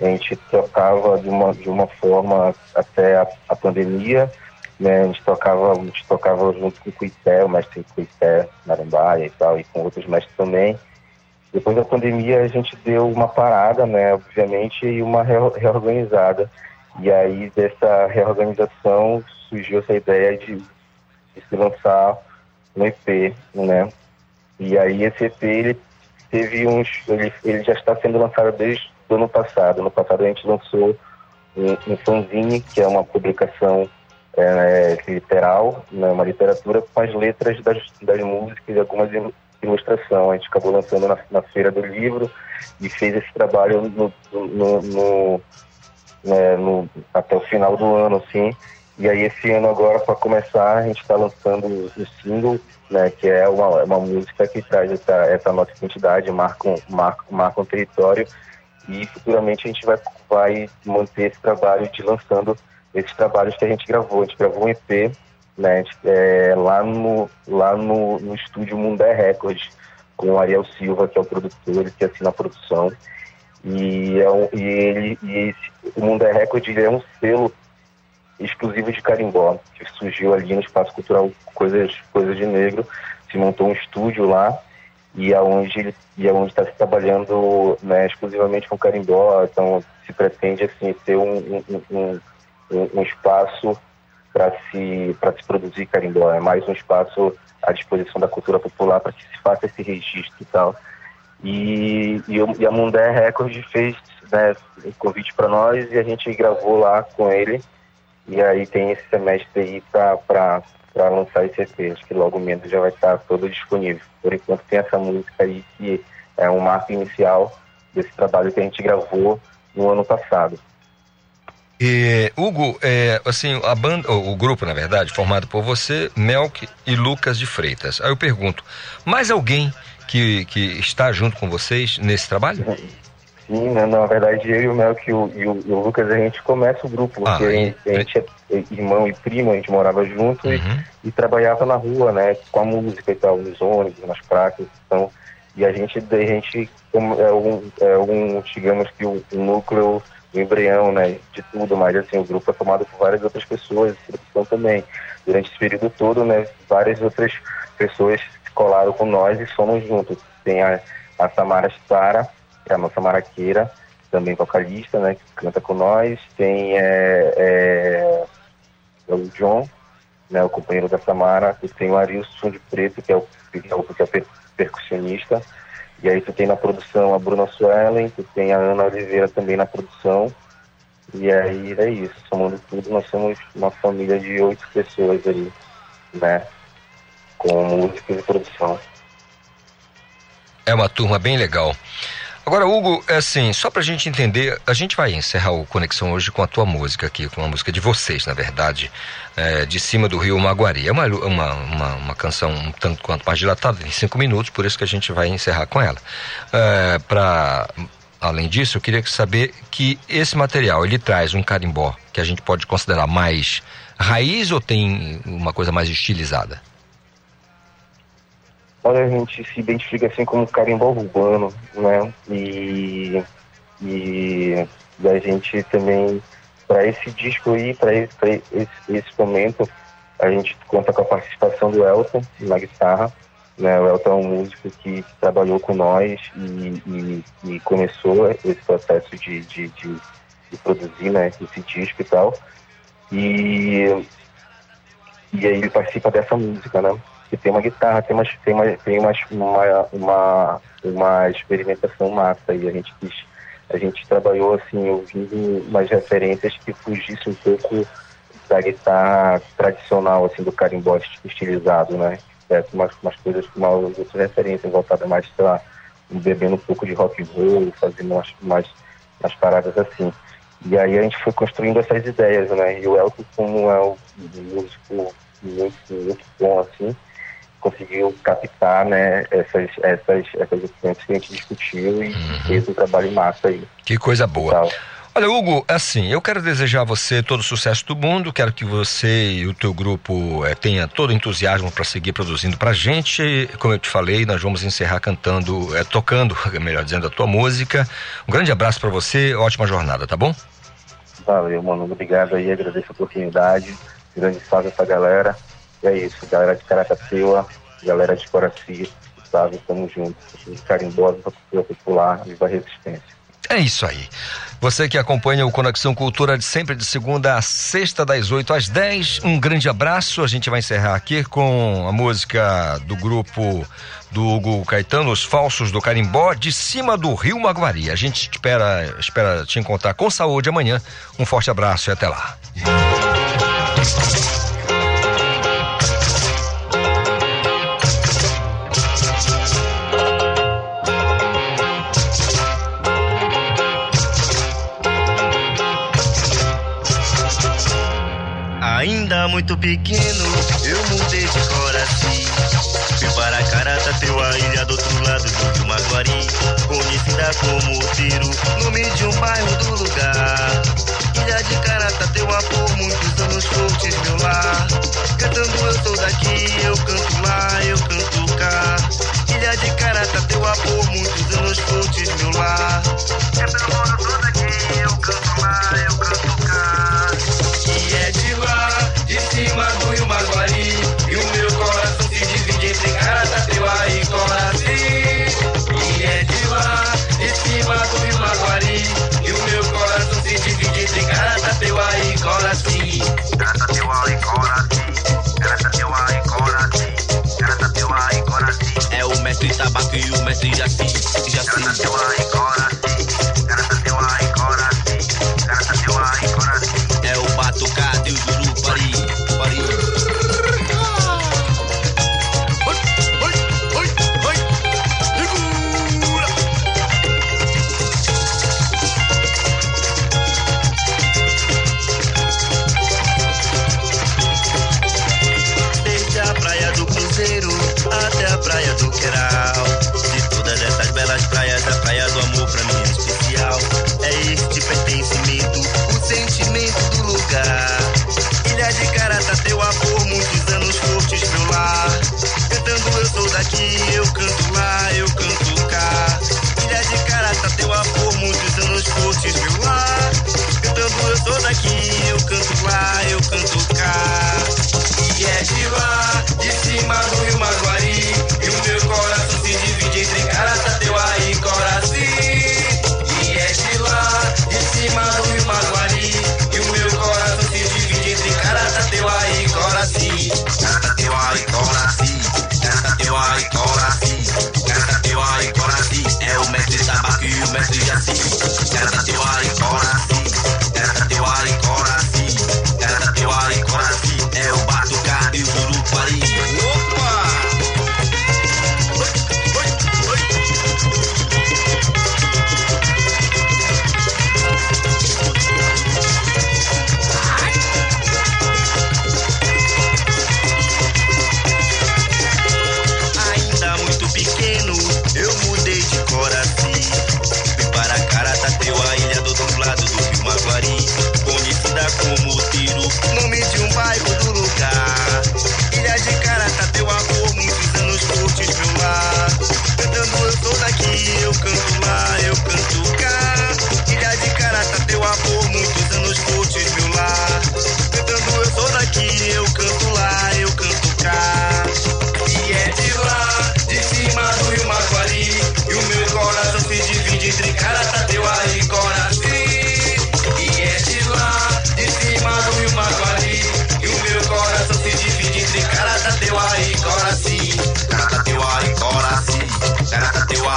A gente tocava de uma, de uma forma até a, a pandemia, né? A gente tocava, a gente tocava junto com o Cuité, o mestre Cuité, Marambaia e tal, e com outros mestres também. Depois da pandemia a gente deu uma parada, né, obviamente, e uma reorganizada. E aí dessa reorganização surgiu essa ideia de, de se lançar um EP, né? E aí esse EP ele teve uns, ele, ele já está sendo lançado desde o ano passado. No passado a gente lançou um, um fanzine, que é uma publicação é, literal, né, uma literatura com as letras das, das músicas e algumas ilustração. A gente acabou lançando na, na feira do livro e fez esse trabalho no, no, no, né, no até o final do ano, assim. E aí esse ano agora, para começar, a gente está lançando o single, né, que é uma, uma música que traz essa, essa nossa identidade, marca marca, marca um território e futuramente a gente vai, vai manter esse trabalho de lançando esses trabalhos que a gente gravou. A gente gravou um EP né, é, lá no, lá no, no estúdio Mundé Records, com o Ariel Silva, que é o produtor, ele que assina a produção. E, é um, e ele, e esse, o Mundé Records é um selo exclusivo de carimbó, que surgiu ali no Espaço Cultural Coisas, Coisas de Negro, se montou um estúdio lá, e aonde ele e aonde está se trabalhando né, exclusivamente com carimbó, então se pretende assim ter um, um, um, um espaço para se, para se produzir carimbó. É mais um espaço à disposição da cultura popular para que se faça esse registro e tal. E, e, e a Mundé Record fez né, um convite para nós e a gente gravou lá com ele. E aí tem esse semestre aí para lançar esse EP. Acho que logo menos já vai estar todo disponível. Por enquanto tem essa música aí que é um marco inicial desse trabalho que a gente gravou no ano passado. E, Hugo, é, assim, a banda, o, o, grupo, na verdade, formado por você, Melk e Lucas de Freitas. Aí eu pergunto, mais alguém que, que está junto com vocês nesse trabalho? <laughs> Sim, né, na verdade eu e o Melk e o, e o, e o Lucas, a gente começa o grupo, porque ah, a, gente, a, gente, é irmão e primo, a gente morava junto uhum. e, e, trabalhava na rua, né, com a música e tal, nos ônibus, nas praças, então, e a gente, a gente é um, é um digamos que o, um núcleo o embrião, né, de tudo, mas assim, o grupo é formado por várias outras pessoas, produção também. Durante esse período todo, né, várias outras pessoas colaram com nós e somos juntos. Tem a, a Samara Sara, que é a nossa maraqueira, também vocalista, né, que canta com nós. Tem é, é, é o John, né, o companheiro da Samara, e tem o Arilson de Preto, que é o, que é, o, que é percussionista. E aí tu tem na produção a Bruna Suellen, tu tem a Ana Oliveira também na produção. E aí é isso, somando tudo, nós somos uma família de oito pessoas aí, né? Com música e produção. É uma turma bem legal. Agora, Hugo, é assim, só pra gente entender, a gente vai encerrar o Conexão hoje com a tua música aqui, com a música de vocês, na verdade, é, de cima do Rio Maguari. É uma, uma, uma, uma, canção um tanto quanto mais dilatada, em cinco minutos, por isso que a gente vai encerrar com ela. É, pra, além disso, eu queria saber que esse material, ele traz um carimbó que a gente pode considerar mais raiz ou tem uma coisa mais estilizada? Olha, a gente se identifica assim como carimbó urbano, né? E, e, e a gente também, para esse disco aí, para esse, esse, esse, momento, a gente conta com a participação do Elton na guitarra. Né? O Elton é um músico que trabalhou com nós e, e, e começou esse processo de, de, de, de produzir né, esse disco e tal. E E aí ele participa dessa música, né? Que tem uma guitarra, tem, umas, tem, uma, tem umas, uma, uma, uma experimentação massa e a gente quis, a gente trabalhou assim, ouvindo umas referências que fugissem um pouco da guitarra tradicional, assim, do carimbó estilizado, né? É, umas, umas coisas umas outras referências voltadas mais, sei lá, bebendo um pouco de rock and roll, fazendo umas, umas, umas paradas assim. E aí a gente foi construindo essas ideias, né? E o Elton, como é um músico muito, muito bom, assim, conseguiu captar, né, essas, essas, essas influências que a gente discutiu e uhum. fez um trabalho massa aí. Que coisa boa. Olha, Hugo, assim, eu quero desejar a você todo o sucesso do mundo, quero que você e o teu grupo é, tenha todo o entusiasmo para seguir produzindo pra gente. Como eu te falei, nós vamos encerrar cantando, é, tocando, <laughs> melhor dizendo, a tua música. Um grande abraço para você, ótima jornada, tá bom? Valeu, mano, obrigado aí, agradeço a oportunidade, grande salve essa galera. E é isso, galera de Caracateua, galera de Coraci, sabe, tamo junto. Carimbosa, cultura popular, viva resistência. É isso aí. Você que acompanha o Conexão Cultura de sempre de segunda a sexta, das 8 às 10. Um grande abraço. A gente vai encerrar aqui com a música do grupo do Hugo Caetano, Os Falsos do Carimbó, de cima do Rio Maguari. A gente espera, espera te encontrar com saúde amanhã. Um forte abraço e até lá. Ainda muito pequeno, eu mudei de coração. Fui para Caratateu, a ilha do outro lado do Maguari. Conhecida como Tiro, nome de um bairro do lugar. Ilha de Caratateu, por muitos anos fontes meu lar. Cantando eu sou daqui, eu canto lá, eu canto cá. Ilha de Caratateu, por muitos anos fontes meu lar. Cantando eu sou daqui, eu canto lá, eu E o meu coração se divide entre Caratateuá e Coraci. E é de lá, de cima do Rio Maguari. E o meu coração se divide entre Caratateuá e Coraci. Caratateuá e Coraci. Caratateuá e Coraci. Caratateuá e Coraci. É o mestre Tabaco e o mestre Jaci. Daqui, eu canto lá, eu canto cá. E é de lá, de cima do Rio Maguari. E o meu coração se divide entre Caratateuá e Coraci. E é de lá, de cima do Rio Maguari. E o meu coração se divide entre Caratateuá e Coraci. Caratateuá e Coraci. Caratateuá e Coraci. Caratateuá e Coraci. É o mestre Tabaco e o mestre Jaci.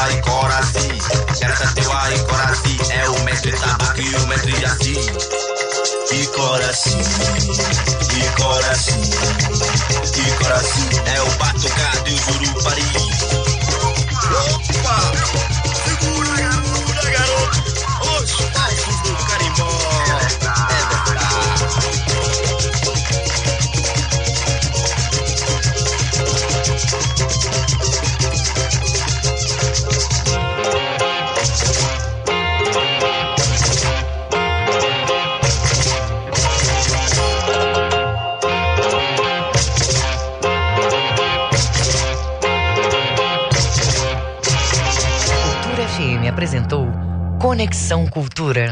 ai Coraci. Xerata teu ai Coraci. É o mestre tabaco e o mestre Jaci. E Coraci, e Coraci, e Coraci. É o batucado e o jurupari. Cultura